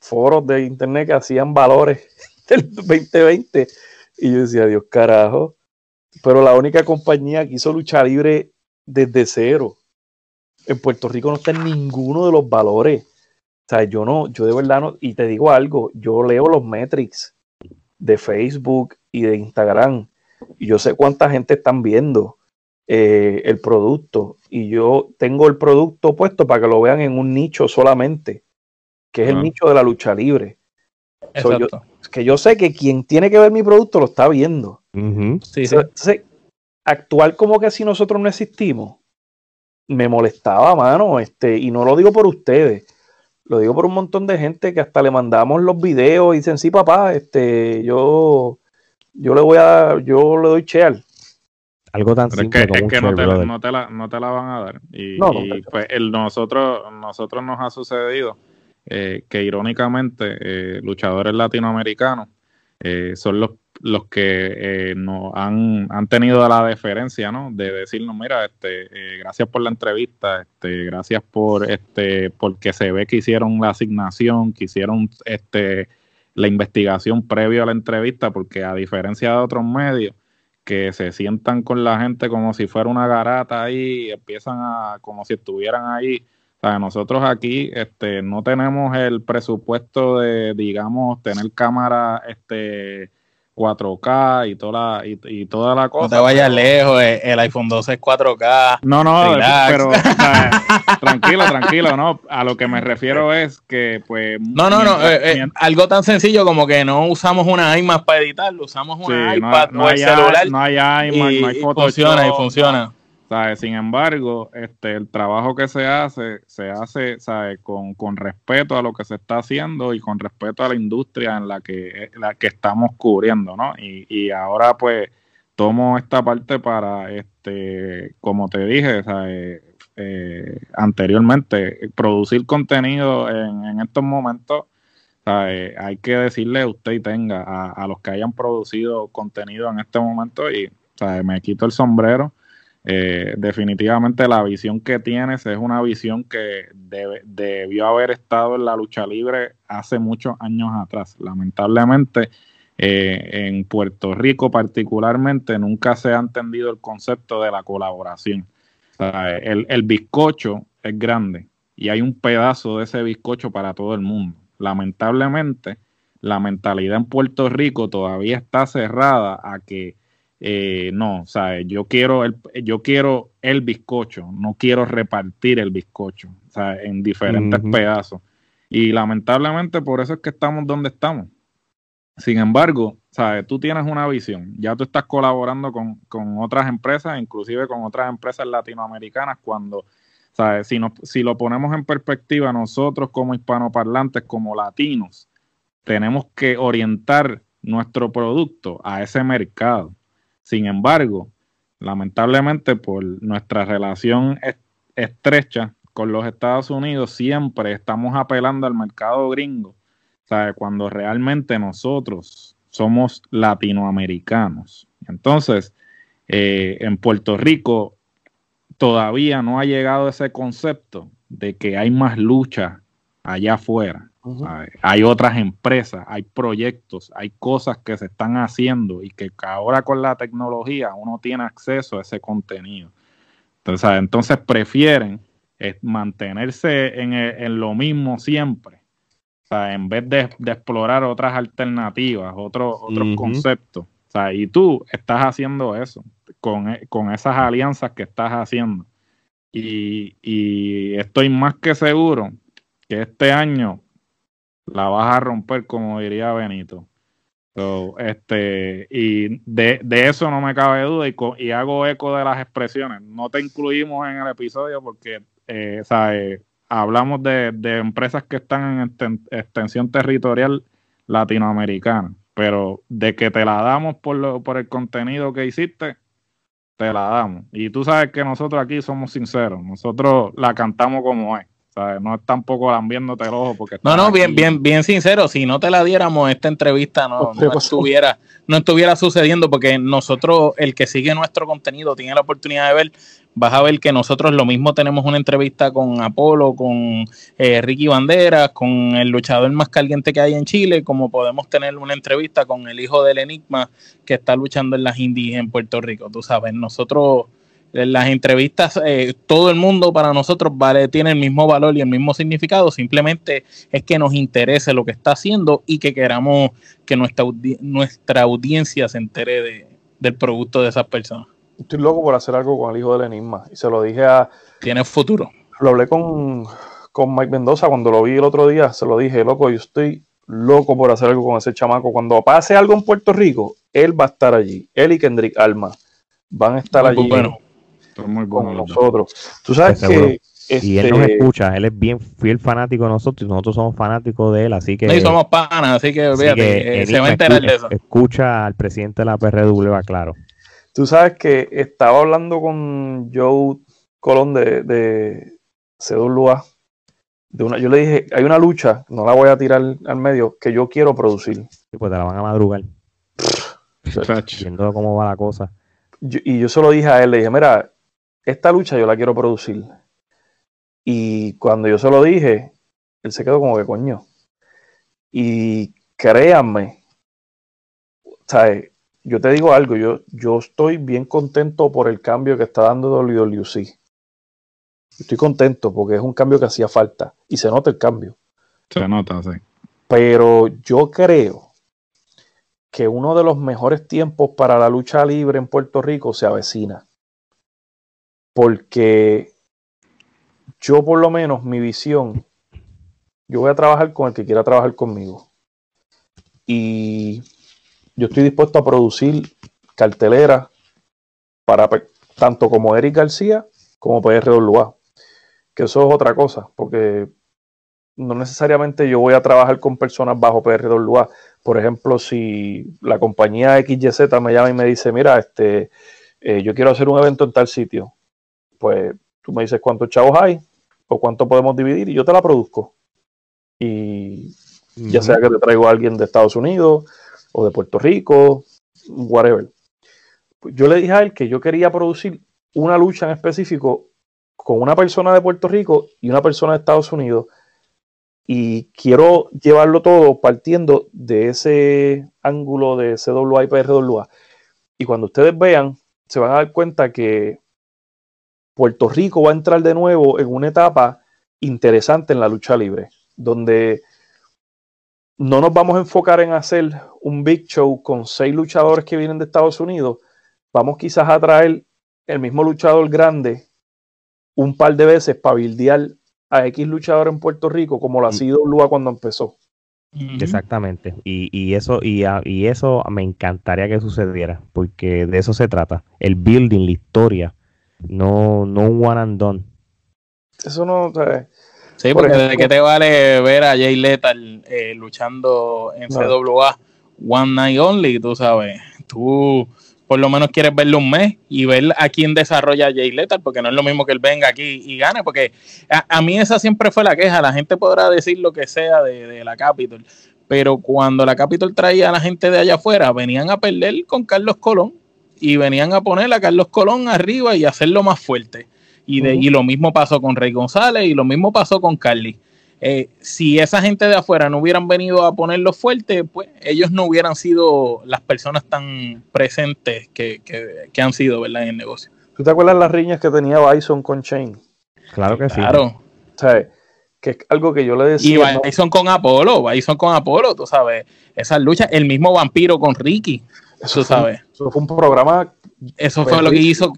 foros de internet que hacían valores [laughs] del 2020, y yo decía, Dios carajo, pero la única compañía que hizo lucha libre desde cero en Puerto Rico no está en ninguno de los valores. O sea, yo no, yo de verdad no, y te digo algo, yo leo los metrics de Facebook y de Instagram. Y yo sé cuánta gente están viendo eh, el producto. Y yo tengo el producto puesto para que lo vean en un nicho solamente, que es el Ah. nicho de la lucha libre. So, yo- que yo sé que quien tiene que ver mi producto lo está viendo. Ujú. Sí, sí. Entonces, actuar como que si nosotros no existimos, me molestaba, mano, este, y no lo digo por ustedes, lo digo por un montón de gente que hasta le mandamos los videos y dicen, sí, papá, este, yo, yo le voy a, yo le doy share. Algo tan Pero es simple que, como es que no, te, brother. no, te la, no te la van a dar. Y, No, no, y, pues el, nosotros, nosotros nos ha sucedido eh, que irónicamente eh, luchadores latinoamericanos eh, son los, los que eh, nos han, han tenido la deferencia, ¿no? De decirnos, mira, este, eh, gracias por la entrevista, este, gracias por, este, porque se ve que hicieron la asignación, que hicieron, este, la investigación previo a la entrevista, porque a diferencia de otros medios que se sientan con la gente como si fuera una garata ahí empiezan a como si estuvieran ahí. O sea, nosotros aquí este, no tenemos el presupuesto de, digamos, tener cámara este 4K y toda la, y, y toda la cosa. No te vayas lejos, el iPhone 12 es 4K. no, no, Relax. pero o sea, [laughs] tranquilo, tranquilo, no. A lo que me refiero es que, pues. No, no, no. mientras- eh, eh, algo tan sencillo como que no usamos una iMac para editarlo, usamos una sí, iPad no hay, celular. no hay iMac, y- no hay y Photoshop, funciona y funciona. ¿Sabes? Sin embargo, este, el trabajo que se hace, se hace. Con, con respeto a lo que se está haciendo y con respeto a la industria en la que, la que estamos cubriendo, ¿no? Y, y ahora pues tomo esta parte para, este, como te dije. Eh, anteriormente, producir contenido en, en estos momentos, hay que decirle usted y tenga a, a los que hayan producido contenido en este momento y me quito el sombrero. Eh, definitivamente la visión que tienes es una visión que debió haber estado en la lucha libre hace muchos años atrás. Lamentablemente, eh, en Puerto Rico particularmente, nunca se ha entendido el concepto de la colaboración. El bizcocho es grande y hay un pedazo de ese bizcocho para todo el mundo. Lamentablemente, la mentalidad en Puerto Rico todavía está cerrada a que eh, no, sea, yo quiero el, yo quiero el bizcocho, no quiero repartir el bizcocho, o sea, en diferentes pedazos. Y lamentablemente por eso es que estamos donde estamos. Sin embargo, ¿sabes? tú tienes una visión, ya tú estás colaborando con, con otras empresas, inclusive con otras empresas latinoamericanas, cuando, ¿sabes? Si, nos, si lo ponemos en perspectiva, nosotros como hispanoparlantes, como latinos, tenemos que orientar nuestro producto a ese mercado. Sin embargo, lamentablemente por nuestra relación est- estrecha con los Estados Unidos, siempre estamos apelando al mercado gringo, ¿sabe? cuando realmente nosotros somos latinoamericanos. Entonces, eh, en Puerto Rico todavía no ha llegado ese concepto de que hay más lucha allá afuera. Hay otras empresas, hay proyectos, hay cosas que se están haciendo y que ahora con la tecnología uno tiene acceso a ese contenido. Entonces, entonces prefieren eh, mantenerse en, el- en lo mismo siempre. O sea, en vez de, de explorar otras alternativas, otros, conceptos. O sea, y tú estás haciendo eso con, e- con esas alianzas que estás haciendo. Y, y estoy más que seguro que este año la vas a romper, como diría Benito. Este, y de, de eso no me cabe duda y, y hago eco de las expresiones. No te incluimos en el episodio porque eh, ¿sabes? hablamos de, de empresas que están en exten- extensión territorial latinoamericana, pero de que te la damos por, lo, por el contenido que hiciste, te la damos. Y tú sabes que nosotros aquí somos sinceros, nosotros la cantamos como es. ¿Sabes? No es tampoco lambiéndote el ojo porque No, no, bien, aquí. bien, bien sincero. Si no te la diéramos, esta entrevista no, Hombre, no pues, estuviera, no estuviera sucediendo, porque nosotros, el que sigue nuestro contenido, tiene la oportunidad de ver, vas a ver que nosotros lo mismo tenemos una entrevista con Apolo, con eh, Ricky Banderas, con el luchador más caliente que hay en Chile, como podemos tener una entrevista con el hijo del Enigma que está luchando en las indies en Puerto Rico. Tú sabes, nosotros las entrevistas, eh, todo el mundo para nosotros vale, tiene el mismo valor y el mismo significado, simplemente es que nos interese lo que está haciendo y que queramos que nuestra, nuestra audiencia se entere de, del producto de esas personas. Estoy loco por hacer algo con el hijo del enigma y se lo dije a... Tiene futuro. Lo hablé con, con Mike Mendoza cuando lo vi el otro día, se lo dije, loco, yo estoy loco por hacer algo con ese chamaco. Cuando pase algo en Puerto Rico, él va a estar allí. Él y Kendrick Alma van a estar allí. Bueno, muy con nosotros. Tú sabes Pues que Y él nos este, escucha, él es bien fiel fanático de nosotros y nosotros somos fanáticos de él, así que... y somos panas, así que así olvídate, que, eh, se va a enterar de escucha, eso. escucha al presidente de la PRW, claro. Tú sabes que estaba hablando con Joe Colón de, de CWA. De una, yo le dije, hay una lucha, no la voy a tirar al medio, que yo quiero producir. Sí, pues te la van a madrugar. Viendo cómo va la cosa. Yo- y yo se lo dije a él, le dije, mira, esta lucha yo la quiero producir. Y cuando yo se lo dije, él se quedó como que coño. Y créanme, ¿sabes? yo te digo algo, yo, yo estoy bien contento por el cambio que está dando WWC. Estoy contento porque es un cambio que hacía falta y se nota el cambio. Se nota, sí. Pero yo creo que uno de los mejores tiempos para la lucha libre en Puerto Rico se avecina. Porque yo por lo menos mi visión, yo voy a trabajar con el que quiera trabajar conmigo. Y yo estoy dispuesto a producir carteleras para pe- tanto como Eric García como PRWA. Que eso es otra cosa, porque no necesariamente yo voy a trabajar con personas bajo PRWA. Por ejemplo, si la compañía XYZ me llama y me dice, mira, este, eh, yo quiero hacer un evento en tal sitio, pues tú me dices cuántos chavos hay o cuánto podemos dividir y yo te la produzco. Y ya sea que te traigo a alguien de Estados Unidos o de Puerto Rico, whatever. Yo le dije a él que yo quería producir una lucha en específico con una persona de Puerto Rico y una persona de Estados Unidos y quiero llevarlo todo partiendo de ese ángulo de CWA y PRWA. Y cuando ustedes vean, se van a dar cuenta que Puerto Rico va a entrar de nuevo en una etapa interesante en la lucha libre, donde no nos vamos a enfocar en hacer un big show con seis luchadores que vienen de Estados Unidos. Vamos quizás a traer el mismo luchador grande un par de veces para bildear a X luchador en Puerto Rico como lo ha sido Lua cuando empezó. Exactamente. Y, y eso, y eso me encantaría que sucediera, porque de eso se trata. El building, la historia, no, no un one and done. Eso no. sea, Sí, por porque de qué te vale ver a Jay Lethal eh, luchando en No. CWA One Night Only, tú sabes. Tú por lo menos quieres verlo un mes y ver a quién desarrolla a Jay Lethal, porque no es lo mismo que él venga aquí y gane, porque a, a mí esa siempre fue la queja. La gente podrá decir lo que sea de, de la Capitol, pero cuando la Capitol traía a la gente de allá afuera, venían a perder con Carlos Colón y venían a poner a Carlos Colón arriba y hacerlo más fuerte. Y, de, y lo mismo pasó con Rey González y lo mismo pasó con Carly. Eh, si esa gente de afuera no hubieran venido a ponerlo fuerte, pues ellos no hubieran sido las personas tan presentes que, que- que han sido ¿verdad? en el negocio. ¿Tú te acuerdas las riñas que tenía Bison con Shane? Claro que sí. Claro. O sea, que es algo que yo le Y decía. ¿no? Bison con Apolo, Bison con Apolo, tú sabes, esas luchas, el mismo vampiro con Ricky, Eso tú sabes. Eso fue un programa. Eso fue lo que hizo,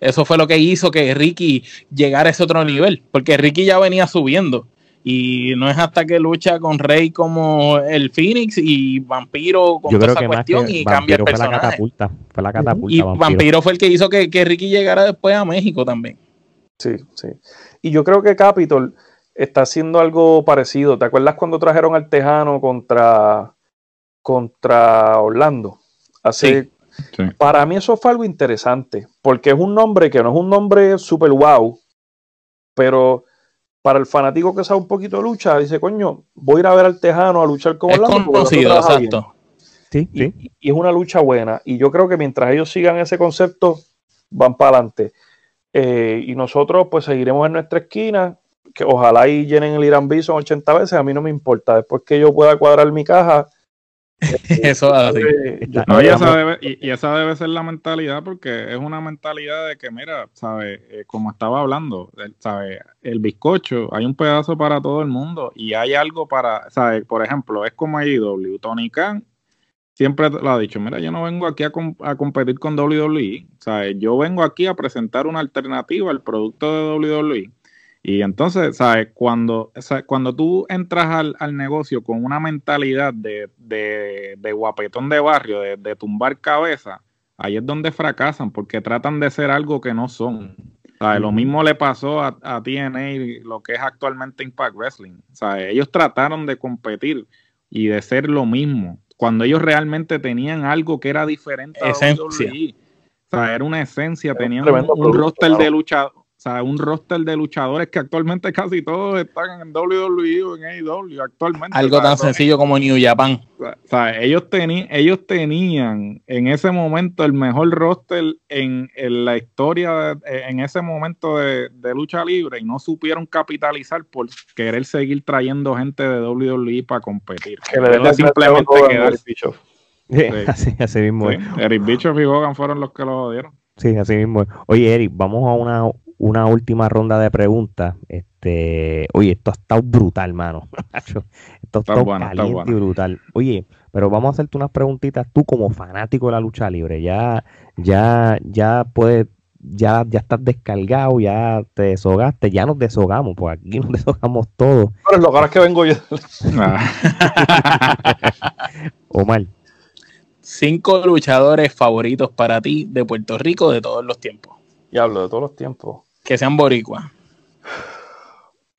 eso fue lo que hizo que Ricky llegara a ese otro nivel, porque Ricky ya venía subiendo. Y no es hasta que lucha con Rey como el Phoenix y Vampiro con Yo toda creo esa que más que cuestión y cambia el Vampiro fue la personaje. catapulta. Fue la catapulta. Y Vampiro. Vampiro fue el que hizo que, que Ricky llegara después a México también. Sí, sí. Y yo creo que Capitol está haciendo algo parecido. ¿Te acuerdas cuando trajeron al Tejano contra, contra Orlando? Hace, Sí. Para mí eso fue algo interesante, porque es un nombre que no es un nombre super wow, pero para el fanático que sabe un poquito de lucha, dice, coño, voy a ir a ver al Tejano a luchar con Es Orlando. otro conocido, trabaja bien". exacto. Sí, Y, sí. y es una lucha buena. Y yo creo que mientras ellos sigan ese concepto, van para adelante. Eh, y nosotros pues seguiremos en nuestra esquina, que ojalá y llenen el Irán Bison 80 veces, a mí no me importa. Después que yo pueda cuadrar mi caja, [laughs] Eso [laughs] No, y esa, debe, y, y esa debe ser la mentalidad porque es una mentalidad de que, mira, ¿sabes? Eh, como estaba hablando, el- ¿sabes? El bizcocho, hay un pedazo para todo el mundo y hay algo para, ¿sabes? Por ejemplo, es como AEW, Tony Khan siempre lo ha dicho, mira, yo no vengo aquí a, com- a competir con WWE, ¿sabes? Yo vengo aquí a presentar una alternativa al producto de WWE. Y entonces, ¿sabes? Cuando, cuando tú entras al, al negocio con una mentalidad de, de, de guapetón de barrio, de, de tumbar cabeza, ahí es donde fracasan, porque tratan de ser algo que no son. ¿Sabes? Lo mismo le pasó a, a TNA, lo que es actualmente Impact Wrestling. ¿Sabes? Ellos trataron de competir y de ser lo mismo, cuando ellos realmente tenían algo que era diferente a. WWE. O sea, era una esencia, tenían un, un roster de claro. O sea, un roster de luchadores que actualmente casi todos están en WWE o en AEW actualmente. Algo tan sencillo como New Japan. O sea, ellos, ellos tenían en ese momento el mejor roster en, en la historia, de- en ese momento de, de lucha libre y no supieron capitalizar por querer seguir trayendo gente de WWE para competir. Que le simplemente todo a quedar- Eric Bischoff. [laughs] así, así mismo. Sí, es. Eric Bischoff y Hogan fueron los que lo odiaron. Sí, así mismo. Oye, Eric, vamos a una, una última ronda de preguntas. Este, oye, esto ha estado brutal, mano. [laughs] Esto ha Está estado bueno, caliente bueno. y brutal. Oye, pero vamos a hacerte unas preguntitas tú como fanático de la lucha libre. Ya, ya, ya puedes, ya, ya estás descargado, ya te deshogaste, ya nos deshogamos, pues aquí nos [laughs] deshogamos todos. Pero lo es que vengo yo. [laughs] Omar, Cinco luchadores favoritos para ti de Puerto Rico de todos los tiempos. Diablo, de todos los tiempos. Que sean boricuas.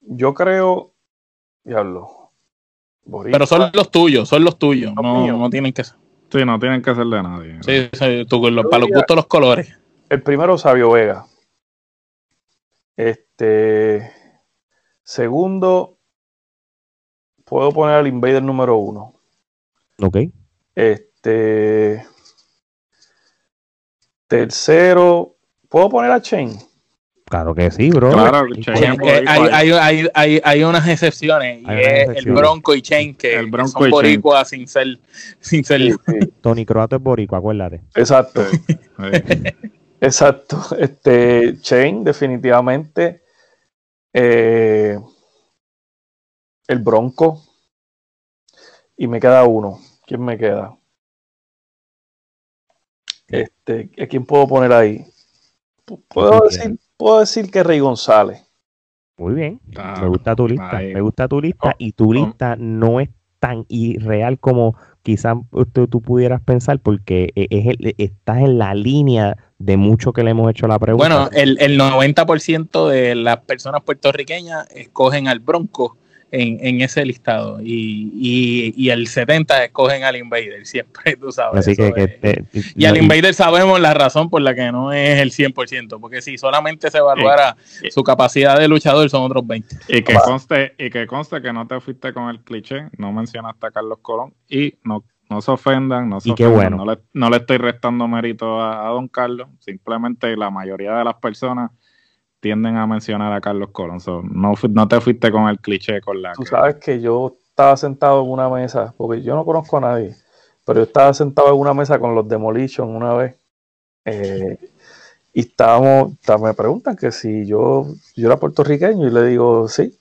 Yo creo. Diablo. Boricua. Pero son los tuyos, son los tuyos. Los No, no tienen que ser. Sí, no tienen que ser de nadie. Sí, sí, tú, los- Yo para los gustos, los colores. El primero, Sabio Vega. Este. Segundo, puedo poner al Invader número uno. ok. Este. Tercero, ¿puedo poner a Chain? Claro que sí, bro. Claro, Chain. Eh, eh, hay, boricua. hay, hay, hay, hay unas excepciones. Y Hay es el. Bronco y Chain, que El Bronco son boricuas sin ser. Sin ser Sí, sí, [laughs] Tony Croato es boricua, acuérdate. Exacto. Exacto. Este, Chain, definitivamente. Eh, el Bronco. Y me queda uno. ¿Quién me queda? Este, ¿a quién puedo poner ahí? Puedo decir, puedo decir que Rey González. Muy bien. Ah, Me gusta tu lista. ahí. Me gusta tu lista Oh, y tu oh. lista no es tan irreal como quizás tú, tú pudieras pensar porque e- es el- estás en la línea de mucho que le hemos hecho la pregunta. Bueno, el, el 90% de las personas puertorriqueñas escogen al Bronco en, en ese listado y, y, y el 70% escogen al Invader, [laughs] siempre, tú sabes. Así que, eso que es. te- y al Invader sabemos la razón por la que no es el 100%, porque si solamente se evaluara Eh, su capacidad de luchador son otros 20. Y que conste, y que conste que no te fuiste con el cliché, no mencionaste a Carlos Colón y no, no se ofendan, no se Y qué ofendan, bueno. no, le, no le estoy restando mérito a, a don Carlos, simplemente la mayoría de las personas tienden a mencionar a Carlos Colón, so, no, no te fuiste con el cliché con la Tú que- sabes que yo estaba sentado en una mesa, porque yo no conozco a nadie, pero yo estaba sentado en una mesa con los Demolition una vez. eh, y estábamos, me preguntan que si yo, yo era puertorriqueño y le digo sí.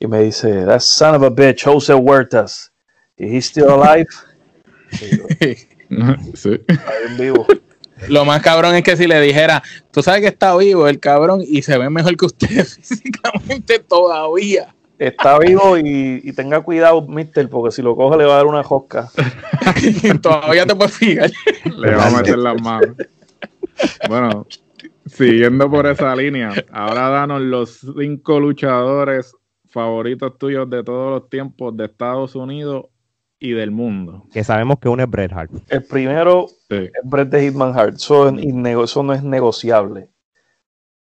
Y me dice, that son of a bitch, Jose Huertas, is he still alive? [laughs] Sí. "Está bien vivo. Lo más cabrón es que si le dijera, tú sabes que está vivo el cabrón y se ve mejor que usted [laughs] físicamente todavía. Está vivo y, y tenga cuidado, mister, porque si lo coge le va a dar una josca. [laughs] todavía te puedes fijar. le va a meter las [laughs] manos. Bueno, siguiendo por esa línea, ahora danos los cinco luchadores favoritos tuyos de todos los tiempos de Estados Unidos y del mundo. que sabemos que uno es Bret Hart. El primero Sí. es Bret de Hitman Hart. Eso, eso no es negociable.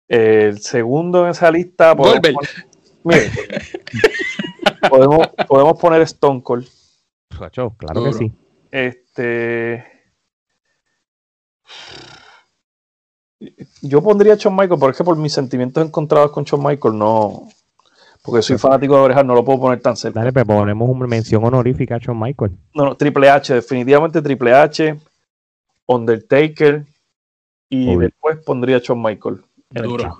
El segundo en esa lista. podemos poner- mire, [laughs] podemos, podemos poner Stone Cold. Claro que sí. Este. Yo pondría a Shawn Michael, porque por mis sentimientos encontrados con Shawn Michael no. Porque soy fanático de Hart, no lo puedo poner tan cerca. Dale, pues ponemos una mención honorífica a Shawn Michael. No, no, Triple H, definitivamente Triple H, Undertaker y Obvio. después pondría a Shawn Michael. Duro.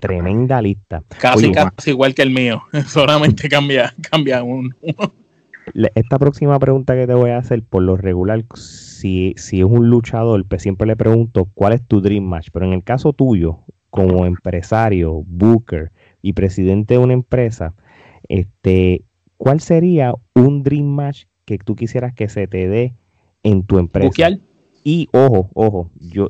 tremenda lista. Casi, Oye, casi igual que el mío. [laughs] Solamente cambia, cambia un, uno. esta próxima pregunta que te voy a hacer, por lo regular, si, si es un luchador, pues siempre le pregunto cuál es tu dream match. Pero en el caso tuyo, como empresario, booker y presidente de una empresa, este, ¿cuál sería un dream match que tú quisieras que se te dé en tu empresa? Buquear. Y ojo, ojo, yo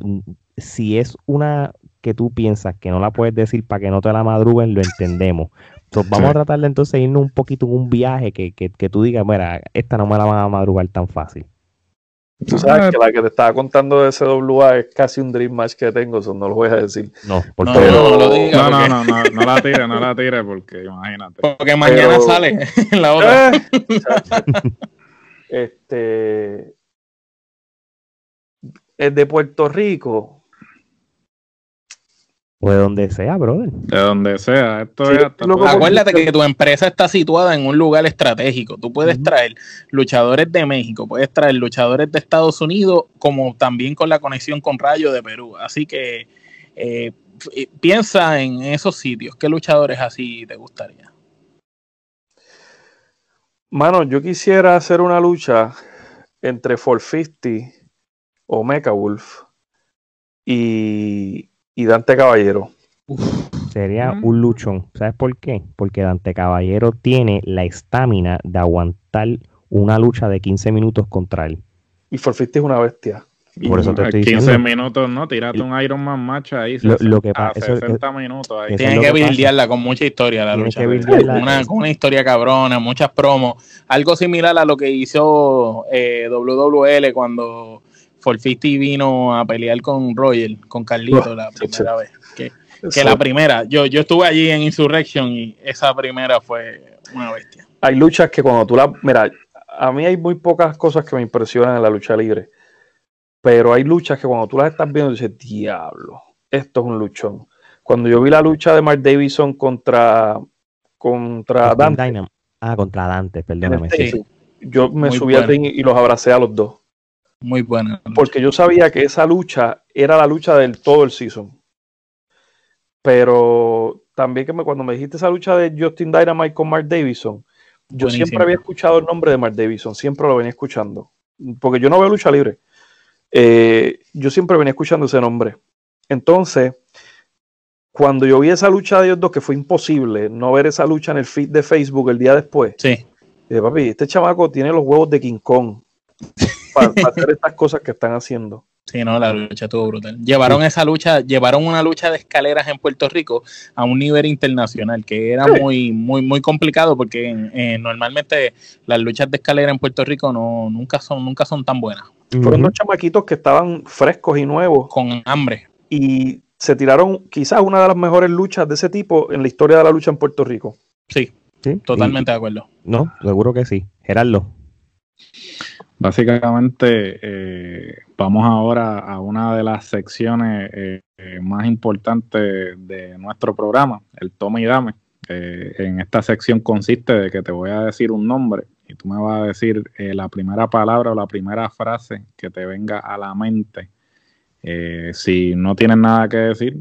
si es una que tú piensas que no la puedes decir para que no te la madruguen, lo entendemos. Entonces, vamos Sí. a tratar de entonces irnos un poquito en un viaje que, que, que tú digas, mira, esta no me la van a madrugar tan fácil. Tú sabes que la que te estaba contando de SWA es casi un dream match que tengo, eso no lo voy a decir. No, por No, no, no lo digas. No, no, porque- no, no, no la tire, no la tire, porque imagínate. Porque mañana Pero- sale en [laughs] la otra. Eh, [laughs] este es de Puerto Rico. O de donde sea, brother. De donde sea, esto Sí, es hasta Acuérdate que tu empresa está situada en un lugar estratégico. Tú puedes traer luchadores de México, puedes traer luchadores de Estados Unidos, como también con la conexión con Rayo de Perú. Así que eh, f- piensa en esos sitios. ¿Qué luchadores así te gustaría? Mano, yo quisiera hacer una lucha entre 450 o Mecha Wolf y, y Dante Caballero. Sería Mm. un luchón. ¿Sabes por qué? Porque Dante Caballero tiene la estamina de aguantar una lucha de 15 minutos contra él. Y 450 es una bestia. Por eso te estoy 15 diciendo. minutos, ¿no? Tírate un Iron Man match ahí. Lo- lo que 60, pa- eso- 60 minutos ahí. Tienen lo que que buildearla con mucha historia la lucha. Una, con una historia cabrona, muchas promos. Algo similar a lo que hizo eh, WWL cuando 450 vino a pelear con Roger, con Carlito la sí, primera vez. Que, la primera, yo, yo estuve allí en Insurrection y esa primera fue una bestia. hay luchas que cuando tú la... Mira, a mí hay muy pocas cosas que me impresionan en la lucha libre. Pero hay luchas que cuando tú las estás viendo dices, diablo, esto es un luchón. Cuando yo vi la lucha de Mark Davidson contra, contra Dante, Dynam- Ah, contra Dante, perdóname. sí. Yo me Muy subí al bueno. ring y los abracé a los dos. Muy buena. Porque yo sabía que esa lucha era la lucha del todo el season. Pero también que me, cuando me dijiste esa lucha de Justin Dynamite con Mark Davidson, yo Buenísimo. siempre había escuchado el nombre de Mark Davidson, siempre lo venía escuchando. Porque yo no veo lucha libre. Eh, yo siempre venía escuchando ese nombre. Entonces, cuando yo vi esa lucha de ellos dos, que fue imposible no ver esa lucha en el feed de Facebook el día después, Sí. dije, papi, este chamaco tiene los huevos de King Kong para [laughs] hacer estas cosas que están haciendo. Sí, no, la lucha estuvo brutal. Llevaron esa lucha, llevaron una lucha de escaleras en Puerto Rico a un nivel internacional, que era Sí. muy, muy, muy complicado porque eh, normalmente las luchas de escalera en Puerto Rico no, nunca son, nunca son tan buenas. Fueron Ujú. dos chamaquitos que estaban frescos y nuevos Con hambre. y se tiraron quizás una de las mejores luchas de ese tipo en la historia de la lucha en Puerto Rico. Sí, Sí, totalmente de acuerdo. no, seguro que sí. Gerardo. Básicamente, eh, vamos ahora a una de las secciones eh, eh, más importantes de nuestro programa, el toma y dame. Eh, en esta sección consiste de que te voy a decir un nombre y tú me vas a decir eh, la primera palabra o la primera frase que te venga a la mente. Si no tienes nada que decir,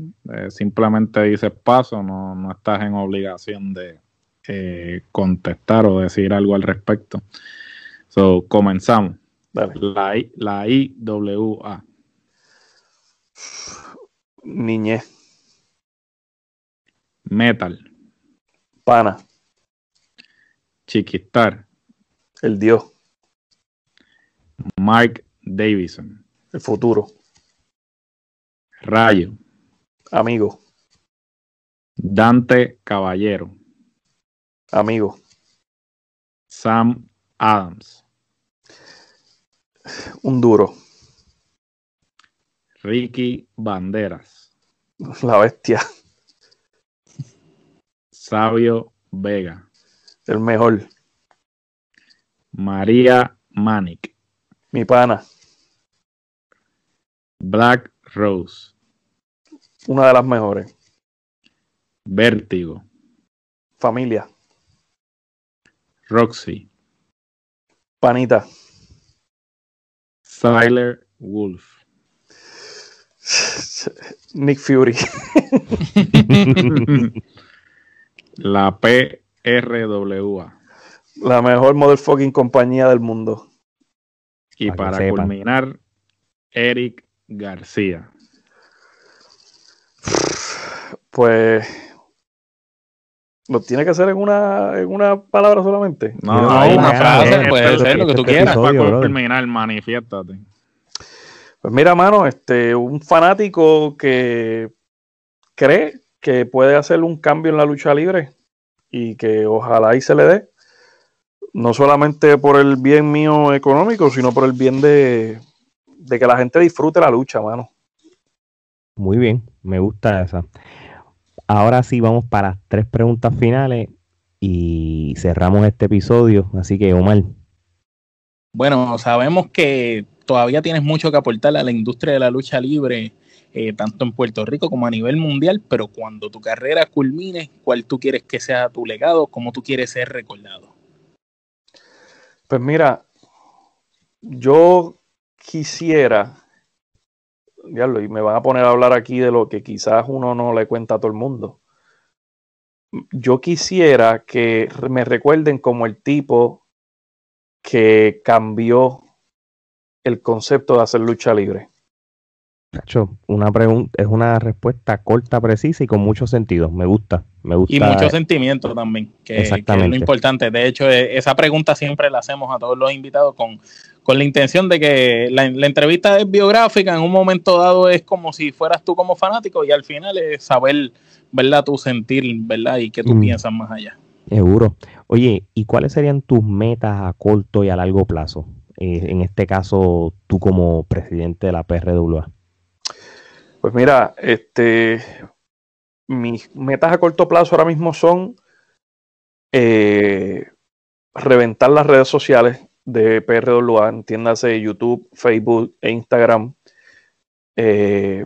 simplemente dices paso, no, no estás en obligación de contestar o decir algo al respecto. So, comenzamos. Dale. La, I, la IWA. Niñez, Metal. pana, Chiquistar. el dios, Mark Davison. el futuro, Rayo. amigo, Dante Caballero. amigo, Sam Adams. Un duro, Ricky Banderas. la bestia, Sabio Vega. el mejor, María Manic. mi pana, Black Rose. una de las mejores, Vértigo. Familia. Roxy. Panita. Siler Wolf. [sighs] Nick Fury. [laughs] La PRWA. La mejor motherfucking compañía del mundo. Y Para para culminar, Eric García. [sighs] Pues. ¿Lo tiene que hacer en una, en una palabra solamente? No, No, una frase, puede este- ser lo que tú este quieras. episodio, Para brother. manifiéstate. Pues mira, mano, este, un fanático que cree que puede hacer un cambio en la lucha libre y que ojalá y se le dé, no solamente por el bien mío económico, sino por el bien de, de que la gente disfrute la lucha, mano. Muy bien, me gusta esa. Ahora sí vamos para las tres preguntas finales y cerramos este episodio. Así que, Omar, Bueno, sabemos que todavía tienes mucho que aportar a la industria de la lucha libre, eh, tanto en Puerto Rico como a nivel mundial, pero cuando tu carrera culmine, ¿cuál tú quieres que sea tu legado? ¿Cómo tú quieres ser recordado? Pues mira, yo quisiera, y me van a poner a hablar aquí de lo que quizás uno no le cuenta a todo el mundo. Yo quisiera que me recuerden como el tipo que cambió el concepto de hacer lucha libre. Nacho, una pregunta, es una respuesta corta, precisa y con mucho sentido. Me gusta, me gusta. Y mucho sentimiento también, que, que es lo Exactamente. importante. De hecho, eh, esa pregunta siempre la hacemos a todos los invitados con, con la intención de que la, la entrevista es biográfica, en un momento dado es como si fueras tú como fanático y al final es saber, ¿verdad? Tu sentir, ¿verdad? Y qué tú Mm. piensas más allá. Seguro. Oye, ¿y cuáles serían tus metas a corto y a largo plazo? Eh, en este caso, tú como presidente de la PRWA. Pues mira, este, mis metas a corto plazo ahora mismo son eh, reventar las redes sociales de PRWA, entiéndase YouTube, Facebook e Instagram, eh,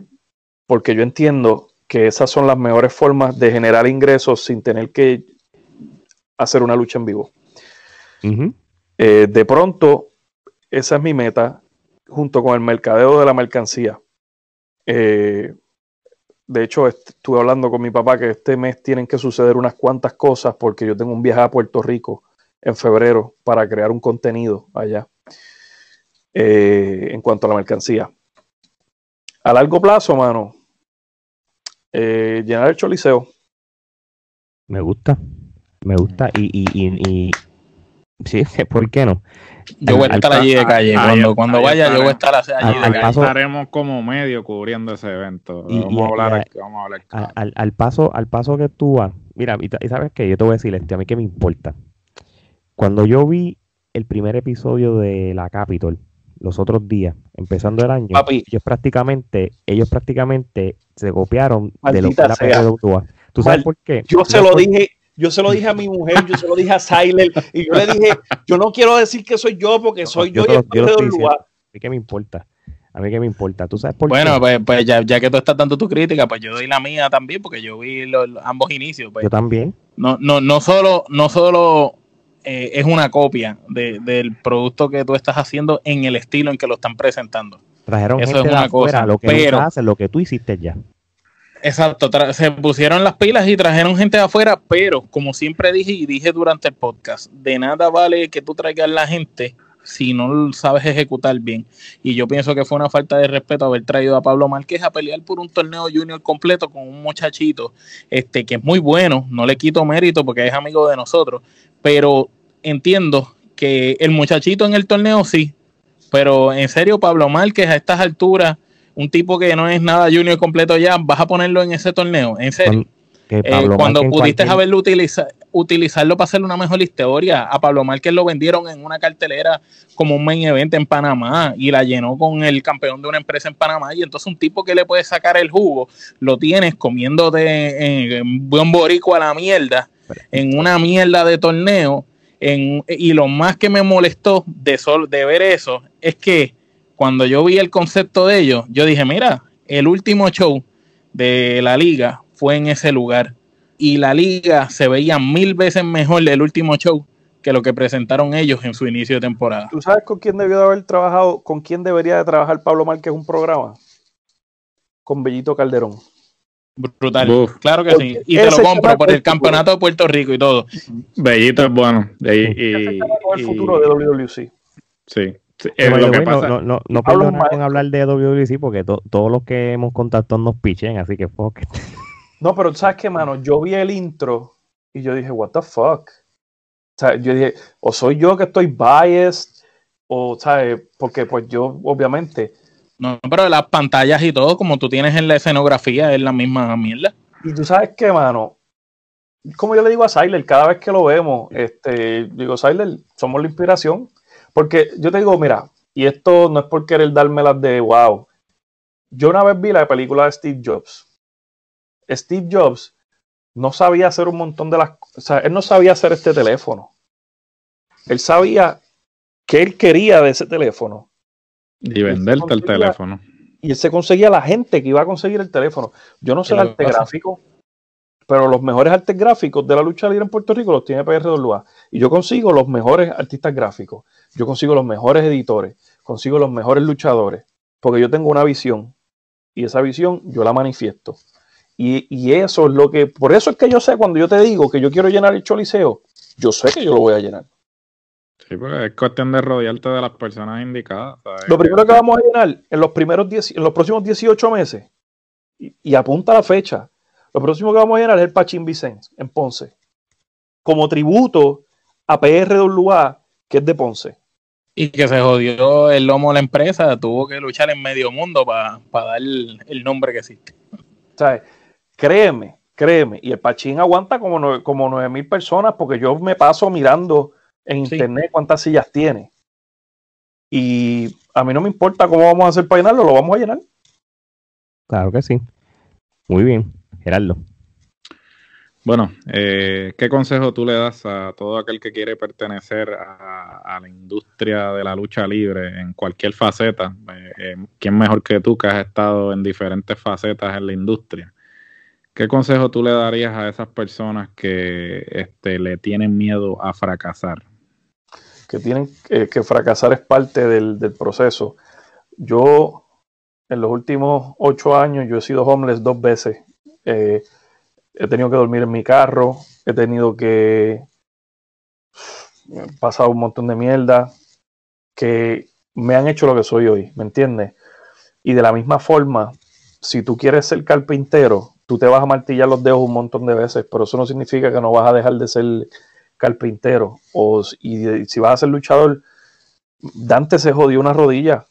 porque yo entiendo que esas son las mejores formas de generar ingresos sin tener que hacer una lucha en vivo. Eh, de pronto, esa es mi meta, junto con el mercadeo de la mercancía. Eh, de hecho, est- estuve hablando con mi papá que este mes tienen que suceder unas cuantas cosas porque yo tengo un viaje a Puerto Rico en febrero para crear un contenido allá eh, en cuanto a la mercancía. A largo plazo, mano, eh, llenar el choliseo. Me gusta, me gusta y, y, y, y- sí, [laughs] ¿por qué no? Yo voy a estar al- allí de al- calle. al- Cuando, cuando vaya, yo voy a estar allí de Al- al calle. paso- Estaremos como medio cubriendo ese evento. Y- vamos, y- a hablar, y- aquí, vamos a hablar. al, al- al paso, al paso que tú vas, mira, y, sabes que yo te voy a decir este, a mí que me importa. Cuando yo vi el primer episodio de la Capitol los otros días, empezando el año, Papi. ellos prácticamente, ellos prácticamente se copiaron de lo que era. PRWA. ¿Tú sabes Mal- por qué? Yo se lo por- dije, yo se lo dije a mi mujer, yo se lo dije a Siler, y yo le dije, yo no quiero decir que soy yo, porque soy yo, yo y estoy del diciendo. lugar. A mí que me importa. A mí que me importa. ¿Tú sabes por Bueno, qué? pues, pues ya, ya que tú estás dando tu crítica, pues yo doy la mía también, porque yo vi los- los- ambos inicios. Pues, Yo también. no, no, no solo, no solo eh, es una copia de- del producto que tú estás haciendo en el estilo en que lo están presentando. Trajeron Eso gente es de una afuera, cosa, lo que pero- hacen, lo que tú hiciste ya. Exacto, se pusieron las pilas y trajeron gente de afuera, pero como siempre dije y dije durante el podcast, de nada vale que tú traigas la gente si no sabes ejecutar bien. Y yo pienso que fue una falta de respeto haber traído a Pablo Márquez a pelear por un torneo junior completo con un muchachito este que es muy bueno, no le quito mérito porque es amigo de nosotros, pero entiendo que el muchachito en el torneo sí, pero en serio Pablo Márquez a estas alturas, un tipo que no es nada junior completo ya, vas a ponerlo en ese torneo, en serio. Eh, cuando en pudiste cualquier- haberlo utiliza- utilizarlo para hacer una mejor historia, a Pablo Márquez lo vendieron en una cartelera como un main event en Panamá y la llenó con el campeón de una empresa en Panamá y entonces un tipo que le puede sacar el jugo, lo tienes comiéndote en, en buen boricua a la mierda, en una mierda de torneo, en, y lo más que me molestó de, sol, de ver eso es que cuando yo vi el concepto de ellos, yo dije, mira, el último show de la liga fue en ese lugar. y la liga se veía mil veces mejor el último show que lo que presentaron ellos en su inicio de temporada. ¿Tú sabes con quién debió de haber trabajado, con quién debería de trabajar Pablo Márquez un programa? Con Bellito Calderón. Brutal. Uf. Claro que sí. Y te lo Ese compro por es el campeonato de Puerto Rico y todo. Bellito es bueno. Y, y- el y- futuro de WWC. Sí. Sí, Que, es by lo the que way, no, pasa. no, no, con Márquez. hablar de WWC porque to- todos los que hemos contactado nos pichen, así que fuck. No, pero ¿sabes qué, mano? Yo vi el intro y yo dije, what the fuck? O sea, yo dije, o soy yo que estoy biased, o, ¿sabes? Porque pues yo, obviamente, No, pero las pantallas y todo, como tú tienes en la escenografía, es la misma mierda. y tú sabes qué, mano, como yo le digo a Siler, cada vez que lo vemos, este, digo, Siler, somos la inspiración, porque yo te digo, mira, y esto no es por querer dármelas de wow, yo una vez vi la película de Steve Jobs. Steve Jobs no sabía hacer un montón de las o sea, él no sabía hacer este teléfono. Él sabía que él quería de ese teléfono. Y venderte el teléfono. Y él se conseguía la gente que iba a conseguir el teléfono. Yo no sé el arte gráfico, pero los mejores artes gráficos de la lucha libre en Puerto Rico los tiene PRWA. Y yo consigo los mejores artistas gráficos. Yo consigo los mejores editores. Consigo los mejores luchadores. Porque yo tengo una visión. Y esa visión yo la manifiesto. Y, y eso es lo que. Por eso es que yo sé cuando yo te digo que yo quiero llenar el Choliseo, yo sé que yo lo voy a llenar. Sí, porque es cuestión de rodearte de las personas indicadas. ¿sabes? Lo primero que vamos a llenar en los primeros 10, en los próximos 18 meses, y, y apunta la fecha, lo próximo que vamos a llenar es el Pachín Vicens en Ponce, como tributo a PRWA, que es de Ponce. Y que se jodió el lomo de la empresa, tuvo que luchar en medio mundo para dar el, el nombre que existe. ¿Sabes? Créeme, créeme. Y el Pachín aguanta como, nue- como 9 mil personas, porque yo me paso mirando en Sí. internet cuántas sillas tiene. Y a mí no me importa cómo vamos a hacer para llenarlo, lo vamos a llenar. Claro que sí. Muy bien, Gerardo. Bueno, eh, ¿qué consejo tú le das a todo aquel que quiere pertenecer a, la industria de la lucha libre en cualquier faceta? Eh, eh, ¿Quién mejor que tú que has estado en diferentes facetas en la industria? ¿Qué consejo tú le darías a esas personas que este, le tienen miedo a fracasar? que tienen que, que fracasar es parte del, proceso. Yo, en los últimos ocho años, yo he sido homeless dos veces. Eh, he tenido que dormir en mi carro, he tenido que pasar un montón de mierda que me han hecho lo que soy hoy, ¿me entiendes? Y de la misma forma, si tú quieres ser carpintero, tú te vas a martillar los dedos un montón de veces, pero eso no significa que no vas a dejar de ser carpintero. O, y, si vas a ser luchador, Dante se jodió una rodilla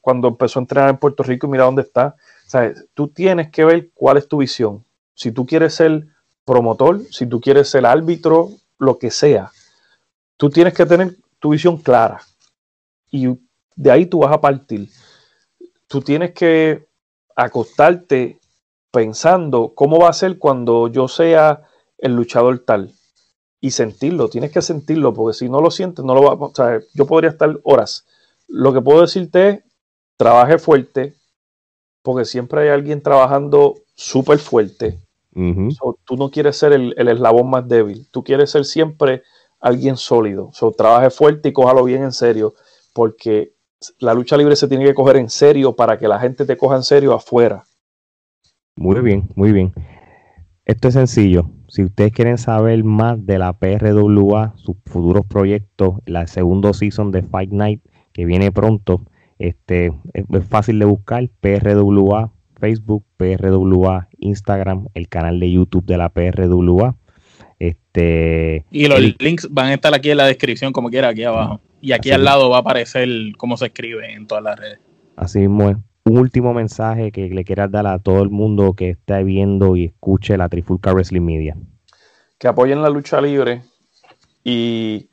cuando empezó a entrenar en Puerto Rico y mira dónde está. O sea, tú tienes que ver cuál es tu visión. Si tú quieres ser promotor, si tú quieres ser árbitro, lo que sea, tú tienes que tener tu visión clara. Y de ahí tú vas a partir. Tú tienes que acostarte pensando cómo va a ser cuando yo sea el luchador tal y sentirlo, tienes que sentirlo, porque si no lo sientes, no lo va o sea, yo podría estar horas. Lo que puedo decirte es, trabaje fuerte, porque siempre hay alguien trabajando súper fuerte. So, tú no quieres ser el, el eslabón más débil, tú quieres ser siempre alguien sólido. So, trabaje fuerte y cójalo bien en serio, porque la lucha libre se tiene que coger en serio para que la gente te coja en serio afuera. Muy bien, muy bien. Esto es sencillo. Si ustedes quieren saber más de la PRWA, sus futuros proyectos, la segundo season de Fight Night que viene pronto, este es, es fácil de buscar PRWA, Facebook, PRWA, Instagram, el canal de YouTube de la PRWA. Este Y los el- links van a estar aquí en la descripción, como quiera, aquí abajo. Y aquí al lado va a aparecer cómo se escribe en todas las redes. Así mismo es. Un último mensaje que le quieras dar a todo el mundo que esté viendo y escuche la Trifulca Wrestling Media. que apoyen la lucha libre y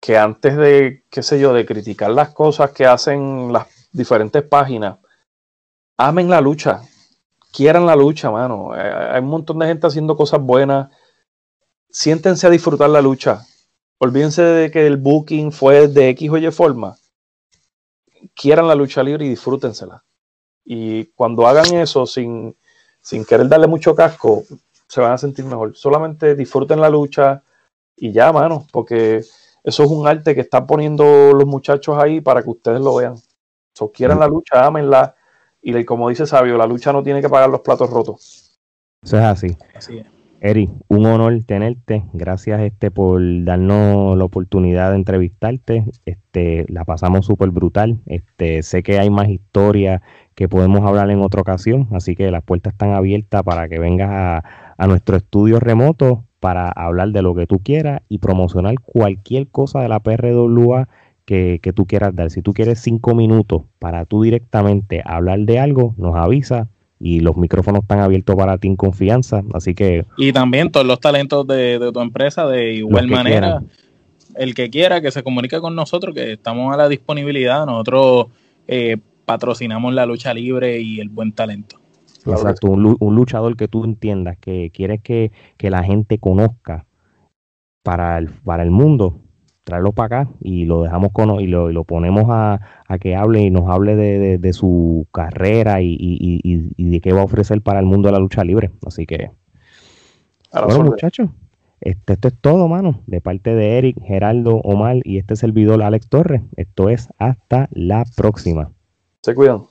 que antes de, qué sé yo, de criticar las cosas que hacen las diferentes páginas, amen la lucha, quieran la lucha, mano. Eh, Hay un montón de gente haciendo cosas buenas. Siéntense a disfrutar la lucha. Olvídense de que el booking fue de X o Y forma. Quieran la lucha libre y disfrútensela. Y cuando hagan eso sin, sin querer darle mucho casco, se van a sentir mejor. Solamente disfruten la lucha y ya, mano, porque eso es un arte que están poniendo los muchachos ahí para que ustedes lo vean. Quieran la lucha, ámenla. Y como dice Sabio, la lucha no tiene que pagar los platos rotos. Eso es así. Así es. Eri, un honor tenerte. Gracias este por darnos la oportunidad de entrevistarte. Este, la pasamos súper brutal. Este, sé que hay más historias que podemos hablar en otra ocasión, así que las puertas están abiertas para que vengas a, a nuestro estudio remoto para hablar de lo que tú quieras y promocionar cualquier cosa de la PRWA que, que tú quieras dar. Si tú quieres cinco minutos para tú directamente hablar de algo, nos avisa y los micrófonos están abiertos para ti en confianza. Así que. Y también todos los talentos de, de tu empresa, de igual manera, quieran. el que quiera que se comunique con nosotros, que estamos a la disponibilidad. Nosotros eh, patrocinamos la lucha libre y el buen talento. Exacto, un luchador que tú entiendas, que quieres que, que la gente conozca para el, para el mundo, tráelo para acá y lo dejamos con y lo, y lo ponemos a, a que hable y nos hable de, de- de su carrera y, y- y- de qué va a ofrecer para el mundo de la lucha libre. Así que, bueno, muchachos, este, esto es todo, mano, de parte de Eric, Geraldo, Omar y este servidor Alex Torres. Esto es hasta la próxima. Se cuidan.